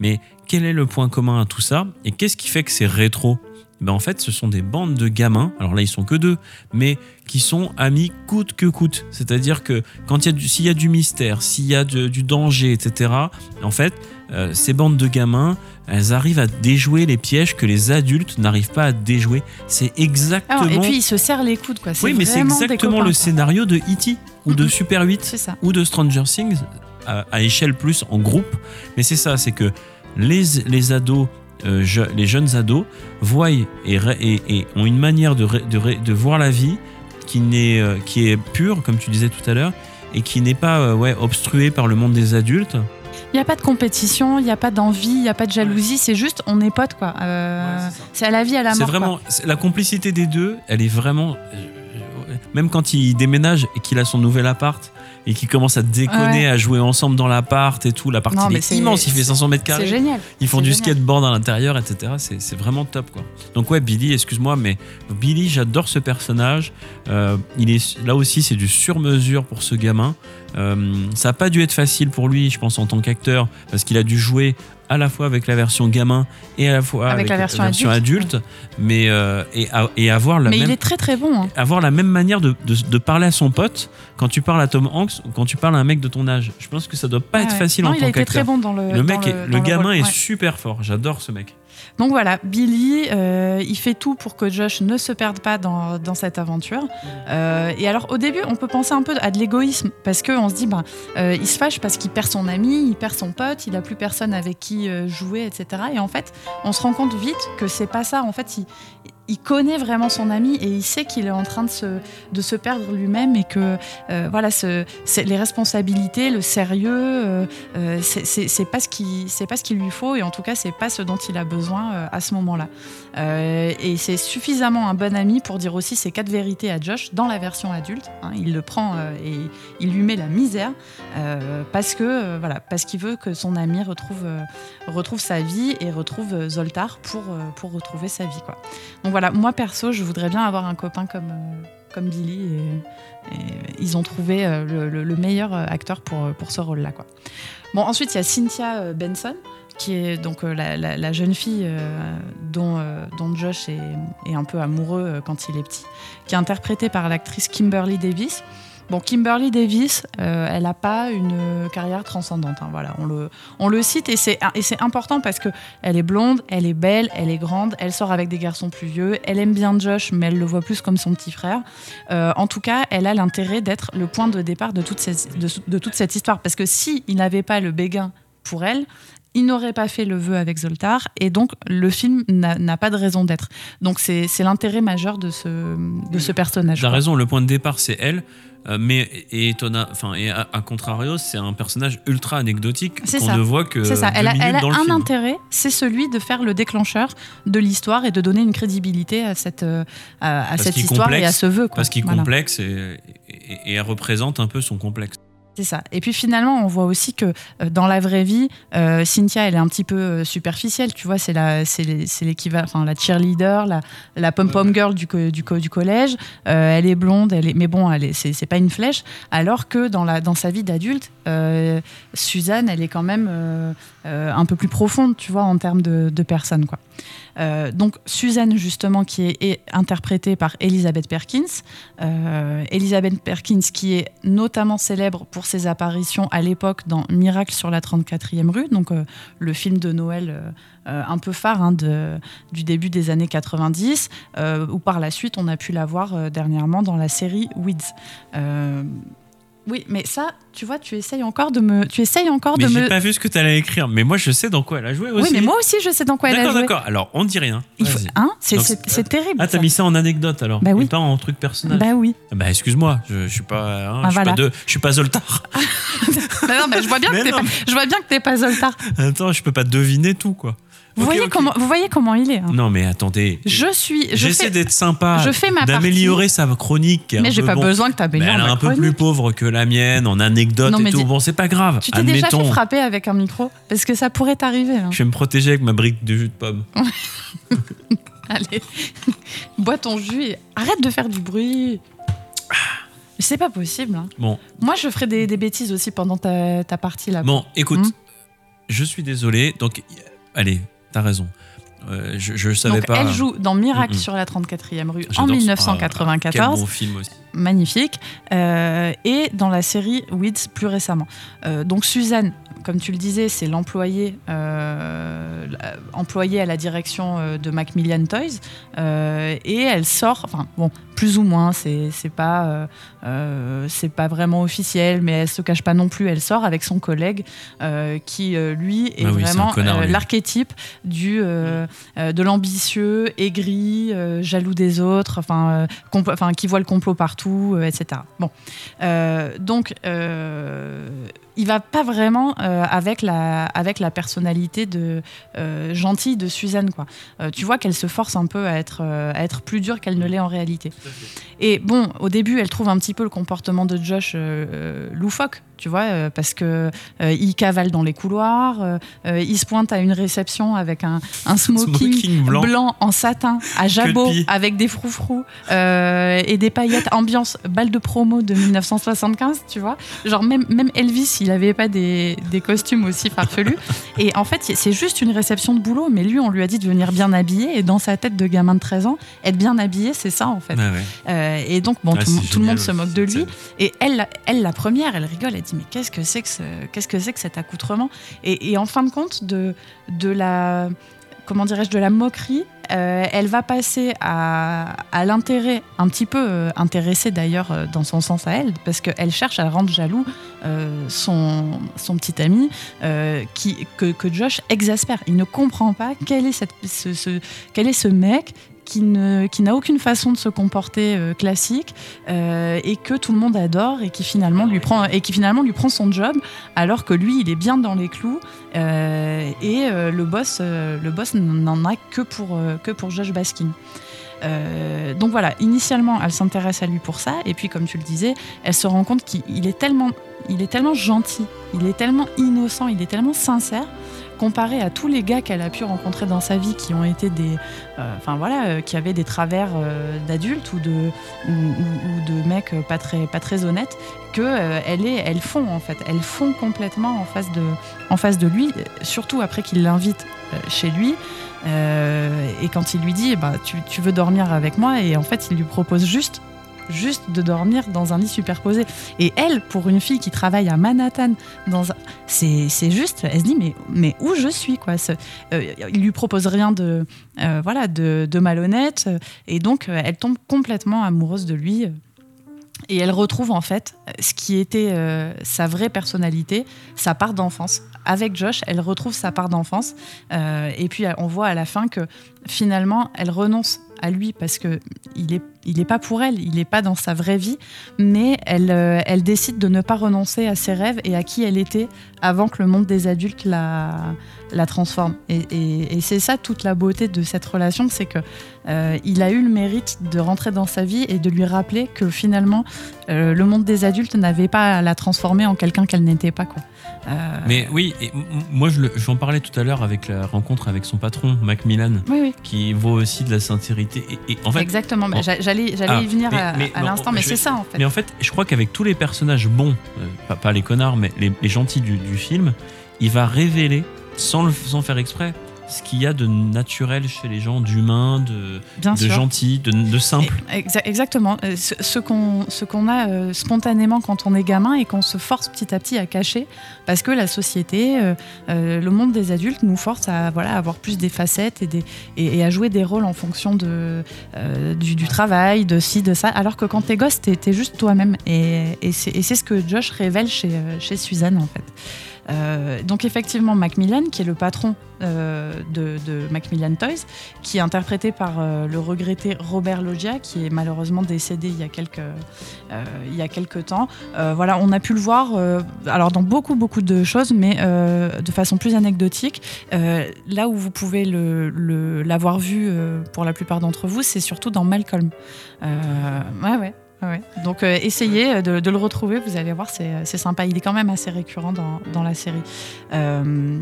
Mais quel est le point commun à tout ça? Et qu'est-ce qui fait que c'est rétro? Ben en fait, ce sont des bandes de gamins, alors là ils sont que deux, mais qui sont amis coûte que coûte. C'est-à-dire que quand il y a du, s'il y a du mystère, s'il y a de- du danger, etc., en fait, euh, ces bandes de gamins, elles arrivent à déjouer les pièges que les adultes n'arrivent pas à déjouer. C'est exactement. Alors, et puis ils se serrent les coudes, quoi. oui, mais c'est exactement copains, le scénario de E.T. ou de Mhm. Super 8 C'est ça. ou de Stranger Things à, à échelle plus en groupe. Mais c'est ça, c'est que les, les ados, euh, je- les jeunes ados, voient et, ré- et- et ont une manière de, voir la vie qui, euh, qui est pure, comme tu disais tout à l'heure, et qui n'est pas euh, ouais, obstruée par le monde des adultes. Il n'y a pas de compétition, il n'y a pas d'envie, il n'y a pas de jalousie, c'est juste on est potes, quoi. C'est à la vie, à la C'est mort. vraiment c'est- la complicité des deux, elle est vraiment. même quand il déménage et qu'il a son nouvel appart et qu'il commence à déconner, Ouais. à jouer ensemble dans l'appart et tout. L'appart, il mais est c'est- immense, il fait 500 mètres C'est carrés. génial. Ils font C'est du génial. skateboard à l'intérieur, etc. C'est c'est vraiment top, quoi. Donc ouais, Billy, excuse-moi, mais Billy, j'adore ce personnage. Euh, il est là aussi, c'est du sur-mesure pour ce gamin. Euh, ça n'a pas dû être facile pour lui, je pense, en tant qu'acteur, parce qu'il a dû jouer à la fois avec la version gamin et à la fois Avec avec, la version adulte, adulte, mais euh, et, avoir la Mais même il est très très bon. hein. avoir la même manière de, de, de parler à son pote quand tu parles à Tom Hanks ou quand tu parles à un mec de ton âge. Je pense que ça doit pas Ah être ouais. facile Non, en il tant qu'acteur. bon le. Le mec, est- dans le gamin rôle, est super fort. J'adore ce mec. Donc voilà, Billy, euh, il fait tout pour que Josh ne se perde pas dans, cette aventure. Euh, et alors au début, on peut penser un peu à de l'égoïsme parce qu'on se dit, bah, euh, il se fâche parce qu'il perd son ami, il perd son pote, il a plus personne avec qui euh, jouer, etc. Et en fait, on se rend compte vite que c'est pas ça. En fait, il connaît vraiment son ami et il sait qu'il est en train de se, de se perdre lui-même et que euh, voilà, ce, les responsabilités, le sérieux, euh, euh, c'est- pas ce qui c'est pas ce qu'il lui faut et en tout cas c'est pas ce dont il a besoin euh, à ce moment-là. Et c'est suffisamment un bon ami pour dire aussi ces quatre vérités à Josh dans la version adulte. hein. il le prend et il lui met la misère parce que voilà parce qu'il veut que son ami retrouve retrouve sa vie et retrouve Zoltar pour pour retrouver sa vie quoi. Donc voilà, moi perso, je voudrais bien avoir un copain comme euh, comme Billy ils ont trouvé euh, le, le- le meilleur euh, acteur pour, pour ce rôle-là. Bon, ensuite, il y a Cynthia Benson, qui est donc la, la- jeune fille dont, dont Josh est, est un peu amoureux quand il est petit, qui est interprétée par l'actrice Kimberly Davis. Bon, Kimberly Davis, euh, elle n'a pas une carrière transcendante. hein, voilà, on le, on le cite et c'est et c'est important parce que elle est blonde, elle est belle, elle est grande, elle sort avec des garçons plus vieux, elle aime bien Josh, mais elle le voit plus comme son petit frère. Euh, en tout cas, elle a l'intérêt d'être le point de départ de toute, cette, de, de toute cette histoire. Parce que si il n'avait pas le béguin pour elle, il n'aurait pas fait le vœu avec Zoltar et donc le film n'a pas de raison d'être. Donc c'est c'est l'intérêt majeur de ce, de ce personnage. T'as raison, le point de départ c'est elle, mais et, étonna- enfin, et à, à contrario, c'est un personnage ultra anecdotique qu'on ça. ne voit que C'est ça. Elle a, elle un film. intérêt, c'est celui de faire le déclencheur de l'histoire et de donner une crédibilité à cette, euh, à, cette histoire et à ce vœu. quoi. Parce qu'il Voilà. complexe et, et- et elle représente un peu son complexe. C'est ça. Et puis finalement, on voit aussi que euh, dans la vraie vie, euh, Cynthia, elle est un petit peu euh, superficielle. Tu vois, c'est la, c'est l'équivalent, enfin la cheerleader, la, la pom pom girl du, co- du, co- du collège. Elle est blonde, elle est, mais bon, elle est, c'est, pas une flèche. Alors que dans la, dans sa vie d'adulte, Suzanne, elle est quand même un peu plus profonde, tu vois, en termes de, de personne, quoi. Euh, donc Suzanne justement qui est, interprétée par Elizabeth Perkins. Euh, Elizabeth Perkins qui est notamment célèbre pour ses apparitions à l'époque dans Miracle sur la 34e rue, donc euh, le film de Noël un peu phare hein, du début des années 90, euh, où par la suite on a pu la voir dernièrement dans la série Weeds. Euh, oui, mais ça, tu vois, tu essayes encore de me, tu essayes encore Mais de j'ai me. pas vu ce que t'allais écrire. Mais moi, je sais dans quoi elle a joué aussi. Oui, mais moi aussi, je sais dans quoi elle a D'accord, joué. d'accord. Alors, on dit rien. Il faut- hein c'est, Donc, c'est- terrible. Ah, t'as mis ça en anecdote alors Bah oui. Et pas en truc personnel Bah oui. Bah, excuse-moi, je, je suis pas, hein, Ah, je, suis voilà. pas de, je suis pas Zoltar. (laughs) non, non, mais je vois bien Mais que t'es pas, je vois bien que t'es pas Zoltar. Attends, je peux pas deviner tout quoi. Vous, voyez comment, vous voyez comment il est. hein. Non, mais attendez. Je suis. Je J'essaie d'être sympa, je fais ma d'améliorer sa chronique. Mais j'ai pas bon. besoin que t'améliores elle est un peu plus pauvre que la mienne en anecdotes Non, et tout. Bon, c'est pas grave. Tu t'es déjà fait frapper avec un micro Parce que ça pourrait t'arriver. hein. Je vais me protéger avec ma brique de jus de pomme. (laughs) Allez, (laughs) bois ton jus et arrête de faire du bruit. C'est pas possible. hein. Bon, Moi, je ferai des, des bêtises aussi pendant ta, ta partie là. bon, écoute, Hmm. je suis désolé. Donc, allez, t'as raison. Euh, je, je savais Donc, pas. elle joue dans Miracle Mm, mm. sur la 34e rue en J'adore ce- ah, 1994. quel bon film aussi. Magnifique, euh, et dans la série Weeds plus récemment. Euh, donc Suzanne, comme tu le disais, c'est l'employé euh, employée à la direction de Macmillan Toys, et elle sort, enfin bon, plus ou moins, c'est c'est pas c'est pas vraiment officiel, mais elle se cache pas non plus. Elle sort avec son collègue qui lui est Ah oui, vraiment l'archétype du de l'ambitieux, aigri, jaloux des autres, enfin, compl- enfin qui voit le complot partout, euh, etc. Bon, Euh, donc euh, il va pas vraiment euh, avec, la, avec la personnalité de euh, gentille de Suzanne. Quoi. Euh, tu vois qu'elle se force un peu à être, à être plus dure qu'elle ne l'est en réalité. Et bon, au début, elle trouve un petit peu le comportement de Josh loufoque, tu vois, euh, parce que euh, il cavale dans les couloirs, euh, euh, il se pointe à une réception avec un, un (laughs) smoking, Smoking blanc. en satin à jabot avec des froufrous euh, et des paillettes ambiance balle de promo de 1975, tu vois. Genre même, même Elvis, il avait pas des, des costumes aussi farfelus. (laughs) et en fait, c'est juste une réception de boulot, mais lui, on lui a dit de venir bien habillé et dans sa tête de gamin de 13 ans, être bien habillé, c'est ça en fait. Ouais. Euh, et donc, bon, Ah, tout, le monde se moque de lui. Et elle, la- elle, la première, elle rigole, elle Mais qu'est-ce que c'est que, cet accoutrement? Et, en fin de compte, de, la. Comment dirais-je, de la moquerie, euh, elle va passer à, l'intérêt, un petit peu euh, intéressé d'ailleurs euh, dans son sens à elle, parce qu'elle cherche à rendre jaloux euh, son, petit ami que, Josh exaspère. Il ne comprend pas quel est, ce, ce- quel est ce mec qui n'a aucune façon de se comporter euh, classique euh, et que tout le monde adore et qui finalement lui prend et qui finalement lui prend son job alors que lui il est bien dans les clous euh, et le boss le boss n'en a que pour que pour Josh Baskin. Donc voilà, initialement, elle s'intéresse à lui pour ça, et puis comme tu le disais, elle se rend compte qu'il est tellement, il est tellement gentil, il est tellement innocent, il est tellement sincère, comparé à tous les gars qu'elle a pu rencontrer dans sa vie qui ont été des, euh, enfin voilà, euh, qui avaient des travers euh, d'adultes ou de ou, de mecs pas très pas très honnêtes, que elle est, elle fond en fait, elle fond complètement en face de, en face de lui, surtout après qu'il l'invite chez lui. Et quand il lui dit, bah, tu, tu veux dormir avec moi, et en fait, il lui propose juste, juste de dormir dans un lit superposé. Et elle, pour une fille qui travaille à Manhattan, dans un- c'est, juste, elle se dit, mais, mais où je suis quoi? Euh, Il lui propose rien de, euh, voilà, de, malhonnête, euh, et donc elle tombe complètement amoureuse de lui. Et elle retrouve en fait ce qui était sa vraie personnalité, sa part d'enfance. Avec Josh, elle retrouve sa part d'enfance. Et puis on voit à la fin que finalement, elle renonce à lui parce que il est, il est pas pour elle, il n'est pas dans sa vraie vie, mais elle, euh, elle décide de ne pas renoncer à ses rêves et à qui elle était avant que le monde des adultes la, la transforme. Et, et- et c'est ça toute la beauté de cette relation, c'est que euh, il a eu le mérite de rentrer dans sa vie et de lui rappeler que finalement euh, le monde des adultes n'avait pas à la transformer en quelqu'un qu'elle n'était pas quoi. Mais oui, et moi je j'en parlais tout à l'heure avec la rencontre avec son patron, Macmillan, oui, oui. qui vaut aussi de la sincérité. Et, et en fait, Exactement, en- j'a- j'allais Ah, y venir mais- à, l'instant, mais c'est ça en fait. Mais en fait, je crois qu'avec tous les personnages bons, euh, pas, pas les connards, mais les, les gentils du, du film, il va révéler, sans le sans faire exprès, ce qu'il y a de naturel chez les gens, d'humain, de, Bien de sûr. gentil, de, de simple. Exa- exactement. Euh, Ce, ce qu'on a euh, spontanément quand on est gamin et qu'on se force petit à petit à cacher, parce que la société, euh, le monde des adultes nous force à voilà avoir plus des facettes et, des, et, et à jouer des rôles en fonction de, euh, du, du travail, de ci, de ça. Alors que quand t'es gosse, t'es t'es juste toi-même. Et, et c'est ce que Josh révèle chez, chez Suzanne en fait. Euh, donc effectivement, Macmillan, qui est le patron euh, de, Macmillan Toys, qui est interprété par euh, le regretté Robert Loggia, qui est malheureusement décédé il y a quelques, temps. Voilà, on a pu le voir alors dans beaucoup beaucoup de choses, mais de façon plus anecdotique. Là où vous pouvez l'avoir vu pour la plupart d'entre vous, c'est surtout dans Malcolm. Ouais, ouais. Donc euh, essayez de, de le retrouver, vous allez voir, c'est c'est sympa. Il est quand même assez récurrent dans, la série. Euh,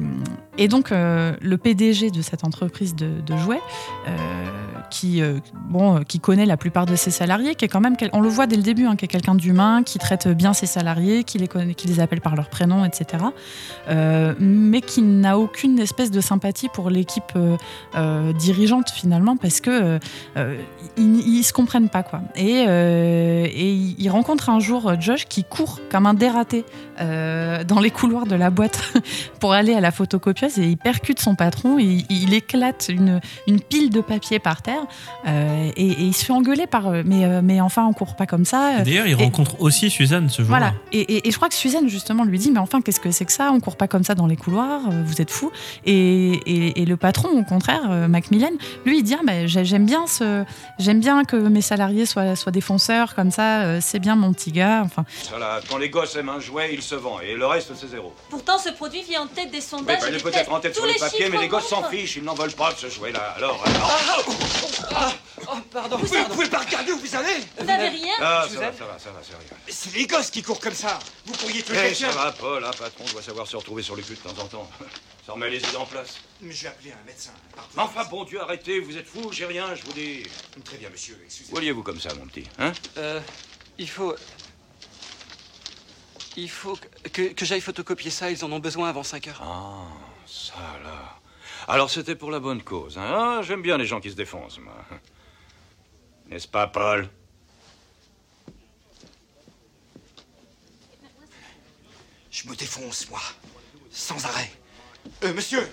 et donc euh, le PDG de cette entreprise de, jouets, euh, qui, euh, bon, euh, qui connaît la plupart de ses salariés, qui est quand même, on le voit dès le début, hein, qui est quelqu'un d'humain, qui traite bien ses salariés, qui les, appelle par leur prénom, etc. Euh, mais qui n'a aucune espèce de sympathie pour l'équipe euh, euh, dirigeante finalement, parce que euh, euh, ils, ils se comprennent pas quoi. Et, euh, et il il rencontre un jour euh, Josh qui court comme un dératé euh, dans les couloirs de la boîte (laughs) pour aller à la photocopieuse et il percute son patron. Et il, il éclate une, une pile de papier par terre euh, et, et il se fait engueuler par. Mais, mais enfin, on court pas comme ça. D'ailleurs, il Et- rencontre aussi Suzanne ce jour-là. Voilà. Et, je crois que Suzanne, justement, lui dit Mais enfin, qu'est-ce que c'est que ça? On court pas comme ça dans les couloirs, vous êtes fous. Et, le patron, au contraire, Macmillan, lui, il dit Ah, ben, j'ai- J'aime bien, ce... j'aime bien que mes salariés soient, soient des comme ça, euh, c'est bien mon petit gars. Enfin, Voilà, quand les gosses aiment un jouet, ils se vendent. Et le reste, c'est zéro. Pourtant, ce produit vient en tête des Oui, sondages. bah, et il est peut-être en tête Tous sur le les papier, chiffres mais les gosses s'en fichent. Ils n'en veulent pas de ce jouet-là. Alors, alors. Oh, pardon. Vous, vous pouvez pas regarder où vous allez Vous n'avez rien Ah, ça va, ça va, ça va, c'est rien. Mais C'est les gosses qui courent comme ça. Vous pourriez tuer Eh, quelqu'un. ça va, Paul, un patron doit savoir se retrouver sur le cul de temps en temps. (laughs) Ça remet les idées en place. Mais je vais appeler un médecin. Pardon. Mais enfin, bon Dieu, arrêtez, vous êtes fous, j'ai rien, je vous dis. Très bien, monsieur. Excusez. Où alliez-vous comme ça, mon petit Hein? Euh, il faut. Il faut que, que, que j'aille photocopier ça, ils en ont besoin avant 5 heures. Ah, ça là. Alors c'était pour la bonne cause. Hein? Ah, J'aime bien les gens qui se défoncent, moi. N'est-ce pas, Paul? Je me défonce, moi. Sans arrêt. Euh, monsieur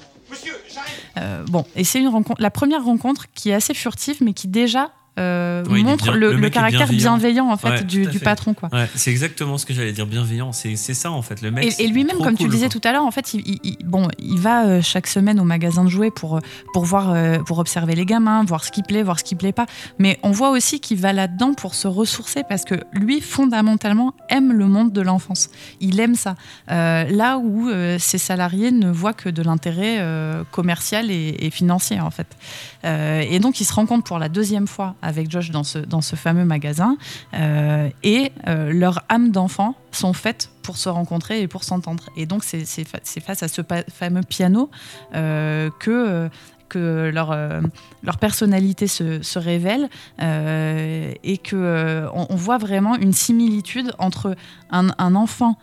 Euh, bon, et c'est une rencontre, la première rencontre qui est assez furtive, mais qui déjà euh, Ouais, montre le, caractère bienveillant. bienveillant, en fait, Ouais, du, patron. Quoi. Ouais, c'est exactement ce que j'allais dire, bienveillant. C'est ça en fait, le mec. Et, lui-même, comme tu cool, le disais quoi. tout à l'heure, en fait, il, bon, il va euh, chaque semaine au magasin de jouets pour, euh, pour voir, pour observer les gamins, voir ce qui plaît, voir ce qui plaît pas. Mais on voit aussi qu'il va là-dedans pour se ressourcer parce que lui, fondamentalement, aime le monde de l'enfance. Il aime ça. Euh, là où euh, ses salariés ne voient que de l'intérêt commercial et, et financier, en fait. Et donc, il se rencontre pour la deuxième fois avec Josh dans ce, fameux magasin. Euh, et euh, leurs âmes d'enfants sont faites pour se rencontrer et pour s'entendre. Et donc, c'est c'est fa- c'est face à ce fameux piano euh, que. que leur, leur personnalité se, se révèle et que on, voit vraiment une similitude entre un, enfant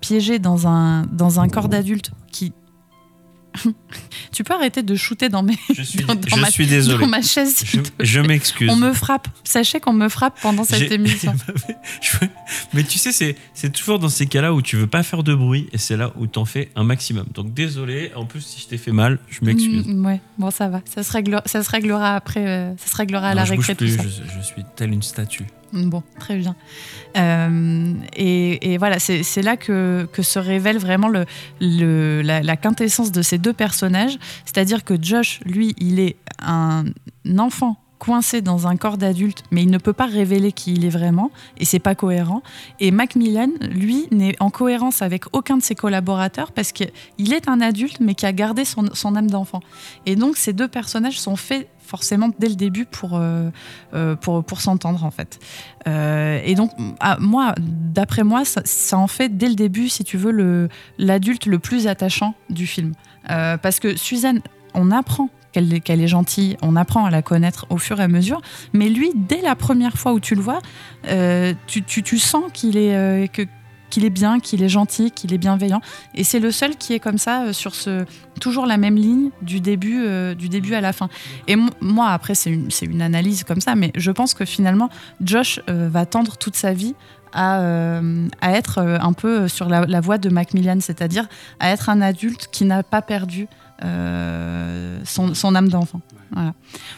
piégé dans un, dans un corps d'adulte qui tu peux arrêter de shooter dans mes Je suis, (laughs) dans, dans je ma, suis désolé. dans ma chaise Je, je m'excuse. on me frappe sachez qu'on me frappe pendant cette émission (laughs) Je- Mais tu sais, c'est toujours dans ces cas-là où tu veux pas faire de bruit et c'est là où t'en fais un maximum. Donc désolé, en plus si je t'ai fait mal, je m'excuse. Mm, ouais, bon, ça va. Ça se, règle, ça se réglera après. euh, ça se réglera à Non, la je récré, tout plus, ça. je, je suis telle une statue. Bon, très bien. Euh, et, voilà, c'est là que, se révèle vraiment la, quintessence de ces deux personnages. C'est-à-dire que Josh, lui, il est un enfant coincé dans un corps d'adulte, mais il ne peut pas révéler qui il est vraiment, et c'est pas cohérent. Et Macmillan, lui, n'est en cohérence avec aucun de ses collaborateurs parce qu'il est un adulte, mais qui a gardé son âme d'enfant. Et donc, ces deux personnages sont faits forcément dès le début pour, euh, euh, pour, pour s'entendre, en fait. Euh, et donc, à- moi, d'après moi, ça, en fait dès le début, si tu veux, l'adulte le plus attachant du film. Parce que Suzanne, on apprend qu'elle est- gentille, on apprend à la connaître au fur et à mesure, mais lui, dès la première fois où tu le vois, tu, tu- tu sens qu'il est, que- qu'il est bien, qu'il est gentil, qu'il est bienveillant. Et c'est le seul qui est comme ça, euh, sur toujours la même ligne du début, euh, à la fin. Et mo- moi, après, c'est une, analyse comme ça, mais je pense que finalement, Josh euh, va tendre toute sa vie à, être un peu sur la, la voie de Macmillan, c'est-à-dire à être un adulte qui n'a pas perdu son âme d'enfant. Voilà.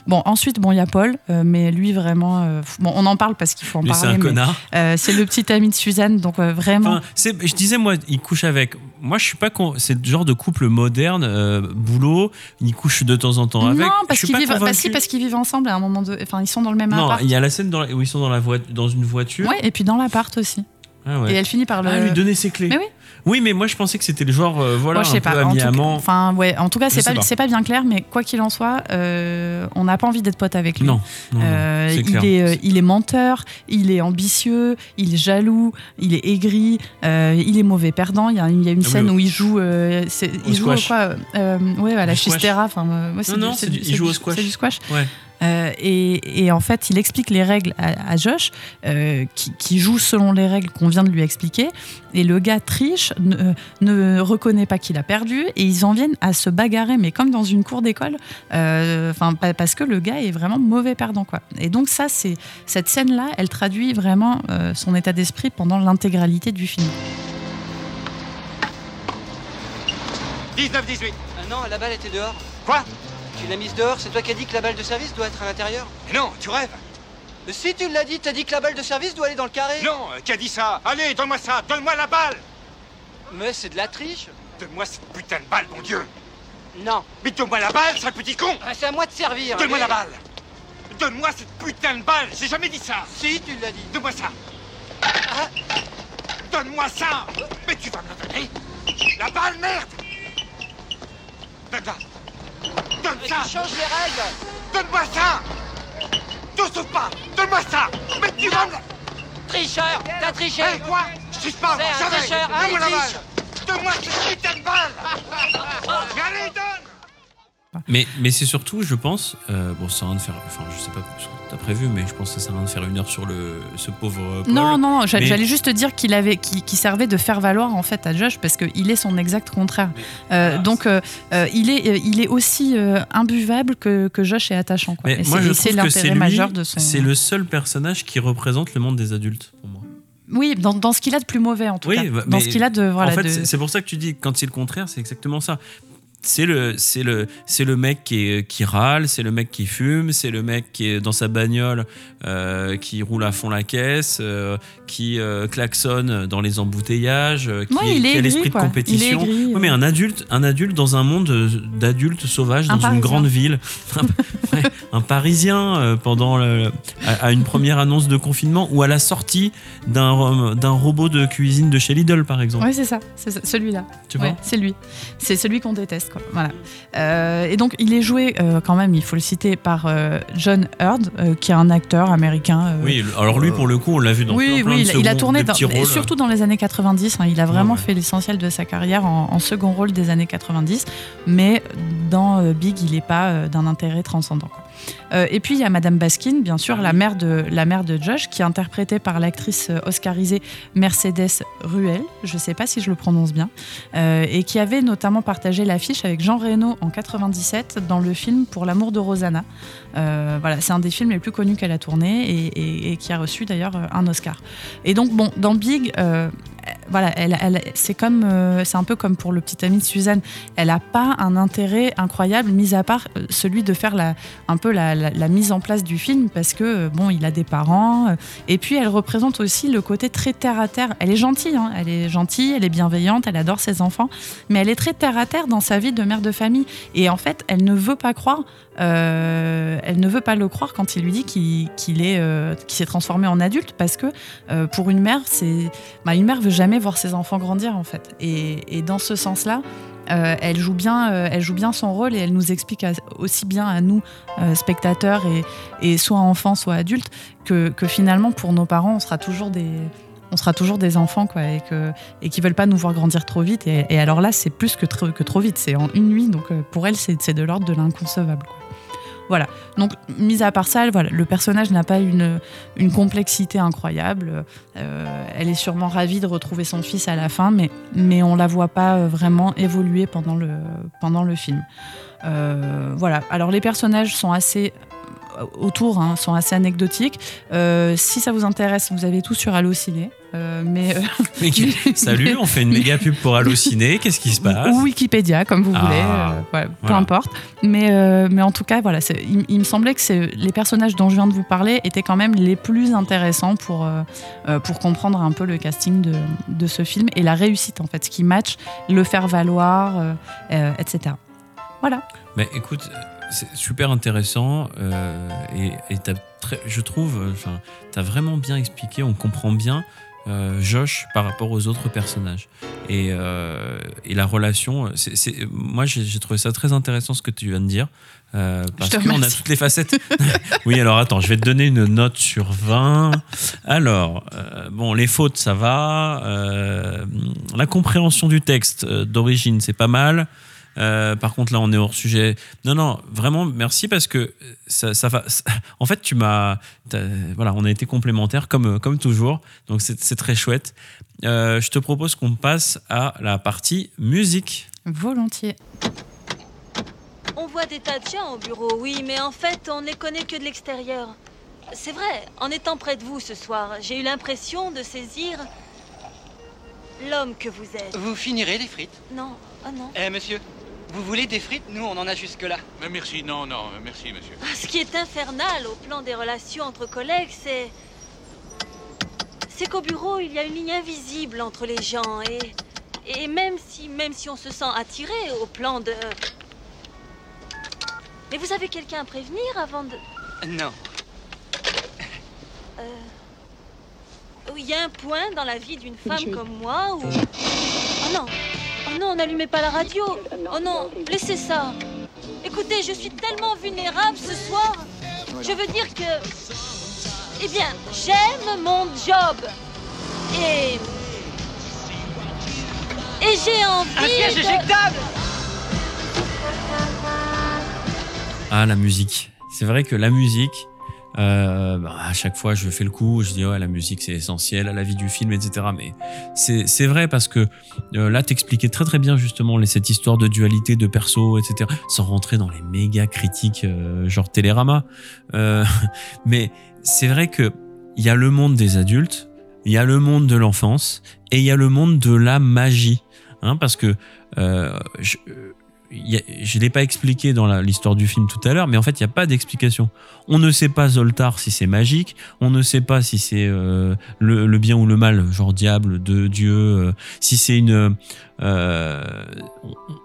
Bon, ensuite, bon, il y a Paul, euh, mais lui vraiment, euh, bon, on en parle parce qu'il faut en Lui, c'est parler. un mais, connard. euh, c'est le petit ami de Suzanne, donc vraiment. Enfin, je disais, moi, il couche avec. Moi, je suis pas con. C'est le genre de couple moderne, boulot. Il couche de temps en temps avec. non, Je parce qu'ils vivent, bah, si, parce qu'ils vivent ensemble à un moment de, enfin, ils sont dans le même Non, appart. il y a la scène dans la- où ils sont dans, la voi- dans une voiture. Ouais, et puis dans l'appart aussi. Ah ouais. Et elle finit par le. Ah, lui donner ses clés. Mais oui. Oui, mais moi, je pensais que c'était le genre, euh, voilà, Moi, je un peu. En tout, enfin, ouais, en tout cas, Je c'est sais pas, pas. c'est pas bien clair, mais quoi qu'il en soit, euh, on n'a pas envie d'être pote avec lui. Non, non, non, Euh, c'est il, est, euh, il est menteur, il est ambitieux, il est jaloux, il est aigri, euh, il est mauvais perdant. Il y a, il y a une Ah oui, scène au- où il joue, euh, c'est- il joue squash. quoi euh, Ouais, à la Du squash. chistera. Enfin, euh, ouais, Non, non, c'est du- il c'est joue au squash. C'est du squash. Ouais. Euh, et, et en fait, il explique les règles à, à Josh, euh, qui, qui joue selon les règles qu'on vient de lui expliquer. Et le gars triche, ne, ne reconnaît pas qu'il a perdu, et ils en viennent à se bagarrer, mais comme dans une cour d'école, euh, parce que le gars est vraiment mauvais perdant, quoi. Et donc ça, c'est cette scène-là, elle traduit vraiment euh, son état d'esprit pendant l'intégralité du film. 19-18. Ah non, la balle était dehors. Quoi? Tu l'as mise dehors, c'est toi qui as dit que la balle de service doit être à l'intérieur. Mais non, tu rêves. Si tu l'as dit, t'as dit que la balle de service doit aller dans le carré. Non, euh, qui a dit ça? Allez, donne-moi ça, donne-moi la balle. Mais c'est de la triche. Donne-moi cette putain de balle, mon Dieu. Non. Mais donne-moi la balle, sale petit con. Ah, c'est à moi de servir. Donne-moi la balle. Donne-moi cette putain de balle J'ai jamais dit ça. Si, tu l'as dit. Donne-moi ça. Ah, Donne-moi ça. Mais tu vas me la donner. La balle, merde. Donne-la Donne ça. tu changes les règles. Donne-moi ça. Te sauve pas. Donne-moi ça. Mais tu vas me. Tricheur T'as triché. Hé, quoi Je triche pas, C'est un tricheur, hein, Donne-moi la balle. Donne-moi cette putain de balle. (laughs) Mais allez, donne Mais, mais c'est surtout, je pense, euh, bon, ça sert à rien de faire, enfin, je sais pas ce que t'as prévu, mais je pense que ça sert à rien de faire une heure sur le, ce pauvre Paul. Non, non, non, j'a- Mais- j'allais juste te dire qu'il avait, qu'il qu'il servait de faire valoir en fait à Josh parce qu'il est son exact contraire. Euh, donc euh, euh, il est, il est aussi euh, imbuvable que, que Josh est attachant. Quoi. Mais Et moi, c'est- je trouve que c'est majeur de son. c'est le seul personnage qui représente le monde des adultes pour moi. Oui, dans, dans ce qu'il a de plus mauvais en tout cas. bah, Dans ce qu'il a de voilà. en fait, de- c'est pour ça que tu dis quand c'est le contraire, c'est exactement ça. C'est le, c'est le, c'est le mec qui, est- qui râle, c'est le mec qui fume, c'est le mec qui est dans sa bagnole, euh, qui roule à fond la caisse, euh, qui euh, klaxonne dans les embouteillages, qui, Ouais, est- il qui est a l'esprit de quoi. Il est compétition. mais un adulte, un adulte dans un monde d'adultes sauvages Un dans une grande ville, (laughs) un, Parisien pendant le- à, à une première annonce de confinement ou à la sortie d'un d'un robot de cuisine de chez Lidl par exemple. Oui, c'est ça, c'est celui-là. Tu vois C'est lui. C'est celui qu'on déteste. Quoi. Voilà. Euh, et donc, il est joué euh, quand même, il faut le citer, par euh, John Hurd, qui est un acteur américain. Oui, alors lui pour le coup on l'a vu dans oui, plein, plein oui, de il a- il a seconds- tourné dans- rôles. surtout dans les années 90. hein, il a vraiment Ouais, ouais. fait l'essentiel de sa carrière en, en second rôle des années 90, mais dans Big, il n'est pas d'un intérêt transcendant. quoi. Euh, et puis il y a Madame Baskin, bien sûr, la mère de la mère de Josh, qui est interprétée par l'actrice euh, oscarisée Mercedes Ruel. Je ne sais pas si je le prononce bien, euh, et qui avait notamment partagé l'affiche avec Jean Reno en 97 dans le film Pour l'amour de Rosanna. Euh, voilà, c'est un des films les plus connus qu'elle a tourné et, et- et qui a reçu d'ailleurs un Oscar. Et donc bon, dans Big, voilà, elle, elle- c'est comme, euh, c'est un peu comme pour le petit ami de Suzanne. Elle n'a pas un intérêt incroyable, mis à part euh, celui de faire la, un peu la, mise en place du film, parce que euh, bon, il a des parents. et puis elle représente aussi le côté très terre à terre. Elle est gentille, hein, elle est gentille, elle est bienveillante, elle adore ses enfants, mais elle est très terre à terre dans sa vie de mère de famille. Et en fait, elle ne veut pas croire. elle ne veut pas le croire quand il lui dit qu'il est, s'est transformé en adulte parce que pour une mère, c'est, bah, une mère veut jamais voir ses enfants grandir en fait. Et, et dans ce sens-là, euh, elle joue bien, euh, elle joue bien son rôle et elle nous explique aussi bien à nous euh, spectateurs et, et soit enfants, soit adultes que, que finalement pour nos parents, on sera toujours des on sera toujours des enfants quoi et que et veulent pas nous voir grandir trop vite et, alors là c'est plus que que trop vite c'est en une nuit donc pour elle c'est de l'ordre de l'inconcevable. Voilà. Donc, mis à part ça, voilà, le personnage n'a pas une, complexité incroyable. Euh, elle est sûrement ravie de retrouver son fils à la fin, mais, mais on la voit pas euh, vraiment évoluer pendant le, film. Euh, voilà. Alors, les personnages sont assez autour hein, sont assez anecdotiques. Euh, si ça vous intéresse, vous avez tout sur Allociné. Euh, mais, euh, (laughs) Mais (laughs) Salut, on fait une méga pub pour Allociné, qu'est-ce qui se passe ou Wikipédia, comme vous Ah, voulez, euh, peu voilà. importe. Mais, euh, mais en tout cas, voilà, il, il me semblait que les personnages dont je viens de vous parler étaient quand même les plus intéressants pour, euh, euh, pour comprendre un peu le casting de, de ce film et la réussite, en fait, ce qui match, le faire valoir, euh, euh, etc. Voilà. Mais écoute, c'est super intéressant euh, et, et t'as très- je trouve, euh, enfin, t'as vraiment bien expliqué, on comprend bien euh, Josh par rapport aux autres personnages et, euh, et la relation. c'est c'est- moi, j'ai trouvé ça très intéressant ce que tu viens de dire. euh, parce qu'on a toutes les facettes. (laughs) oui, alors attends, je vais te donner une note sur 20. Alors, euh, bon, les fautes, ça va. Euh, la compréhension du texte euh, d'origine, c'est pas mal. Euh, par contre, là, on est hors sujet. Non, non, vraiment, merci parce que ça, ça va. ça- (laughs) en fait, tu m'as. Voilà, on a été complémentaires comme, comme toujours. Donc, c'est très chouette. Euh, je te propose qu'on passe à la partie musique. Volontiers. On voit des tas de gens au bureau, oui, mais en fait, on ne les connaît que de l'extérieur. C'est vrai, en étant près de vous ce soir, j'ai eu l'impression de saisir l'homme que vous êtes. Vous finirez les frites? Non, oh non. Eh, monsieur, Vous voulez des frites? Nous, on en a jusque-là. Mais merci, non, non, merci, monsieur. Ah, ce qui est infernal au plan des relations entre collègues, c'est. C'est qu'au bureau, il y a une ligne invisible entre les gens et. Et même si, même si on se sent attiré au plan de. Mais vous avez quelqu'un à prévenir avant de. Non. Euh, il y a un point dans la vie d'une femme comme moi où... Oh non Oh non, n'allumez pas la radio. Oh non, laissez ça. Écoutez, je suis tellement vulnérable ce soir. Je veux dire que... Eh bien, j'aime mon job. Et... Et j'ai envie Un siège de- éjectable. Ah, la musique. C'est vrai que la musique, euh, bah, à chaque fois, je fais le coup, je dis, ouais, la musique, c'est essentiel à la vie du film, etc. Mais c'est vrai parce que euh, là, t'expliquais très très bien justement les- cette histoire de dualité de perso, etc. Sans rentrer dans les méga critiques euh, genre Télérama. Euh, (laughs) mais c'est vrai que il y a le monde des adultes, il y a le monde de l'enfance et il y a le monde de la magie. Hein, parce que euh, je, il je l'ai pas expliqué dans l'histoire du film tout à l'heure, mais en fait, il n'y a pas d'explication. On ne sait pas Zoltar si c'est magique, on ne sait pas si c'est euh, le, bien ou le mal, genre diable, de Dieu, euh, si c'est une... euh,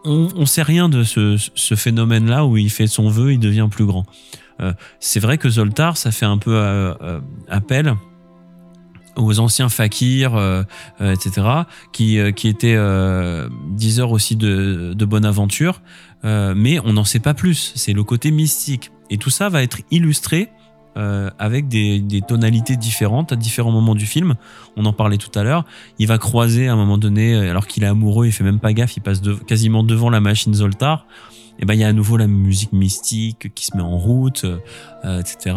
on, on sait rien de ce, ce phénomène-là où il fait son vœu, il devient plus grand. C'est vrai que Zoltar, ça fait un peu appel aux anciens fakirs, euh, euh, etc., qui, euh, qui étaient euh, diseurs aussi de, de bonne aventure, mais on n'en sait pas plus. C'est le côté mystique. Et tout ça va être illustré avec des, des tonalités différentes à différents moments du film. On en parlait tout à l'heure. Il va croiser à un moment donné, alors qu'il est amoureux, il fait même pas gaffe, il passe quasiment devant la machine Zoltar. Et ben il y a à nouveau la musique mystique qui se met en route, etc.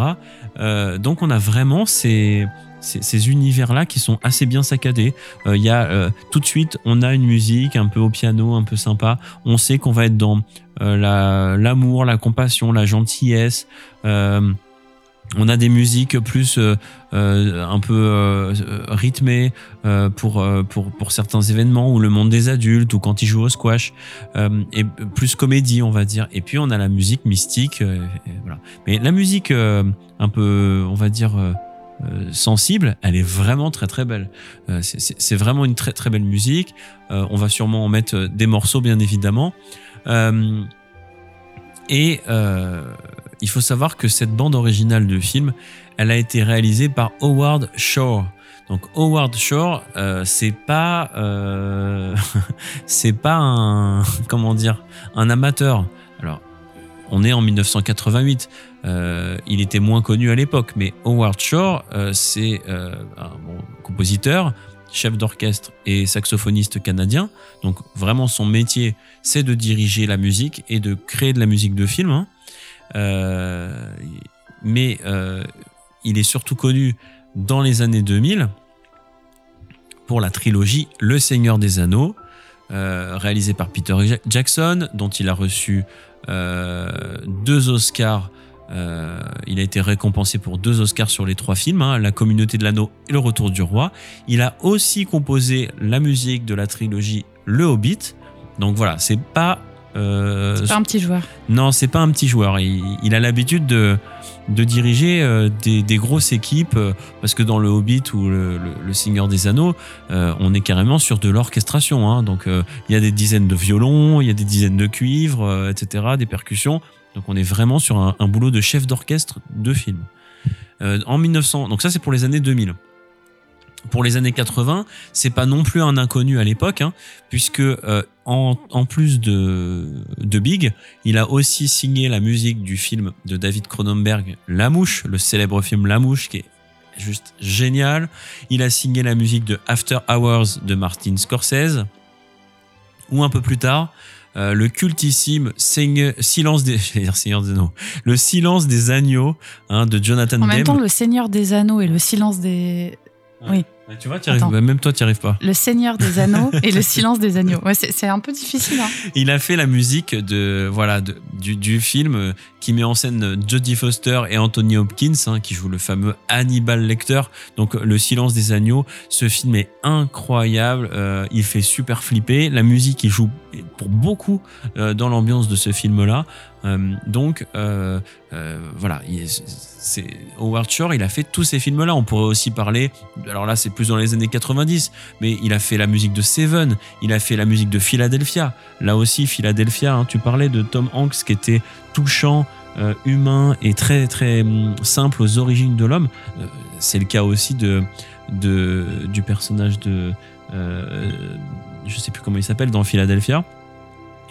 Donc on a vraiment ces ces, univers-là qui sont assez bien saccadés. Euh, Il y a euh, tout de suite, on a une musique un peu au piano, un peu sympa. On sait qu'on va être dans euh, la- l'amour, la, compassion, la gentillesse. Euh, on a des musiques plus euh, euh, un peu euh, euh, rythmées euh, pour, euh, pour, pour certains événements ou le monde des adultes ou quand ils jouent au squash euh, et plus comédie on va dire et puis on a la musique mystique euh, mais la musique euh, un peu on va dire euh, sensible, elle est vraiment très très belle. Euh, c'est- vraiment une très très belle musique. Euh, on va sûrement en mettre des morceaux bien évidemment. Et il faut savoir que cette bande originale de film, elle a été réalisée par Howard Shore. Donc Howard Shore, c'est pas (laughs) c'est pas un (laughs) comment dire un amateur. On est en 1988. Euh, il était moins connu à l'époque, mais Howard Shore, euh, c'est euh, un compositeur, chef d'orchestre et saxophoniste canadien. Donc vraiment son métier, c'est de diriger la musique et de créer de la musique de film. hein. Mais il est surtout connu dans les années 2000 pour la trilogie Le Seigneur des Anneaux, réalisée par Peter Ja- Jackson, dont il a reçu deux Oscars. Euh, il a été récompensé pour deux Oscars sur les trois films, hein, La Communauté de l'Anneau et Le Retour du Roi. Il a aussi composé la musique de la trilogie Le Hobbit. Donc voilà, c'est pas. Euh, C'est pas un petit joueur. non, c'est pas un petit joueur. Il, il a l'habitude de, de diriger euh, des, des grosses équipes euh, parce que dans le Hobbit ou le, le- le Seigneur des Anneaux, euh, on est carrément sur de l'orchestration. hein. Donc euh, il y a des dizaines de violons, il y a des dizaines de cuivres, etc., des percussions. Donc on est vraiment sur un, un boulot de chef d'orchestre de film. En 1900, donc ça c'est pour les années 2000 pour les années 80, c'est pas non plus un inconnu à l'époque, hein, puisque euh, en, en plus de, de Big, il a aussi signé la musique du film de David Cronenberg, La Mouche, le célèbre film La Mouche, qui est juste génial. Il a signé la musique de After Hours de Martin Scorsese, ou un peu plus tard, euh, le cultissime Silence des, (laughs) Seigneur des Anneaux, le Silence des agneaux hein, de Jonathan En même Demme. temps, le Seigneur des Anneaux et le silence des. Oui. Tu vois, t'y arrives- bah, même toi, tu n'y arrives pas. Le Seigneur des Anneaux et le (laughs) Silence des Agneaux. Ouais, c'est un peu difficile. Hein. Il a fait la musique de voilà de- du, du film euh, qui met en scène euh, Jodie Foster et Anthony Hopkins hein, qui joue le fameux Hannibal Lecter. Donc Le Silence des agneaux. Ce film est incroyable. euh, il fait super flipper. La musique il joue pour beaucoup euh, dans l'ambiance de ce film-là. Euh, donc euh, euh, voilà, il c'est Howard Shore. Il a fait tous ces films-là. On pourrait aussi parler. Alors là, c'est plus dans les années 90, mais il a fait la musique de Seven. Il a fait la musique de Philadelphia. Là aussi, Philadelphia, hein, tu parlais de Tom Hanks qui était touchant, euh, humain et très très hum, simple aux origines de l'homme. Euh, c'est le cas aussi de, de du personnage de euh, je sais plus comment il s'appelle dans Philadelphia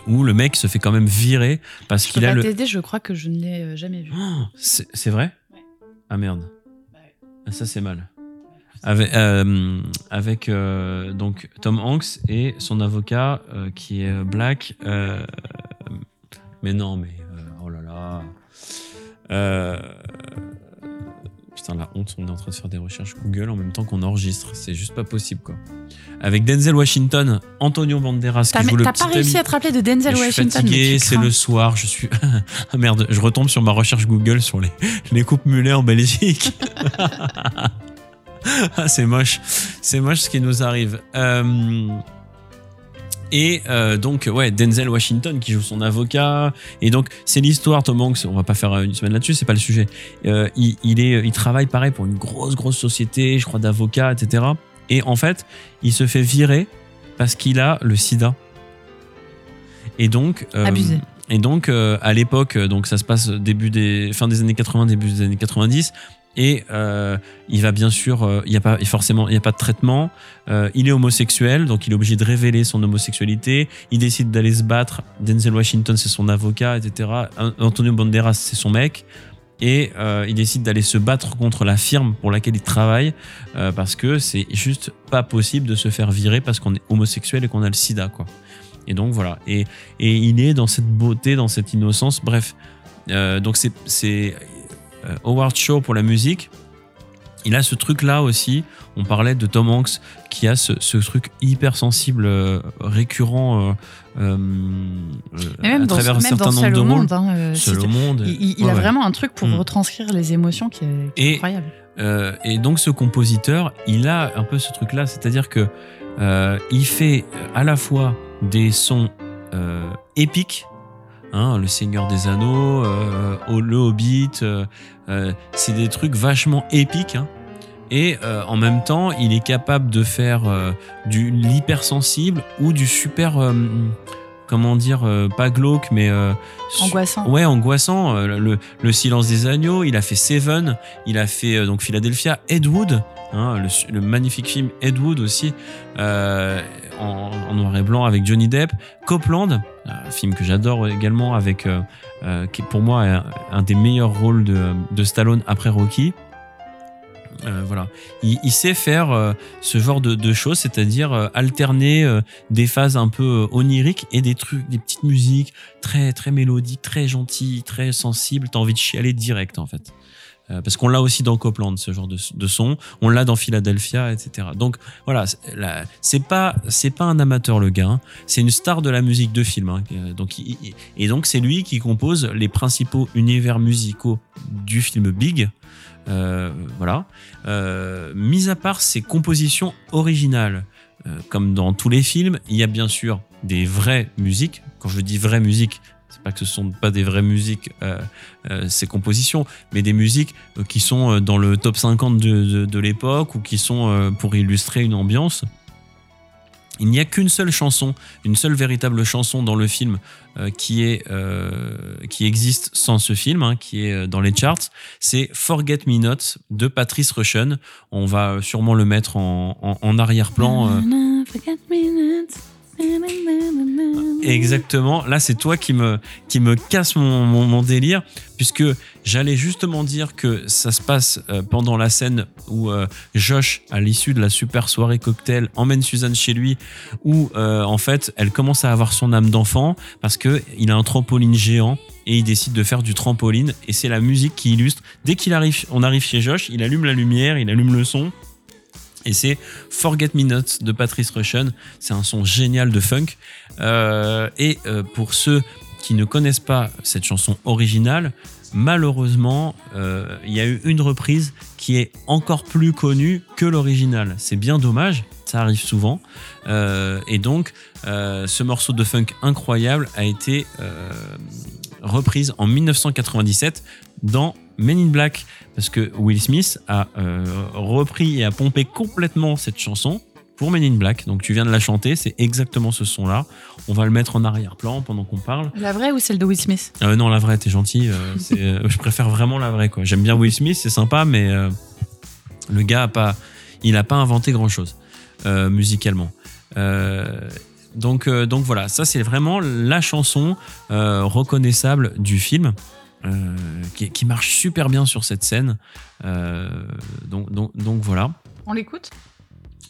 où le mec se fait quand même virer parce qu'il a le t'aider, je crois que je ne l'ai euh, jamais vu. c'est c'est vrai? Ah merde. Ah, ça c'est mal. Avec, euh, avec euh, donc Tom Hanks et son avocat euh, qui est black. mais non, mais oh là là. Putain, la honte, on est en train de faire des recherches Google en même temps qu'on enregistre. C'est juste pas possible quoi. Avec Denzel Washington, Antonio Banderas qui joue le t'as pas réussi ami. à te rappeler de Denzel Je suis Washington fatigué, c'est le soir, je suis. (laughs) ah merde, je retombe sur ma recherche Google sur les, (laughs) les coupes mulets en Belgique. (laughs) ah, c'est moche. C'est moche ce qui nous arrive. Euh, Et euh, donc, ouais, Denzel Washington qui joue son avocat. Et donc, c'est l'histoire, Tom Hanks, on va pas faire une semaine là-dessus, c'est pas le sujet. Euh, il, il est, il travaille pareil pour une grosse, grosse société, je crois, d'avocats, etc. Et en fait, il se fait virer parce qu'il a le sida. Et donc. euh, Abusé. Et donc, euh, à l'époque, euh, donc ça se passe début des, fin des années 80, début des années 90. Et euh, il va bien sûr, euh, il y a pas forcément, il n'y a pas de traitement. Euh, il est homosexuel, donc il est obligé de révéler son homosexualité. Il décide d'aller se battre. Denzel Washington, c'est son avocat, etc. An- Antonio Banderas, c'est son mec. Et il décide d'aller se battre contre la firme pour laquelle il travaille parce que c'est juste pas possible de se faire virer parce qu'on est homosexuel et qu'on a le sida, quoi. Et donc voilà. Et, il est dans cette beauté, dans cette innocence. Bref, Euh, donc c'est Howard Shaw pour la musique. Il a ce truc-là aussi. On parlait de Tom Hanks qui a ce, ce truc hyper sensible, euh, récurrent euh, euh, même à dans, travers un certain nombre de rôles. monde, hein, euh, Seul c'est- au monde. il, il- il Ouais, a ouais. vraiment un truc pour Mm. retranscrire les émotions qui est, qui est Et- incroyable. Euh, et donc ce compositeur, il a un peu ce truc-là, c'est-à-dire que euh, il fait euh, à la fois des sons euh, épiques, hein, le Seigneur des Anneaux, euh, le Hobbit, euh, euh, c'est des trucs vachement épiques. hein. et euh, en même temps, il est capable de faire du l'hypersensible ou du super, comment dire, pas glauque, mais Angoissant. Ouais, angoissant. Le, le silence des agneaux. Il a fait Seven. Il a fait donc Philadelphia, Ed Wood, hein, le, magnifique film Ed Wood aussi, en, en noir et blanc avec Johnny Depp. Copland, un film que j'adore également avec, euh, euh, qui est pour moi un, des meilleurs rôles de, de Stallone après Rocky. Euh, voilà, il, il sait faire euh, ce genre de, de choses, c'est-à-dire euh, alterner des phases un peu oniriques et des trucs, des petites musiques très très mélodiques, très gentilles, très sensibles. T'as envie de chialer direct en fait, parce qu'on l'a aussi dans Copland ce genre de, son, on l'a dans Philadelphia, etc. Donc voilà, c'est pas c'est pas un amateur le gars, c'est une star de la musique de film. hein. Euh, Donc et donc c'est lui qui compose les principaux univers musicaux du film Big. Euh, voilà. Euh, mis à part ses compositions originales, euh, comme dans tous les films, il y a bien sûr des vraies musiques. Quand je dis vraies musiques, c'est pas que ce sont pas des vraies musiques, euh, euh, ces compositions, mais des musiques euh, qui sont dans le top 50 de, de- l'époque ou qui sont pour illustrer une ambiance. Il n'y a qu'une seule chanson, une seule véritable chanson dans le film qui est qui existe sans ce film, hein, qui est dans les charts. C'est Forget Me Not de Patrice Rushen. On va sûrement le mettre en, en- en arrière-plan. euh, Exactement. Là, c'est toi qui me, qui me casse mon, délire, puisque j'allais justement dire que ça se passe euh, pendant la scène où euh, Josh, à l'issue de la super soirée cocktail, emmène Suzanne chez lui, où euh, en fait, elle commence à avoir son âme d'enfant parce que il a un trampoline géant et il décide de faire du trampoline et c'est la musique qui illustre. Dès qu'il arrive, on arrive chez Josh, il allume la lumière, il allume le son Et c'est Forget Me Not de Patrice Rushen. C'est un son génial de funk. Euh, et euh, pour ceux qui ne connaissent pas cette chanson originale, malheureusement, euh, il y a eu une reprise qui est encore plus connue que l'original. C'est bien dommage, ça arrive souvent. Et donc, ce morceau de funk incroyable a été reprise en 1997 dans Men in Black, parce que Will Smith a euh, repris et a pompé complètement cette chanson pour Men in Black. Donc tu viens de la chanter, c'est exactement ce son-là. On va le mettre en arrière-plan pendant qu'on parle. La vraie ou celle de Will Smith? Euh, non, la vraie, t'es gentil. euh, (laughs) euh, je préfère vraiment la vraie. Quoi. J'aime bien Will Smith, c'est sympa, mais le gars a pas, il a pas inventé grand-chose musicalement. Donc, donc voilà, ça c'est vraiment la chanson reconnaissable du film. Euh, qui, qui marche super bien sur cette scène. Euh, donc, donc, donc voilà. On l'écoute?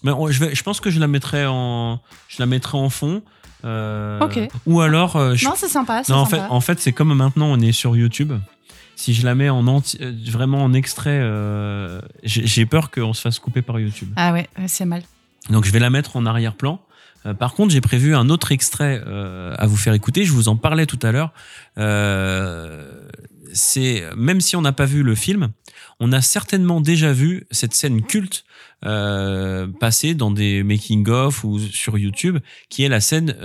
Mais on- je, vais, je pense que je la mettrai en, je la mettrai en fond. euh, Ok. Ou alors. je- Non, c'est sympa. non, en fait, sympa. en fait c'est comme maintenant on est sur YouTube. Si je la mets en vraiment en extrait, j'ai peur qu'on se fasse couper par YouTube. Ah ouais, c'est mal. Donc je vais la mettre en arrière-plan. Euh, par contre, j'ai prévu un autre extrait euh, à vous faire écouter. Je vous en parlais tout à l'heure. Euh, c'est même si on n'a pas vu le film, on a certainement déjà vu cette scène culte euh, passer dans des making of ou sur YouTube, qui est la scène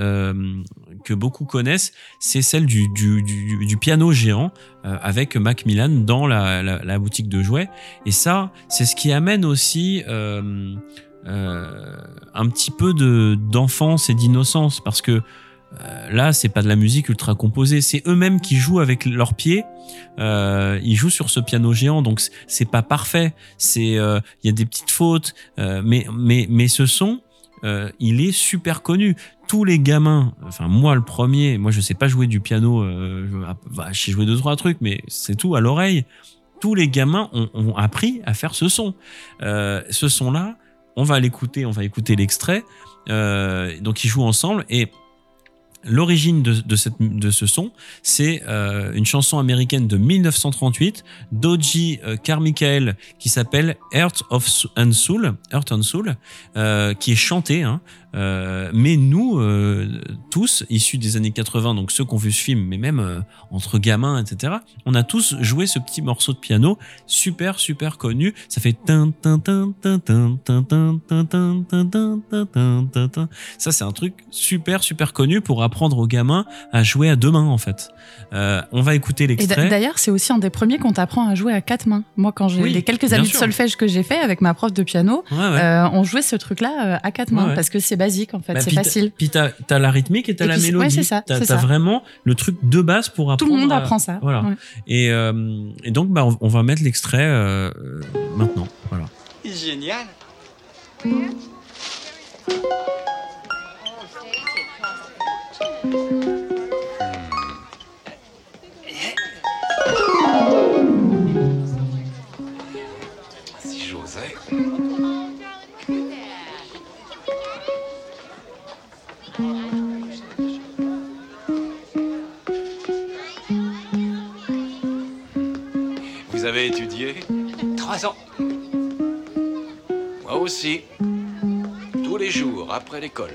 que beaucoup connaissent. C'est celle du, du, du, du piano géant avec Macmillan dans la, la, la boutique de jouets. Et ça, c'est ce qui amène aussi un petit peu de d'enfance et d'innocence parce que euh, là c'est pas de la musique ultra composée c'est eux-mêmes qui jouent avec leurs pieds euh, ils jouent sur ce piano géant donc c'est pas parfait c'est euh, il y a des petites fautes euh, mais mais mais ce son euh, il est super connu. Tous les gamins enfin moi le premier moi je sais pas jouer du piano euh, je, bah, je sais jouer deux trois trucs mais c'est tout à l'oreille. Tous les gamins ont, appris à faire ce son. Euh, ce son là on va l'écouter, on va écouter l'extrait. Euh, donc ils jouent ensemble et l'origine de, ce son, c'est euh, une chanson américaine de 1938 d'Oji euh, Carmichael qui s'appelle Earth of and Soul, qui est chantée. Hein, mais nous, euh, tous, issus des années 80, donc ceux qui ont vu ce film, mais même euh, entre gamins, etc., on a tous joué ce petit morceau de piano super, super connu. Ça fait... Ça, c'est un truc super, super connu pour apprendre aux gamins à jouer à deux mains, en fait. on va écouter l'extrait. D'ailleurs, c'est aussi un des premiers qu'on t'apprend à jouer à quatre mains. Moi, quand j'ai oui, les quelques années de solfège que j'ai fait avec ma prof de piano, ouais, on jouait ce truc-là à quatre mains, parce que c'est basique en fait, Bah, c'est facile. Puis t'as t'as la rythmique et t'as la puis mélodie. ouais, c'est ça, T'as c'est t'as ça. vraiment le truc de base pour Tout apprendre. le monde à- apprend ça. Voilà. ouais. Et, euh, et donc, bah, on, on va mettre l'extrait euh, euh, maintenant. Voilà. Génial. Avez étudié Trois ans. Moi aussi. Tous les jours, après l'école.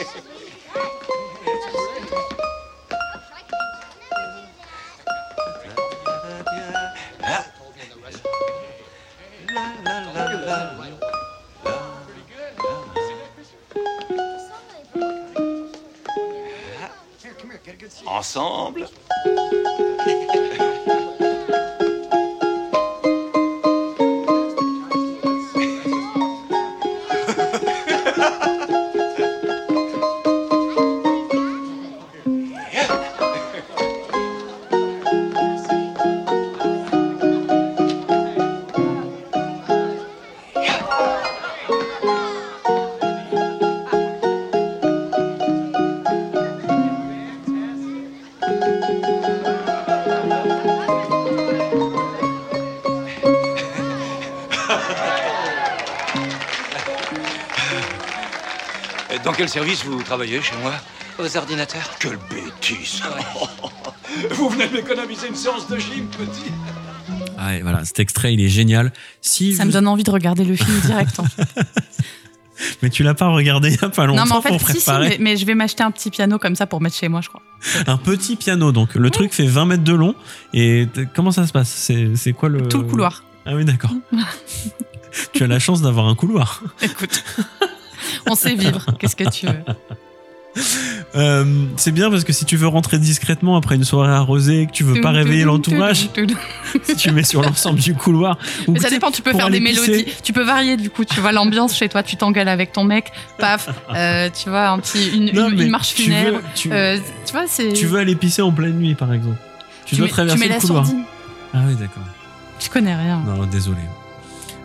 Dans quel service vous travaillez chez moi Aux ordinateurs. Quelle bêtise (laughs) Vous venez m'économiser une séance de gym, petit Ah, ouais, voilà, cet extrait, il est génial. Si Ça vous- me donne envie de regarder le film direct. en fait. (laughs) Mais tu l'as pas regardé il y a pas longtemps non, mais en fait, pour si, si, préparer mais, mais je vais m'acheter un petit piano comme ça pour mettre chez moi, je crois. un petit piano. Donc le truc fait 20 mètres de long. Et comment ça se passe? C'est c'est quoi le Tout le couloir. Ah oui, d'accord. (laughs) tu as la chance d'avoir un couloir. Écoute, on sait vivre. Qu'est-ce que tu veux Euh, c'est bien parce que si tu veux rentrer discrètement après une soirée arrosée et que tu veux pas réveiller l'entourage, si tu mets sur l'ensemble du couloir. ou Mais ça dépend, tu peux faire des mélodies. Tu peux varier du coup, tu vois l'ambiance chez toi, tu t'engueules avec ton mec, paf, (laughs) euh, tu vois, un petit, une, Non, marche tu funèbre. veux- tu- Euh, tu vois, c'est. Tu veux aller pisser en pleine nuit, par exemple. Tu, Tu dois mets- traverser mets le couloir. sourdine. Ah oui, d'accord. Tu connais rien. Non, désolé.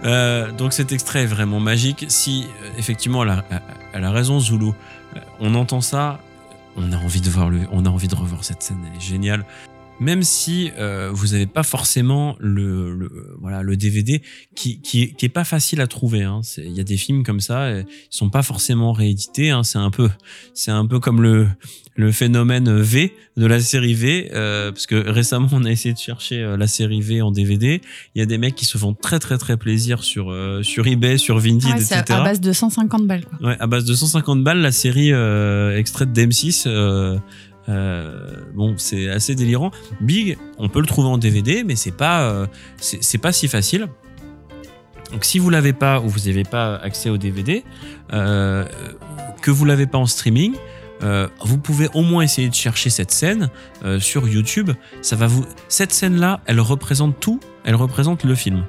Euh, donc cet extrait est vraiment magique. Si euh, effectivement elle a, raison, Zulu, euh, on entend ça, on a envie de voir le, on a envie de revoir cette scène. Elle est géniale. Même si euh, vous n'avez pas forcément le, le- voilà le DVD qui qui, qui est pas facile à trouver. hein. Il y a des films comme ça, et ils sont pas forcément réédités. hein. C'est un peu c'est un peu comme le le phénomène V de la série V, euh, parce que récemment on a essayé de chercher euh, la série V en DVD. Il y a des mecs qui se font très très très plaisir sur euh, sur eBay, sur Vinted, c'est etc. à base de 150 balles. Quoi. Ouais, à base de 150 balles, la série euh, extraite d'M6. Euh, bon, c'est assez délirant. Big, on peut le trouver en DVD, mais c'est pas euh, c'est pas si facile. Donc si vous l'avez pas ou vous n'avez pas accès au DVD, euh, que vous l'avez pas en streaming, vous pouvez au moins essayer de chercher cette scène sur YouTube. Ça va vous cette scène là, elle représente tout. Elle représente le film.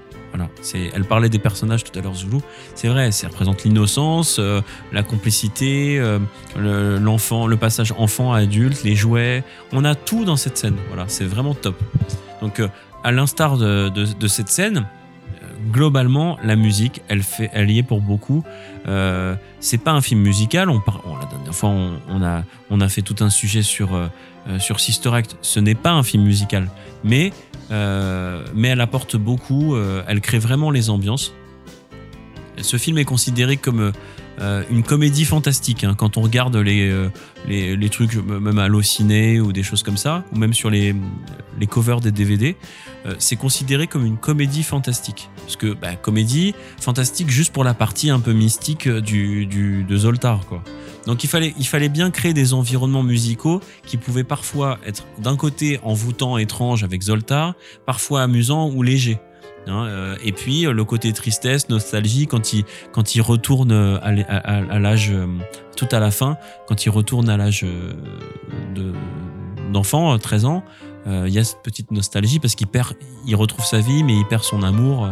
Elle parlait des personnages tout à l'heure Zulu. C'est vrai, ça représente l'innocence, euh, la complicité, euh, le- l'enfant, le passage enfant à adulte, les jouets. On a tout dans cette scène. Voilà, c'est vraiment top. Donc, euh, à l'instar de, cette scène, globalement, la musique, elle fait, elle y est pour beaucoup. Euh, c'est pas un film musical. On par- la dernière fois, on, a, on a fait tout un sujet sur sur Sister Act. Ce n'est pas un film musical, mais mais elle apporte beaucoup. euh, elle crée vraiment les ambiances. Ce film est considéré comme euh, une comédie fantastique. hein. Quand on regarde les, euh, les, trucs, même à Allociné ou des choses comme ça, ou même sur les, les covers des DVD, euh, c'est considéré comme une comédie fantastique. Parce que bah, comédie fantastique juste pour la partie un peu mystique du, du, de Zoltar. Quoi. Donc il fallait, il fallait bien créer des environnements musicaux qui pouvaient parfois être d'un côté envoûtants, étranges avec Zoltar, parfois amusants ou légers. Hein, euh, et puis euh, le côté tristesse, nostalgie, quand il, quand il retourne euh, à, l'âge, tout à la fin, quand il retourne à l'âge de- d'enfant, euh, 13 ans, il y a cette petite nostalgie parce qu'il perd, il retrouve sa vie, mais il perd son amour.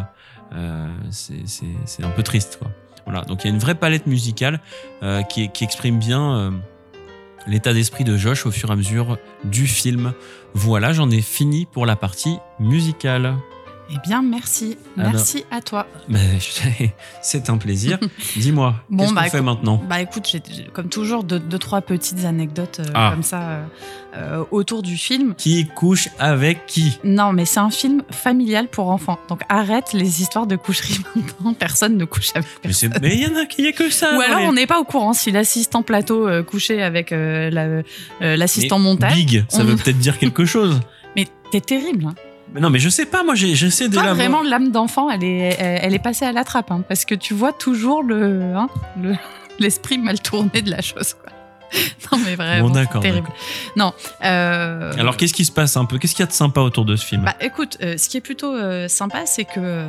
euh, c'est un peu triste, quoi. Voilà, donc il y a une vraie palette musicale euh, qui, exprime bien euh, l'état d'esprit de Josh au fur et à mesure du film. Voilà, j'en ai fini pour la partie musicale. Eh bien, merci. Alors- Merci à toi. (laughs) Je- c'est un plaisir. (laughs) Dis-moi, Bon, qu'est-ce qu'on bah, fait écoute- maintenant? Bah écoute, j'ai comme toujours deux, deux, trois petites anecdotes euh, Ah. comme ça euh, euh, autour du film. Qui couche avec qui? Non, mais c'est un film familial pour enfants. Donc arrête les histoires de coucherie (laughs) maintenant. Personne ne couche avec personne. mais il y en a qui y a que ça. Ou alors les- on n'est pas au courant si l'assistant plateau euh, couchait avec la- l'assistant Mais montage. Big, ça on- veut peut-être dire quelque chose. Mais t'es terrible. Hein. Mais non, mais je sais pas, moi j'essaie Toi, d'élaborer. vraiment, l'âme d'enfant, elle est, elle, est passée à la trappe. hein, parce que tu vois toujours le, hein, le- (laughs) l'esprit mal tourné de la chose. Quoi. (laughs) Non, mais vraiment, Bon, terrible. Non. euh, Alors qu'est-ce qui se passe un peu? Qu'est-ce qu'il y a de sympa autour de ce film? Bah écoute, euh, ce qui est plutôt euh, sympa, c'est que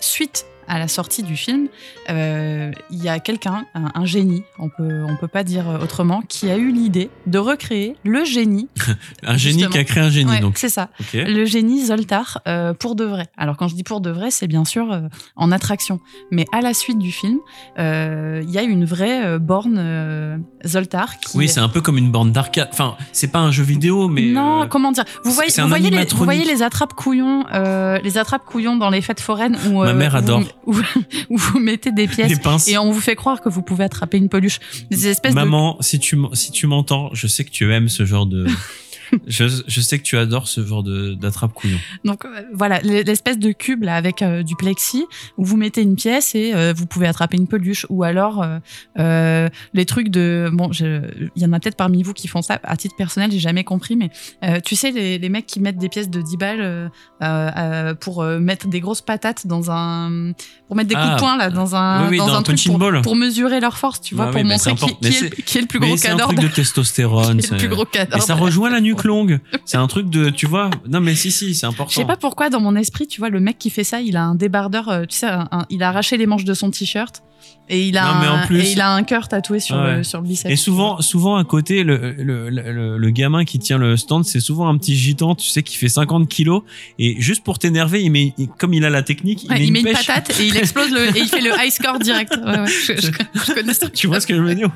suite à la sortie du film, euh, il y a quelqu'un, un, un génie, on peut, on peut pas dire autrement, qui a eu l'idée de recréer le génie. (laughs) Un génie qui a créé un génie, Ouais, donc. C'est ça. Le génie Zoltar euh, pour de vrai. Alors quand je dis pour de vrai, c'est bien sûr euh, en attraction. Mais à la suite du film, il y a une vraie borne Zoltar qui. Oui, c'est un peu comme une borne d'arcade. Enfin, c'est pas un jeu vidéo, mais. Non, euh, comment dire? Vous voyez, vous les, vous animatronique. voyez les attrapes couillons, euh, les attrapes couillons dans les fêtes foraines où Ma euh, mère adore. Vous, (laughs) où, vous mettez des pièces Des et on vous fait croire que vous pouvez attraper une peluche. Des espèces de Maman, si tu si tu m'entends, je sais que tu aimes ce genre de Je, sais que tu adores ce genre de- d'attrape-couillon. Donc euh, voilà, l'espèce de cube là avec euh, du plexi où vous mettez une pièce et euh, vous pouvez attraper une peluche ou alors les trucs de bon, il y en a peut-être parmi vous qui font ça. À titre personnel, j'ai jamais compris, mais tu sais les, les mecs qui mettent des pièces de 10 balles pour mettre des grosses patates dans un pour mettre des coups Ah, de poing là dans un oui, dans, dans un un truc pour, mesurer leur force, tu vois, pour oui, montrer qui, est, qui est le plus gros c'est un truc de testostérone. (laughs) Qui est le plus gros. Et ça rejoint la nuque longue. (laughs) C'est un truc de, tu vois. Non, mais si, si, c'est important. Je sais pas pourquoi dans mon esprit, tu vois, le mec qui fait ça, il a un débardeur, euh, tu sais, un- un- il a arraché les manches de son t-shirt et il a, Non, un, plus- et il a un cœur tatoué sur, Ouais. le, sur le biceps. Et souvent, souvent à côté, le, le, le, gamin qui tient le stand, c'est souvent un petit gitan, tu sais, qui fait 50 kilos. Et juste pour t'énerver, il met, comme il a la technique, il met il une met une pêche. patate et il explose le, et il fait le (laughs) high score direct. Ouais, ouais, je, je- je connais ça. tu vois ce que je veux dire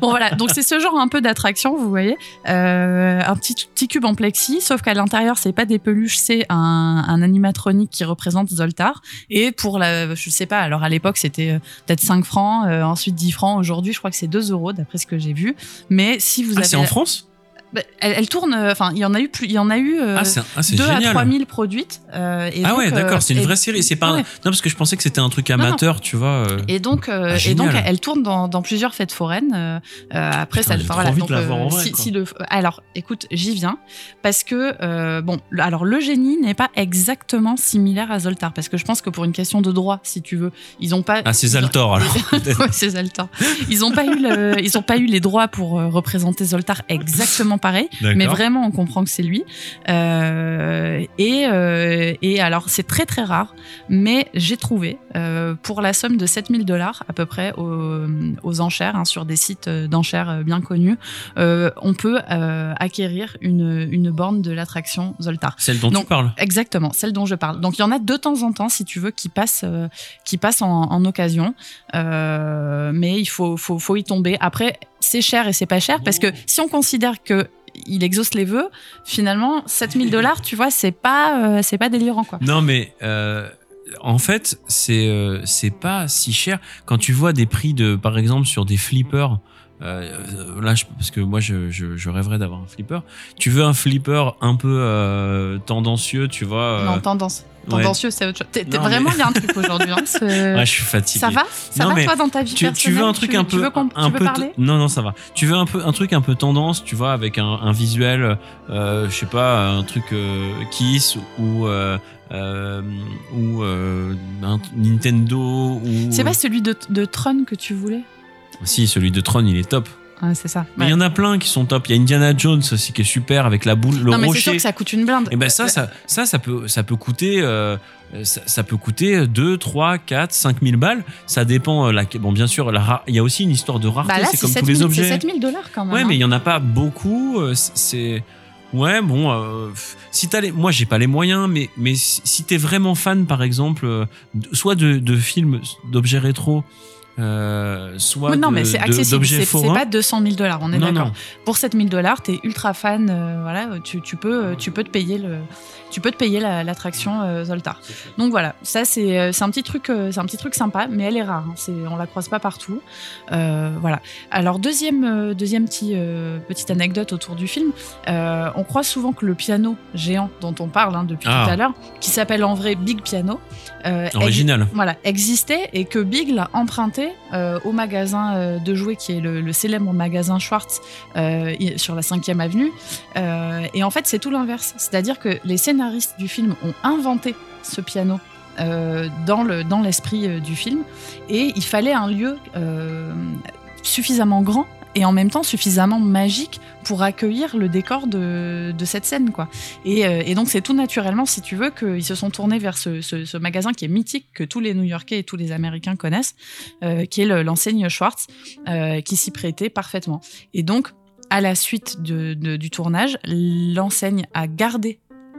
Bon voilà, donc c'est ce genre un peu d'attraction, vous voyez, Euh, un petit petit cube en plexi, sauf qu'à l'intérieur c'est pas des peluches, c'est un, un animatronique qui représente Zoltar. Et pour la, je sais pas, alors à l'époque c'était euh, peut-être 5 francs, euh, ensuite 10 francs. Aujourd'hui je crois que c'est 2 euros d'après ce que j'ai vu. Mais si vous Ah, avez, c'est en France? Bah, elle, elle tourne, euh, enfin il y en a eu plus, il y en a eu euh, Ah, c'est ah, c'est 2 à génial. 3 000 produites. euh, et ah donc, ouais, euh, d'accord, c'est une vraie série. C'est pas un-. Non, parce que je pensais que c'était un truc non. amateur, tu vois. euh. Et donc, euh, Ah, et donc, elle tourne dans, dans plusieurs fêtes foraines. euh, euh, après, Putain, ça, enfin, voilà. Donc, en vrai, si, quoi. si le, alors, écoute, j'y viens parce que euh, bon, alors le génie n'est pas exactement similaire à Zoltar parce que je pense que pour une question de droit, si tu veux, ils ont pas. Ah, c'est Zaltor, alors, (laughs) ouais, c'est Zaltor. Ils ont pas eu le, ils ont pas eu les droits pour euh, représenter Zoltar exactement pareil, mais vraiment on comprend que c'est lui. Euh, et euh, et alors c'est très très rare, mais j'ai trouvé euh, pour la somme de 7000 dollars à peu près aux, aux enchères hein, sur des sites d'enchères bien connus, on peut acquérir une, une borne de l'attraction Zoltar. Celle dont tu Donc, parles. Exactement, celle dont je parle. Donc il y en a de temps en temps, si tu veux, qui passent, qui passent en, en occasion, mais il faut, faut, faut y tomber. Après, c'est cher et c'est pas cher parce que si on considère que il exauce les vœux, finalement 7000 dollars, tu vois, c'est pas, euh, c'est pas délirant quoi. Non, mais euh, en fait, c'est euh, c'est pas si cher. Quand tu vois des prix de, par exemple, sur des flippers. Euh, là, je- parce que moi, je, je, je rêverais d'avoir un flipper. Tu veux un flipper un peu euh, tendancieux, tu vois euh, Non, tendance. ouais. Tendancieux, c'est autre chose. T'es- t'es Non, vraiment, mais- a un (laughs) truc aujourd'hui. hein, Ouais, je suis fatigué. Ça va? Ça Non, va toi dans ta vie tu, tu personnelle veux un truc Tu- un tu peu veux qu'on- un tu veux peu parler? non non ça va tu veux un peu un truc un peu tendance tu vois avec un, un visuel euh, je sais pas un truc euh, Kiss ou euh, euh, ou euh, un Nintendo ou C'est pas celui de, de Tron que tu voulais? Si celui de Tron il est top Ouais, c'est ça. mais il y en a plein qui sont top il y a Indiana Jones aussi qui est super avec la boule le non, mais c'est rocher sûr que ça coûte une blinde. et ben ça, ça, ça, ça peut, ça peut coûter, euh, ça, ça peut coûter 2, 3, 4, 5 000 balles. Ça dépend. euh, La, bon, bien sûr, il y a aussi une histoire de rareté. Bah là, c'est c'est comme tous les 7000 objets. c'est 7000 dollars quand même. Ouais, hein. mais il y en a pas beaucoup. euh, C'est ouais, bon. euh, si t'as les, moi, j'ai pas les moyens, mais mais si t'es vraiment fan, par exemple, euh, soit de, de films, d'objets rétro. Euh, soit non, de- mais c'est de- accessible. d'objets C'est c'est forains. pas 200 000 dollars, on est Non, d'accord. non. Pour 7000 dollars, t'es ultra fan, euh, voilà, tu, tu peux, tu peux te payer le, tu peux te payer la- l'attraction euh, Zoltar. Donc voilà, ça c'est, euh, c'est un petit truc, euh, c'est un petit truc sympa, mais elle est rare. hein, c'est, on la croise pas partout. Euh, voilà. Alors deuxième, euh, deuxième petit, euh, petite anecdote autour du film, euh, on croit souvent que le piano géant dont on parle hein, depuis Ah. tout à l'heure, qui s'appelle en vrai Big Piano, euh, Original. voilà, existait et que Big l'a emprunté euh, au magasin euh, de jouets qui est le, célèbre magasin Schwartz euh, sur la 5e avenue. Et en fait, c'est tout l'inverse. C'est-à-dire que les scénaristes du film ont inventé ce piano. dans le dans l'esprit du film et il fallait un lieu suffisamment grand et en même temps suffisamment magique pour accueillir le décor de, de cette scène quoi et, euh, et donc c'est tout naturellement si tu veux qu'ils se sont tournés vers ce, ce- ce magasin qui est mythique que tous les New-Yorkais et tous les Américains connaissent euh, qui est le- l'enseigne Schwartz euh, qui s'y prêtait parfaitement et donc à la suite de- de- du tournage l'enseigne a gardé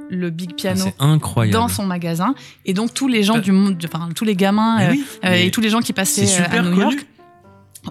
le big piano C'est incroyable. dans son magasin et donc tous les gens du monde enfin tous les gamins oui, euh, et tous les gens qui passaient à super New connu. York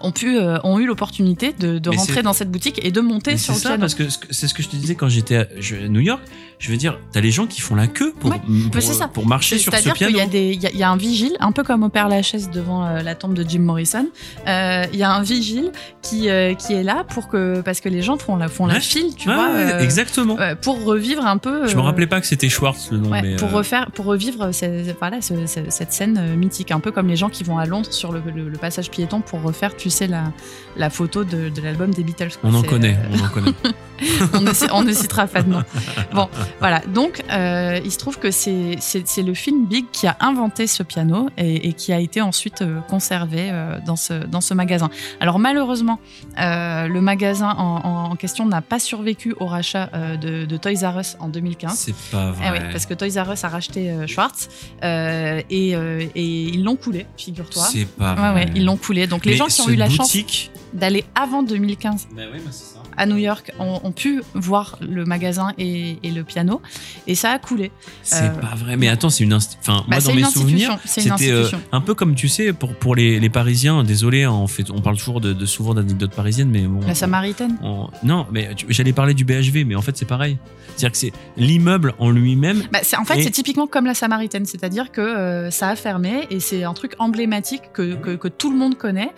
ont pu euh, ont eu l'opportunité de, rentrer dans cette boutique et de monter Mais sur C'est le ça, piano. parce que ce que- c'est ce que je te disais quand j'étais à New York. Je veux dire, t'as les gens qui font la queue pour, Ouais, pour, mais c'est ça. pour marcher sur ce C'est-à-dire qu'il piano. y a y, un vigile, un peu comme au Père Lachaise devant euh, la tombe de Jim Morrison. Euh, Il y a un vigile qui euh, qui est là pour que parce que les gens font la font la Ouais. file, tu Ouais, vois, ouais, exactement. pour revivre un peu. Je me rappelais pas que c'était Schwartz le nom, mais pour refaire, pour revivre ce- voilà, ce- ce- cette scène mythique, un peu comme les gens qui vont à Londres sur le, le- le passage piéton pour refaire, tu sais, la, la photo de, de l'album des Beatles. on en connaît, on en connaît. (laughs) on, ne, on ne citera pas de nom. (laughs) Bon, (laughs) voilà. Donc, euh, il se trouve que c'est le film Big qui a inventé ce piano et, et qui a été ensuite euh, conservé euh, dans, ce, dans ce magasin. Alors, malheureusement, euh, le magasin en, en question n'a pas survécu au rachat euh, de, de Toys R Us en 2015. C'est pas vrai. Eh oui, parce que Toys R Us a racheté euh, Schwartz euh, et, euh, et ils l'ont coulé, figure-toi. C'est pas Ouais, vrai. ouais, ils l'ont coulé. Donc les Mais gens qui ont eu la boutique- chance d'aller avant 2015 Bah oui, bah c'est ça. À New York ont, ont pu voir le magasin et, et le piano et ça a coulé. C'est Euh, pas vrai. Mais attends, c'est une enfin Bah, moi c'est dans mes souvenirs, c'était euh, un peu comme tu sais pour pour les, les Parisiens. Désolé, hein, on fait on parle toujours de, de souvent d'anecdotes parisiennes, mais bon. La Samaritaine. on- non, mais j'allais parler du BHV, mais en fait c'est pareil. C'est-à-dire que c'est l'immeuble en lui-même. Bah, en fait, Et- c'est typiquement comme la Samaritaine, c'est-à-dire que euh, ça a fermé et c'est un truc emblématique que, que, que tout le monde connaît.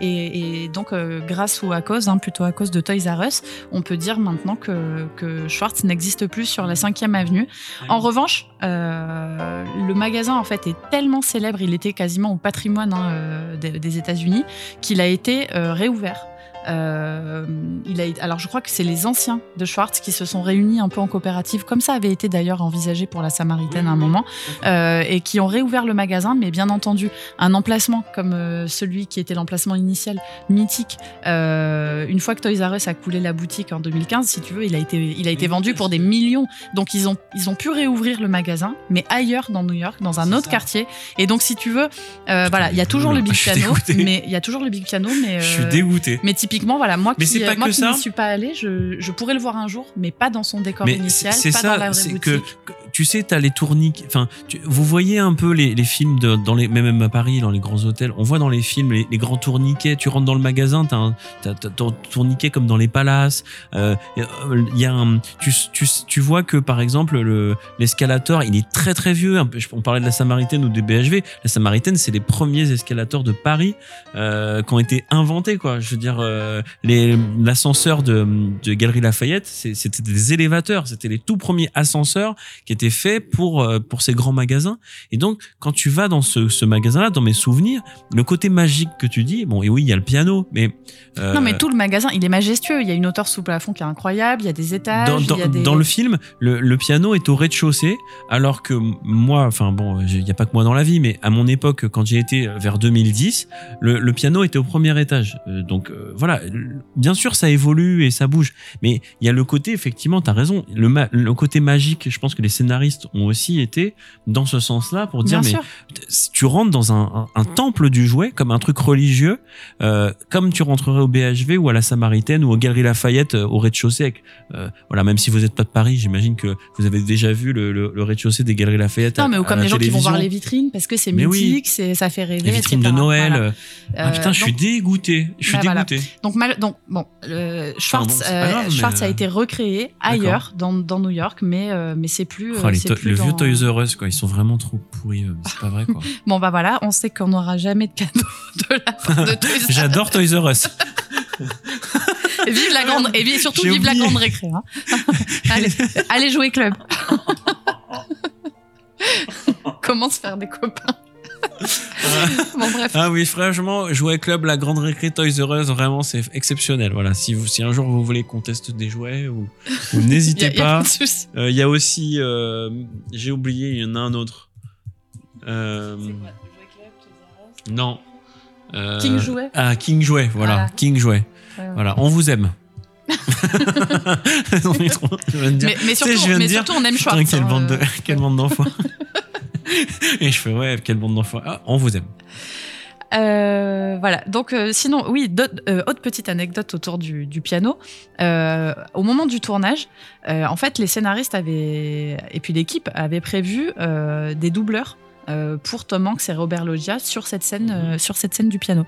Et, et donc, grâce ou à cause, hein, plutôt à cause de Toys R Us, on peut dire maintenant que, que Schwartz n'existe plus sur la 5e avenue. En revanche, euh, le magasin en fait est tellement célèbre, il était quasiment au patrimoine hein, euh, des, des États-Unis, qu'il a été euh, réouvert. Euh, il a, été- alors je crois que c'est les anciens de Schwartz qui se sont réunis un peu en coopérative, comme ça avait été d'ailleurs envisagé pour la Samaritaine à un moment, euh, et qui ont réouvert le magasin, mais bien entendu un emplacement comme euh, celui qui était l'emplacement initial, mythique. une fois que Toys R Us a coulé la boutique en 2015, si tu veux, il a été, il a été vendu pour des millions. Donc ils ont, ils ont pu réouvrir le magasin, mais ailleurs dans New York, dans un autre quartier. Et donc si tu veux, voilà, il y a toujours le (laughs) big piano, mais il y a toujours le big piano, mais Je suis dégoûté. Mais typiquement, voilà, moi Mais qui, c'est pas euh, moi que qui ça. n'y suis pas allée, je, je pourrais le voir un jour, mais pas dans son décor Mais initial, c'est pas dans la ça, vraie c'est boutique. que tu sais, t'as les tourniquets. Enfin, vous voyez un peu les, les films de, dans les même à Paris, dans les grands hôtels. On voit dans les films les, les grands tourniquets. Tu rentres dans le magasin, t'as t'as ton tourniquet comme dans les palaces. Euh, Il y a un, tu, tu, tu vois que par exemple le l'escalator, il est très très vieux. On parlait de la Samaritaine ou des BHV. La Samaritaine, c'est les premiers escalators de Paris euh, qui ont été inventés. Quoi, je veux dire, euh, les l'ascenseur de, de Galerie Lafayette, c'était des élévateurs. C'était les tout premiers ascenseurs qui étaient faits pour euh, pour ces grands magasins. Et donc, quand tu vas dans ce, ce magasin-là, dans mes souvenirs, le côté magique que tu dis, bon, et oui, il y a le piano, mais euh, Non, mais tout le magasin, il est majestueux. Il y a une hauteur sous plafond qui est incroyable. Il y a des étages. dans, dans, il y a des... dans le film, le, le piano est au rez-de-chaussée, alors que moi, enfin bon, il n'y a pas que moi dans la vie, mais à mon époque, quand j'ai été vers 2010, le, le piano était au premier étage. Euh, donc euh, voilà, bien sûr, ça évolue et ça bouge, mais il y a le côté, effectivement, tu as raison, le, ma- le côté magique, je pense que les scénaristes ont aussi été dans ce sens-là pour dire, Bien mais si tu rentres dans un, un, un temple du jouet, comme un truc religieux, euh, comme tu rentrerais au BHV ou à la Samaritaine ou aux Galeries Lafayette euh, au rez-de-chaussée. euh, voilà, même si vous n'êtes pas de Paris, j'imagine que vous avez déjà vu le, le, le rez-de-chaussée des Galeries Lafayette. Non, à- mais ou comme les gens qui vont voir les vitrines parce que c'est oui. mythique, c'est ça fait rêver. Les vitrines de. Noël. Voilà. euh, Ah putain, je suis dégoûté. Je suis Bah, voilà. Donc, mal- donc bon, euh, Schwartz, bon, euh, Schwartz a euh, été recréé ailleurs dans, dans New York, mais mais, euh, mais c'est plus. Oh, les plus le vieux Toys R Us, quoi. Ils sont vraiment trop pourris. C'est pas vrai, quoi. (laughs) Bon, bah voilà, on sait qu'on n'aura jamais de cadeau (laughs) de la part de Toys R Us. J'adore Toys R Us. Et vive la grande, et vive- surtout vive la grande récré. hein. (laughs) allez, allez jouer club. Comment se faire des copains (laughs) Bon, bref. Ah oui, franchement, jouer club, la grande récré Toys R Us, vraiment, c'est exceptionnel. Voilà, si, vous, si un jour vous voulez qu'on teste des jouets, ou, (laughs) n'hésitez pas. souci. Euh, Il y a aussi, euh, j'ai oublié, il y en a un autre. Euh, non. Euh, King Jouet Ah, King Jouet, voilà. King Jouet. Ouais, ouais. Voilà, on vous aime. (laughs) Non, mais trop- je viens de dire- Mais- mais Tu sais, surtout- je viens de mais dire, surtout, on aime putain, Schwartz, Quelle hein, bande de- quelle bande d'enfants. (laughs) Et je fais, ouais, quelle bande d'enfants. Ah, on vous aime. Euh, voilà. Donc, euh, sinon, oui, euh, autre petite anecdote autour du, du piano. Au moment du tournage, en fait, les scénaristes avaient et puis l'équipe avait prévu des doubleurs. pour Tom Hanks et Robert Loggia sur cette scène, euh, sur cette scène du piano.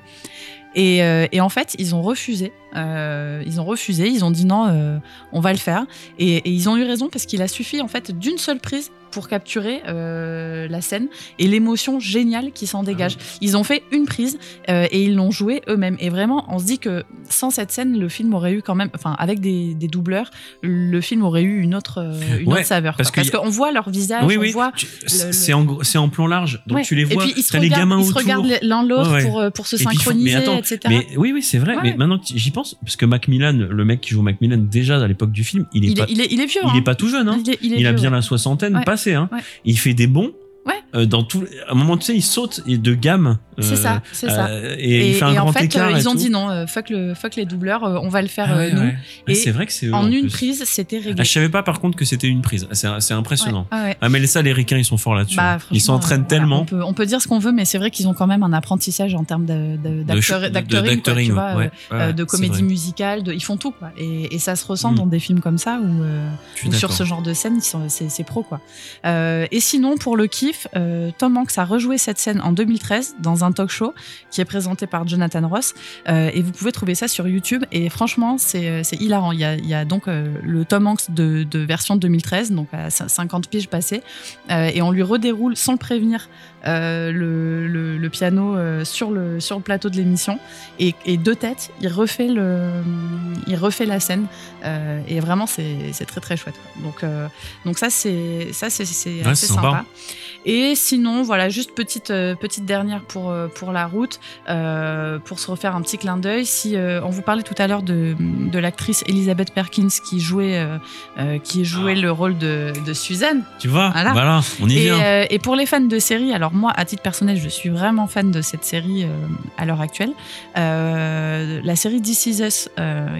Et, et en fait, ils ont refusé. Ils ont refusé. Ils ont dit non, on va le faire. Et, et ils ont eu raison parce qu'il a suffi en fait d'une seule prise pour capturer euh, la scène et l'émotion géniale qui s'en dégage. Ils ont fait une prise euh, et ils l'ont joué eux-mêmes. Et vraiment, on se dit que sans cette scène, le film aurait eu quand même, enfin, avec des, des doubleurs, le film aurait eu une autre, euh, une Ouais, autre saveur. parce a- qu'on voit leur visage, oui, on oui. voit. tu- le- C'est en, c'est en plan large, donc Ouais. tu les vois. Et puis ils se les regardent, gamins ils se regardent l'un l'autre Ouais, pour, pour se Et synchroniser, mais attends, etc. Mais oui, oui, c'est vrai. Mais maintenant que j'y pense, parce que Macmillan, le mec qui joue Macmillan, déjà à l'époque du film, il est il, pas, est, il, est, il est vieux. il hein. est pas tout jeune. Hein. Il, a bien la soixantaine. Hein. Ouais. Il fait des bons. Ouais. Euh, dans tout, à un moment, tu sais, il saute et de gamme. C'est euh, ça, c'est ça. euh, et, il fait un et grand en fait, écart. ils ont tout. dit non, fuck, le, fuck les doubleurs, on va le faire Ah ouais, nous. ouais. Ah, Et c'est vrai que c'est En en une prise, c'était réglé. Ah, je savais pas par contre que c'était une prise. C'est c'est impressionnant. Ouais, ouais. Ah, mais ça, les ricains, ils sont forts là-dessus. Bah, ils s'entraînent voilà, tellement. on, peut, on peut dire ce qu'on veut, mais c'est vrai qu'ils ont quand même un apprentissage en termes de- de- c'est comédie musicale, de, ils font tout, quoi. Et, ça se ressent Mm. dans des films comme ça où sur ce genre de scène, ils c'est c'est pro, quoi. Et sinon, pour le kiff, euh, Tom Hanks a rejoué cette scène en 2013 dans un talk show qui est présenté par Jonathan Ross. Euh, et vous pouvez trouver ça sur YouTube. Et franchement, c'est c'est hilarant. Il y a, il y a donc euh, le Tom Hanks de, de version 2013, donc à cin- 50 piges passées. Euh, et on lui redéroule sans le prévenir euh, le, le- le piano euh, sur, le, sur le plateau de l'émission. Et, et de tête, il refait, le, il refait la scène. Euh, et vraiment, c'est très très chouette. Donc, euh, donc ça, c'est ça, c'est Ouais, sympa. Et sinon, voilà, juste petite, euh, petite dernière pour, euh, pour la route, euh, pour se refaire un petit clin d'œil. Si euh, on vous parlait tout à l'heure de, de l'actrice Elizabeth Perkins qui jouait, euh, qui jouait le rôle de, de Suzanne. Tu vois, Voilà. voilà, on y Et, vient. et pour les fans de série, alors moi, à titre personnel, je suis vraiment fan de cette série à l'heure actuelle. La série This Is Us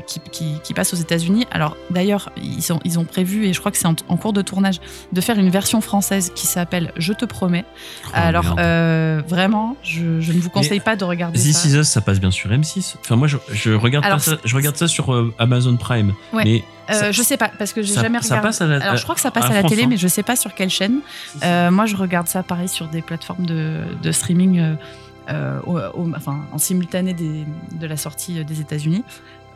qui, qui- qui passe aux États-Unis. Alors d'ailleurs, ils, sont- ils ont prévu, et je crois que c'est en, en cours de tournage, de faire une version française qui s'appelle Je te promets. Oh, alors euh, vraiment, je, je ne vous conseille Mais pas de regarder This ça. Is Us, ça passe bien sur M6. Enfin, moi, je, je regarde, Alors, pas ça, je regarde ça sur euh, Amazon Prime. Ouais. Mais Euh, ça- je sais pas parce que j'ai ça- jamais ça regardé. passe à la- Alors je crois que ça passe à à, la France, télé, hein. mais je sais pas sur quelle chaîne. Moi, je regarde ça pareil sur des plateformes de, de streaming, au- au- enfin en simultané des- de la sortie des États-Unis,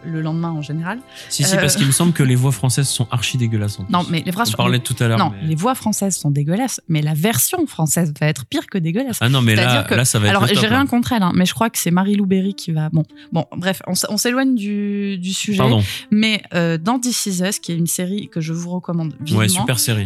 le lendemain en général. Si, si, Euh, parce qu'il me semble que les voix françaises sont archi dégueulasses. en plus. Non, mais les phrases On parlait tout à l'heure. Non, mais- les voix françaises sont dégueulasses, mais la version française va être pire que dégueulasse. Ah non, mais là, que- là, ça va être Alors, j'ai rien hein. contre elle, hein, mais je crois que c'est Marie-Lou Berry qui va. Bon, bon, bref, on, s'éloigne du, du sujet. Pardon. Mais euh, dans This Is Us, qui est une série que je vous recommande vivement. Ouais, super série.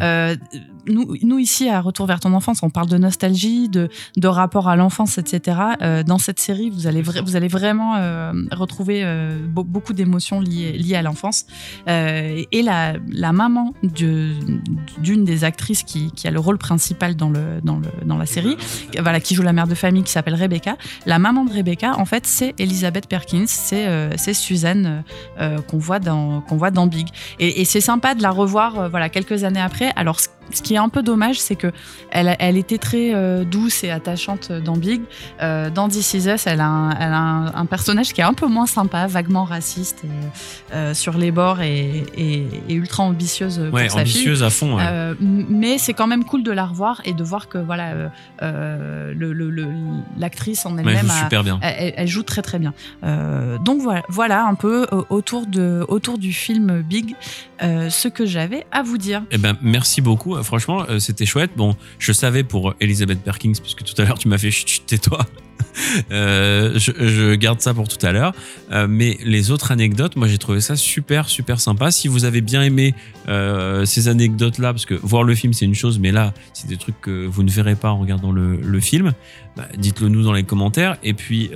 Nous, ici, à Retour vers ton enfance, on parle de nostalgie, de, rapport à l'enfance, etc. Euh, dans cette série, vous allez, vous allez vraiment euh, retrouver euh, be- beaucoup d'émotions liées, à l'enfance. Et la, maman d'une des actrices qui, a le rôle principal dans, la série, voilà, qui joue la mère de famille, qui s'appelle Rebecca, la maman de Rebecca, en fait, c'est Elizabeth Perkins, c'est Suzanne qu'on voit, dans- Big. Et, c'est sympa de la revoir voilà, quelques années après. Alors, ce, ce qui est un peu dommage, c'est que elle, elle était très euh, douce et attachante dans Big. Euh, dans This Is Us, elle a, un, elle a un, un personnage qui est un peu moins sympa, vaguement raciste, euh, sur les bords et, et- et ultra ambitieuse pour Ouais, sa fille. ambitieuse à fond, ouais. Mais c'est quand même cool de la revoir et de voir que voilà, le- le- le- l'actrice en elle-même. Elle, elle- elle joue très très bien. Donc voilà, voilà un peu autour de autour du film Big, ce que j'avais à vous dire. Eh ben, merci beaucoup. Euh, Franchement, euh, c'était chouette. Bon, je savais pour Elizabeth Perkins, puisque tout à l'heure tu m'as fait chut, tais-toi. (laughs) Euh, je, je garde ça pour tout à l'heure. Euh, mais les autres anecdotes, moi j'ai trouvé ça super, super sympa. Si vous avez bien aimé ces anecdotes-là, parce que voir le film c'est une chose, mais là c'est des trucs que vous ne verrez pas en regardant le, le film, bah, dites-le nous dans les commentaires. Et puis,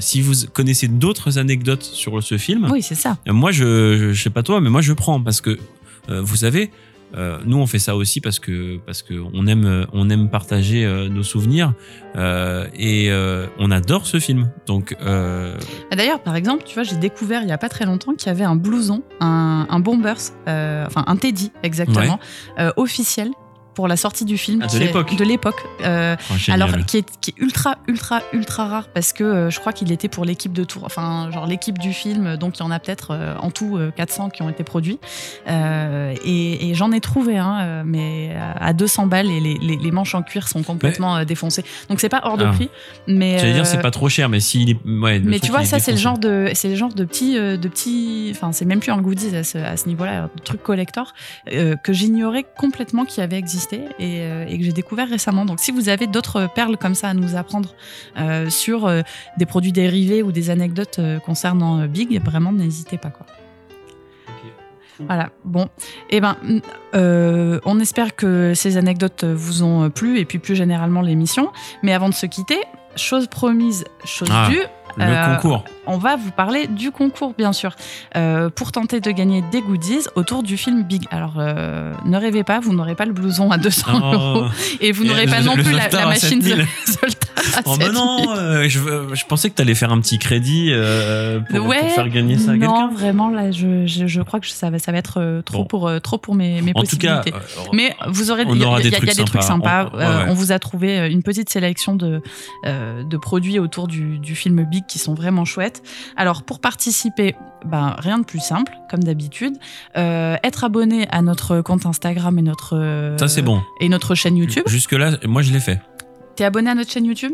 si vous connaissez d'autres anecdotes sur ce film, Oui, c'est ça. Moi, je, je, je sais pas toi, mais moi je prends parce que vous savez, euh, nous on fait ça aussi parce que parce que on aime on aime partager euh, nos souvenirs euh, et on adore ce film. Donc Ah, D'ailleurs, par exemple, tu vois, j'ai découvert il y a pas très longtemps qu'il y avait un blouson, un, un Bombers, enfin un Teddy exactement, officiel pour la sortie du film. Ah, de l'époque. De l'époque. Euh, Oh, alors, qui est, qui est ultra, ultra, ultra rare parce que euh, je crois qu'il était pour l'équipe de tour, enfin, genre l'équipe du film, donc il y en a peut-être euh, en tout euh, 400 qui ont été produits. Euh, et et j'en ai trouvé un, euh, mais à à 200 balles et les, les- les manches en cuir sont complètement euh, défoncées. Donc c'est pas hors de Ah. prix, mais. J'allais dire, euh, c'est pas trop cher, mais s'il est. Ouais, mais tu vois, il ça c'est le genre de, c'est le genre de petit, euh, de petit, enfin c'est même plus un goodies à ce, à ce niveau-là, de truc collector euh, que j'ignorais complètement qui avait existé et, euh, et que j'ai découvert récemment. Donc si vous avez d'autres perles comme ça à nous apprendre euh, sur euh, des produits dérivés ou des anecdotes euh, concernant euh, Big, vraiment n'hésitez pas quoi. Voilà, bon, et ben, euh, on espère que ces anecdotes vous ont plu et puis plus généralement l'émission. Mais avant de se quitter, chose promise, chose Ah, due. Le euh, concours. On va vous parler du concours, bien sûr, euh, pour tenter de gagner des goodies autour du film Big. Alors, euh, ne rêvez pas, vous n'aurez pas le blouson à (laughs) 200 Oh. euros et vous n'aurez pas non plus la, machine 7000. (laughs) Zoltar (laughs) Oh bah 7000. non, euh, je, pensais que t'allais faire un petit crédit euh, pour, ouais, pour faire gagner ça à non, vraiment, là, je, je, je crois que ça va, ça va être euh, trop, Bon. pour, trop pour mes, mes En tout cas, possibilités. Mais vous aurez, il y, a- il y a- des il y a trucs des trucs sympas. On- ouais, ouais. on vous a trouvé une petite sélection de, de produits autour du, du film Big qui sont vraiment chouettes. Alors, pour participer, ben, rien de plus simple, comme d'habitude. Euh, être abonné à notre compte Instagram et notre, euh, Ça, bon. et notre chaîne YouTube. Jusque-là, moi, je l'ai fait. T'es abonné à notre chaîne YouTube?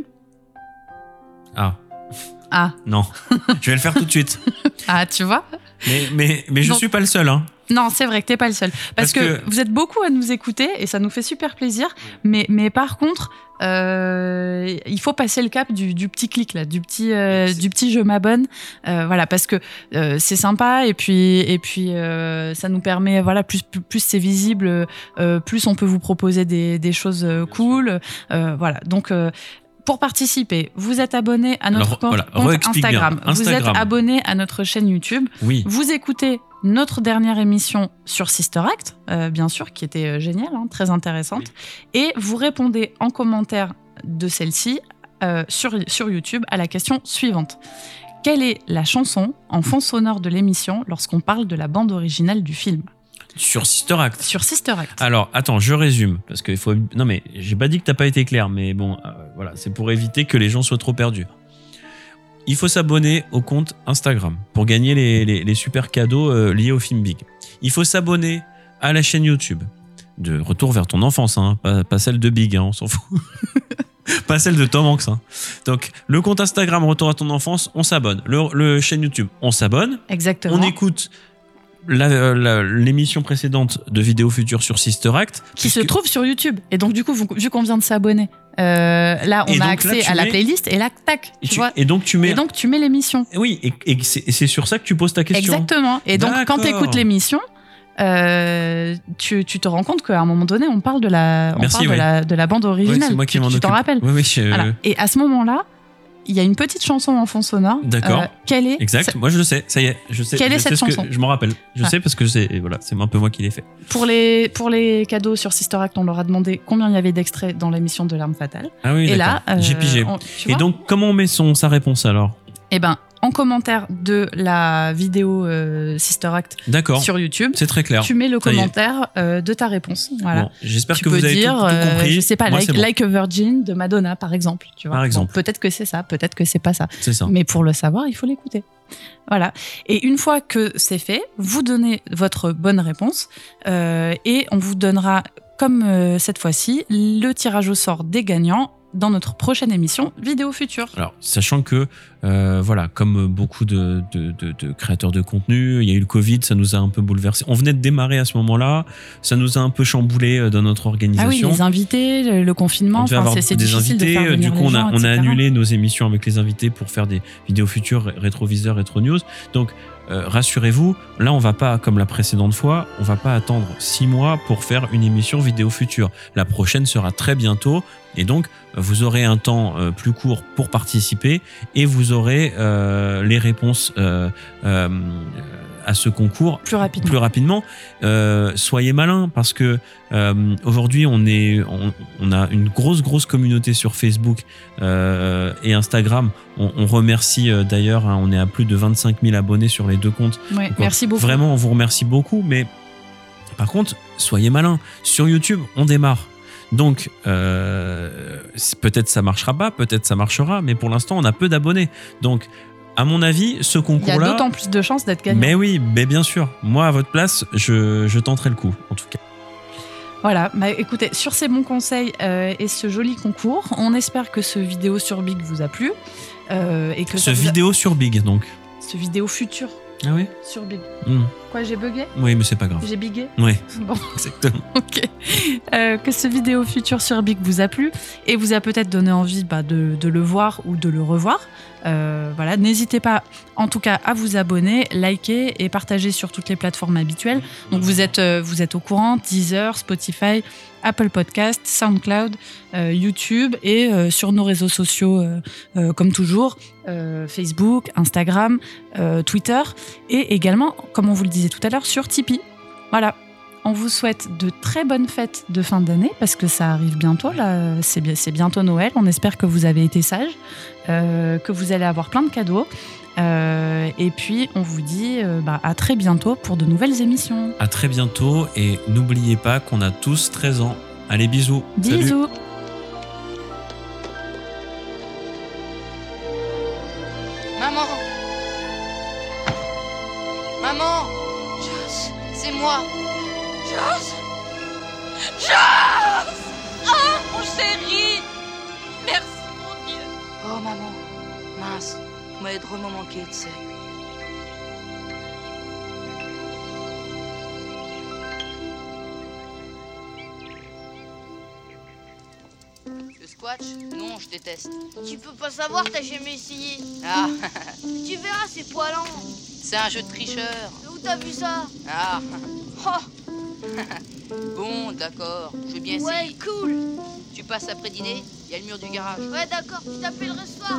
Ah, Ah, non. (laughs) je vais le faire tout de suite. (laughs) ah, tu vois? Mais, mais, mais je Donc- suis pas le seul. Hein. Non, c'est vrai que t'es pas le seul. Parce, Parce que, que- vous êtes beaucoup à nous écouter et ça nous fait super plaisir. Mais, mais par contre, euh, il faut passer le cap du, du petit clic là, du petit, euh, du petit je m'abonne. Euh, voilà, parce que euh, c'est sympa et puis, et puis euh, ça nous permet, voilà, plus, plus, plus c'est visible, euh, plus on peut vous proposer des, des choses cool. Euh, voilà, donc. euh, pour participer, vous êtes abonné à notre Alors, compte, voilà. Instagram. Vous êtes abonné à notre chaîne YouTube. Oui. Vous écoutez notre dernière émission sur Sister Act, euh, bien sûr, qui était euh, géniale, hein, très intéressante. Et vous répondez en commentaire de celle-ci euh, sur, sur YouTube à la question suivante. Quelle est la chanson en fond sonore de l'émission lorsqu'on parle de la bande originale du film? Sur Sister Act. Sur Sister Act. Alors, attends, je résume. Parce qu'il faut. Non, mais j'ai pas dit que t'as pas été clair, mais bon, euh, voilà, c'est pour éviter que les gens soient trop perdus. Il faut s'abonner au compte Instagram pour gagner les, les- les super cadeaux euh, liés au film Big. Il faut s'abonner à la chaîne YouTube de Retour vers ton enfance, hein, pas, pas celle de Big, hein, on s'en fout. (laughs) pas celle de Tom Hanks. hein. Donc, le compte Instagram Retour à ton enfance, on s'abonne. Le, le chaîne YouTube, on s'abonne. Exactement. On écoute l'émission précédente de Vidéo Future sur Sister Act. qui se trouve sur YouTube. Et donc, du coup, vu qu'on vient de s'abonner, euh, là, on Et a là, accès tu à la playlist et là, tac, Et, tu tu- vois. et donc tu mets. Et donc, tu mets l'émission. oui, et, et c'est sur ça que tu poses ta question. Exactement. Et donc, quand tu D'accord. écoutes l'émission, euh, tu, tu te rends compte qu'à un moment donné, on parle de la, on Merci, parle de, ouais. la, de la bande Ouais, originale. moi qui Tu- tu t'en rappelles oui, je- Voilà. Et à ce moment-là, il y a une petite chanson en fond sonore. D'accord. Euh, quelle est Exact. Moi, je le sais. Ça y est. Je sais. Quelle je est sais cette ce que- chanson Je m'en rappelle. Je Ah. sais parce que c'est voilà, c'est un peu moi qui l'ai fait. pour les, pour les cadeaux sur Sister Act, on leur a demandé combien il y avait d'extraits dans l'émission de L'Arme Fatale. Ah oui. Et là, j'ai euh, pigé. on- tu Et donc, comment on met son sa réponse alors? Eh ben, en commentaire de la vidéo euh, Sister Act sur YouTube, C'est très clair. tu mets le commentaire euh, de ta réponse. Voilà. Bon, J'espère que peux vous avez dire, tout, tout euh, compris. je sais pas, Moi, like, c'est bon. like a Virgin de Madonna, par exemple. Tu vois. Par Bon, exemple. peut-être que c'est ça, peut-être que c'est pas ça. C'est ça. Mais pour le savoir, il faut l'écouter. Voilà. Et une fois que c'est fait, vous donnez votre bonne réponse euh, et on vous donnera, comme euh, cette fois-ci, le tirage au sort des gagnants dans notre prochaine émission Vidéo Future. Alors, sachant que, euh, voilà, comme beaucoup de, de- de- de créateurs de contenu, il y a eu le Covid, ça nous a un peu bouleversé. On venait de démarrer à ce moment-là, ça nous a un peu chamboulé euh, dans notre Ah oui, organisation. les invités, le, confinement, c'est difficile invités. de faire euh, du coup, on a, gens, on a annulé nos émissions avec les invités pour faire des vidéos futures, rétroviseurs, rétro news. Donc, euh, rassurez-vous, là, on va pas, comme la précédente fois, on va pas attendre six mois pour faire une émission vidéo future. La prochaine sera très bientôt. Et donc, vous aurez un temps euh, plus court pour participer et vous aurez euh, les réponses à ce concours Plus rapidement. plus rapidement. Euh, soyez malins parce que euh, aujourd'hui on est on, on a une grosse grosse communauté sur Facebook euh, et Instagram. On, on remercie d'ailleurs, hein, on est à plus de 25 000 abonnés sur les deux comptes. Ouais, Donc, merci beaucoup. Vraiment, on vous remercie beaucoup. Mais par contre, soyez malins. Sur YouTube, on démarre. Donc, euh, peut-être ça marchera pas, peut-être ça marchera, mais pour l'instant, on a peu d'abonnés. Donc, à mon avis, ce Il y a concours-là. d'autant plus de chances d'être gagnant. Mais oui, mais bien sûr. Moi, à votre place, je, je tenterai le coup, en tout cas. Voilà, bah, écoutez, sur ces bons conseils euh, et ce joli concours, on espère que ce vidéo sur Big vous a plu. euh, et que Ce a- vidéo sur Big, donc. Ce vidéo futur Ah oui sur Big. Hmm. Quoi, j'ai bugué Oui, mais c'est pas grave. J'ai bigué Oui, Bon, (laughs) exactement. (laughs) ok. Euh, que ce vidéo futur sur Big vous a plu et vous a peut-être donné envie bah, de, de le voir ou de le revoir. Euh, voilà, n'hésitez pas en tout cas à vous abonner, liker et partager sur toutes les plateformes habituelles. Donc vous êtes, euh, vous êtes au courant, Deezer, Spotify, Apple Podcast, SoundCloud, euh, YouTube et euh, sur nos réseaux sociaux euh, comme toujours, Facebook, Instagram, Twitter et également, comme on vous le disait tout à l'heure, sur Tipeee. Voilà. On vous souhaite de très bonnes fêtes de fin d'année parce que ça arrive bientôt. C'est bien- c'est bientôt Noël. On espère que vous avez été sages, que vous allez avoir plein de cadeaux. Euh, et puis, on vous dit euh, bah, à très bientôt pour de nouvelles émissions. À très bientôt et n'oubliez pas qu'on a tous 13 ans. Allez, bisous. Salut. Bisous. Maman Maman Joss, c'est moi Joss Joss Ah, mon chéri Merci, mon Dieu Oh maman, mince, m'avez drôlement manqué, tu sais. Le squash Non, je déteste. Tu peux pas savoir, t'as jamais essayé. Ah, (laughs) Tu verras, c'est poilant. c'est un jeu de tricheur. Où t'as vu ça? Ah, Oh, (laughs) bon, d'accord, je veux bien essayer. ouais, cool. Tu passes après dîner, il y a le mur du garage. Ouais, d'accord, je t'appellerai ce soir.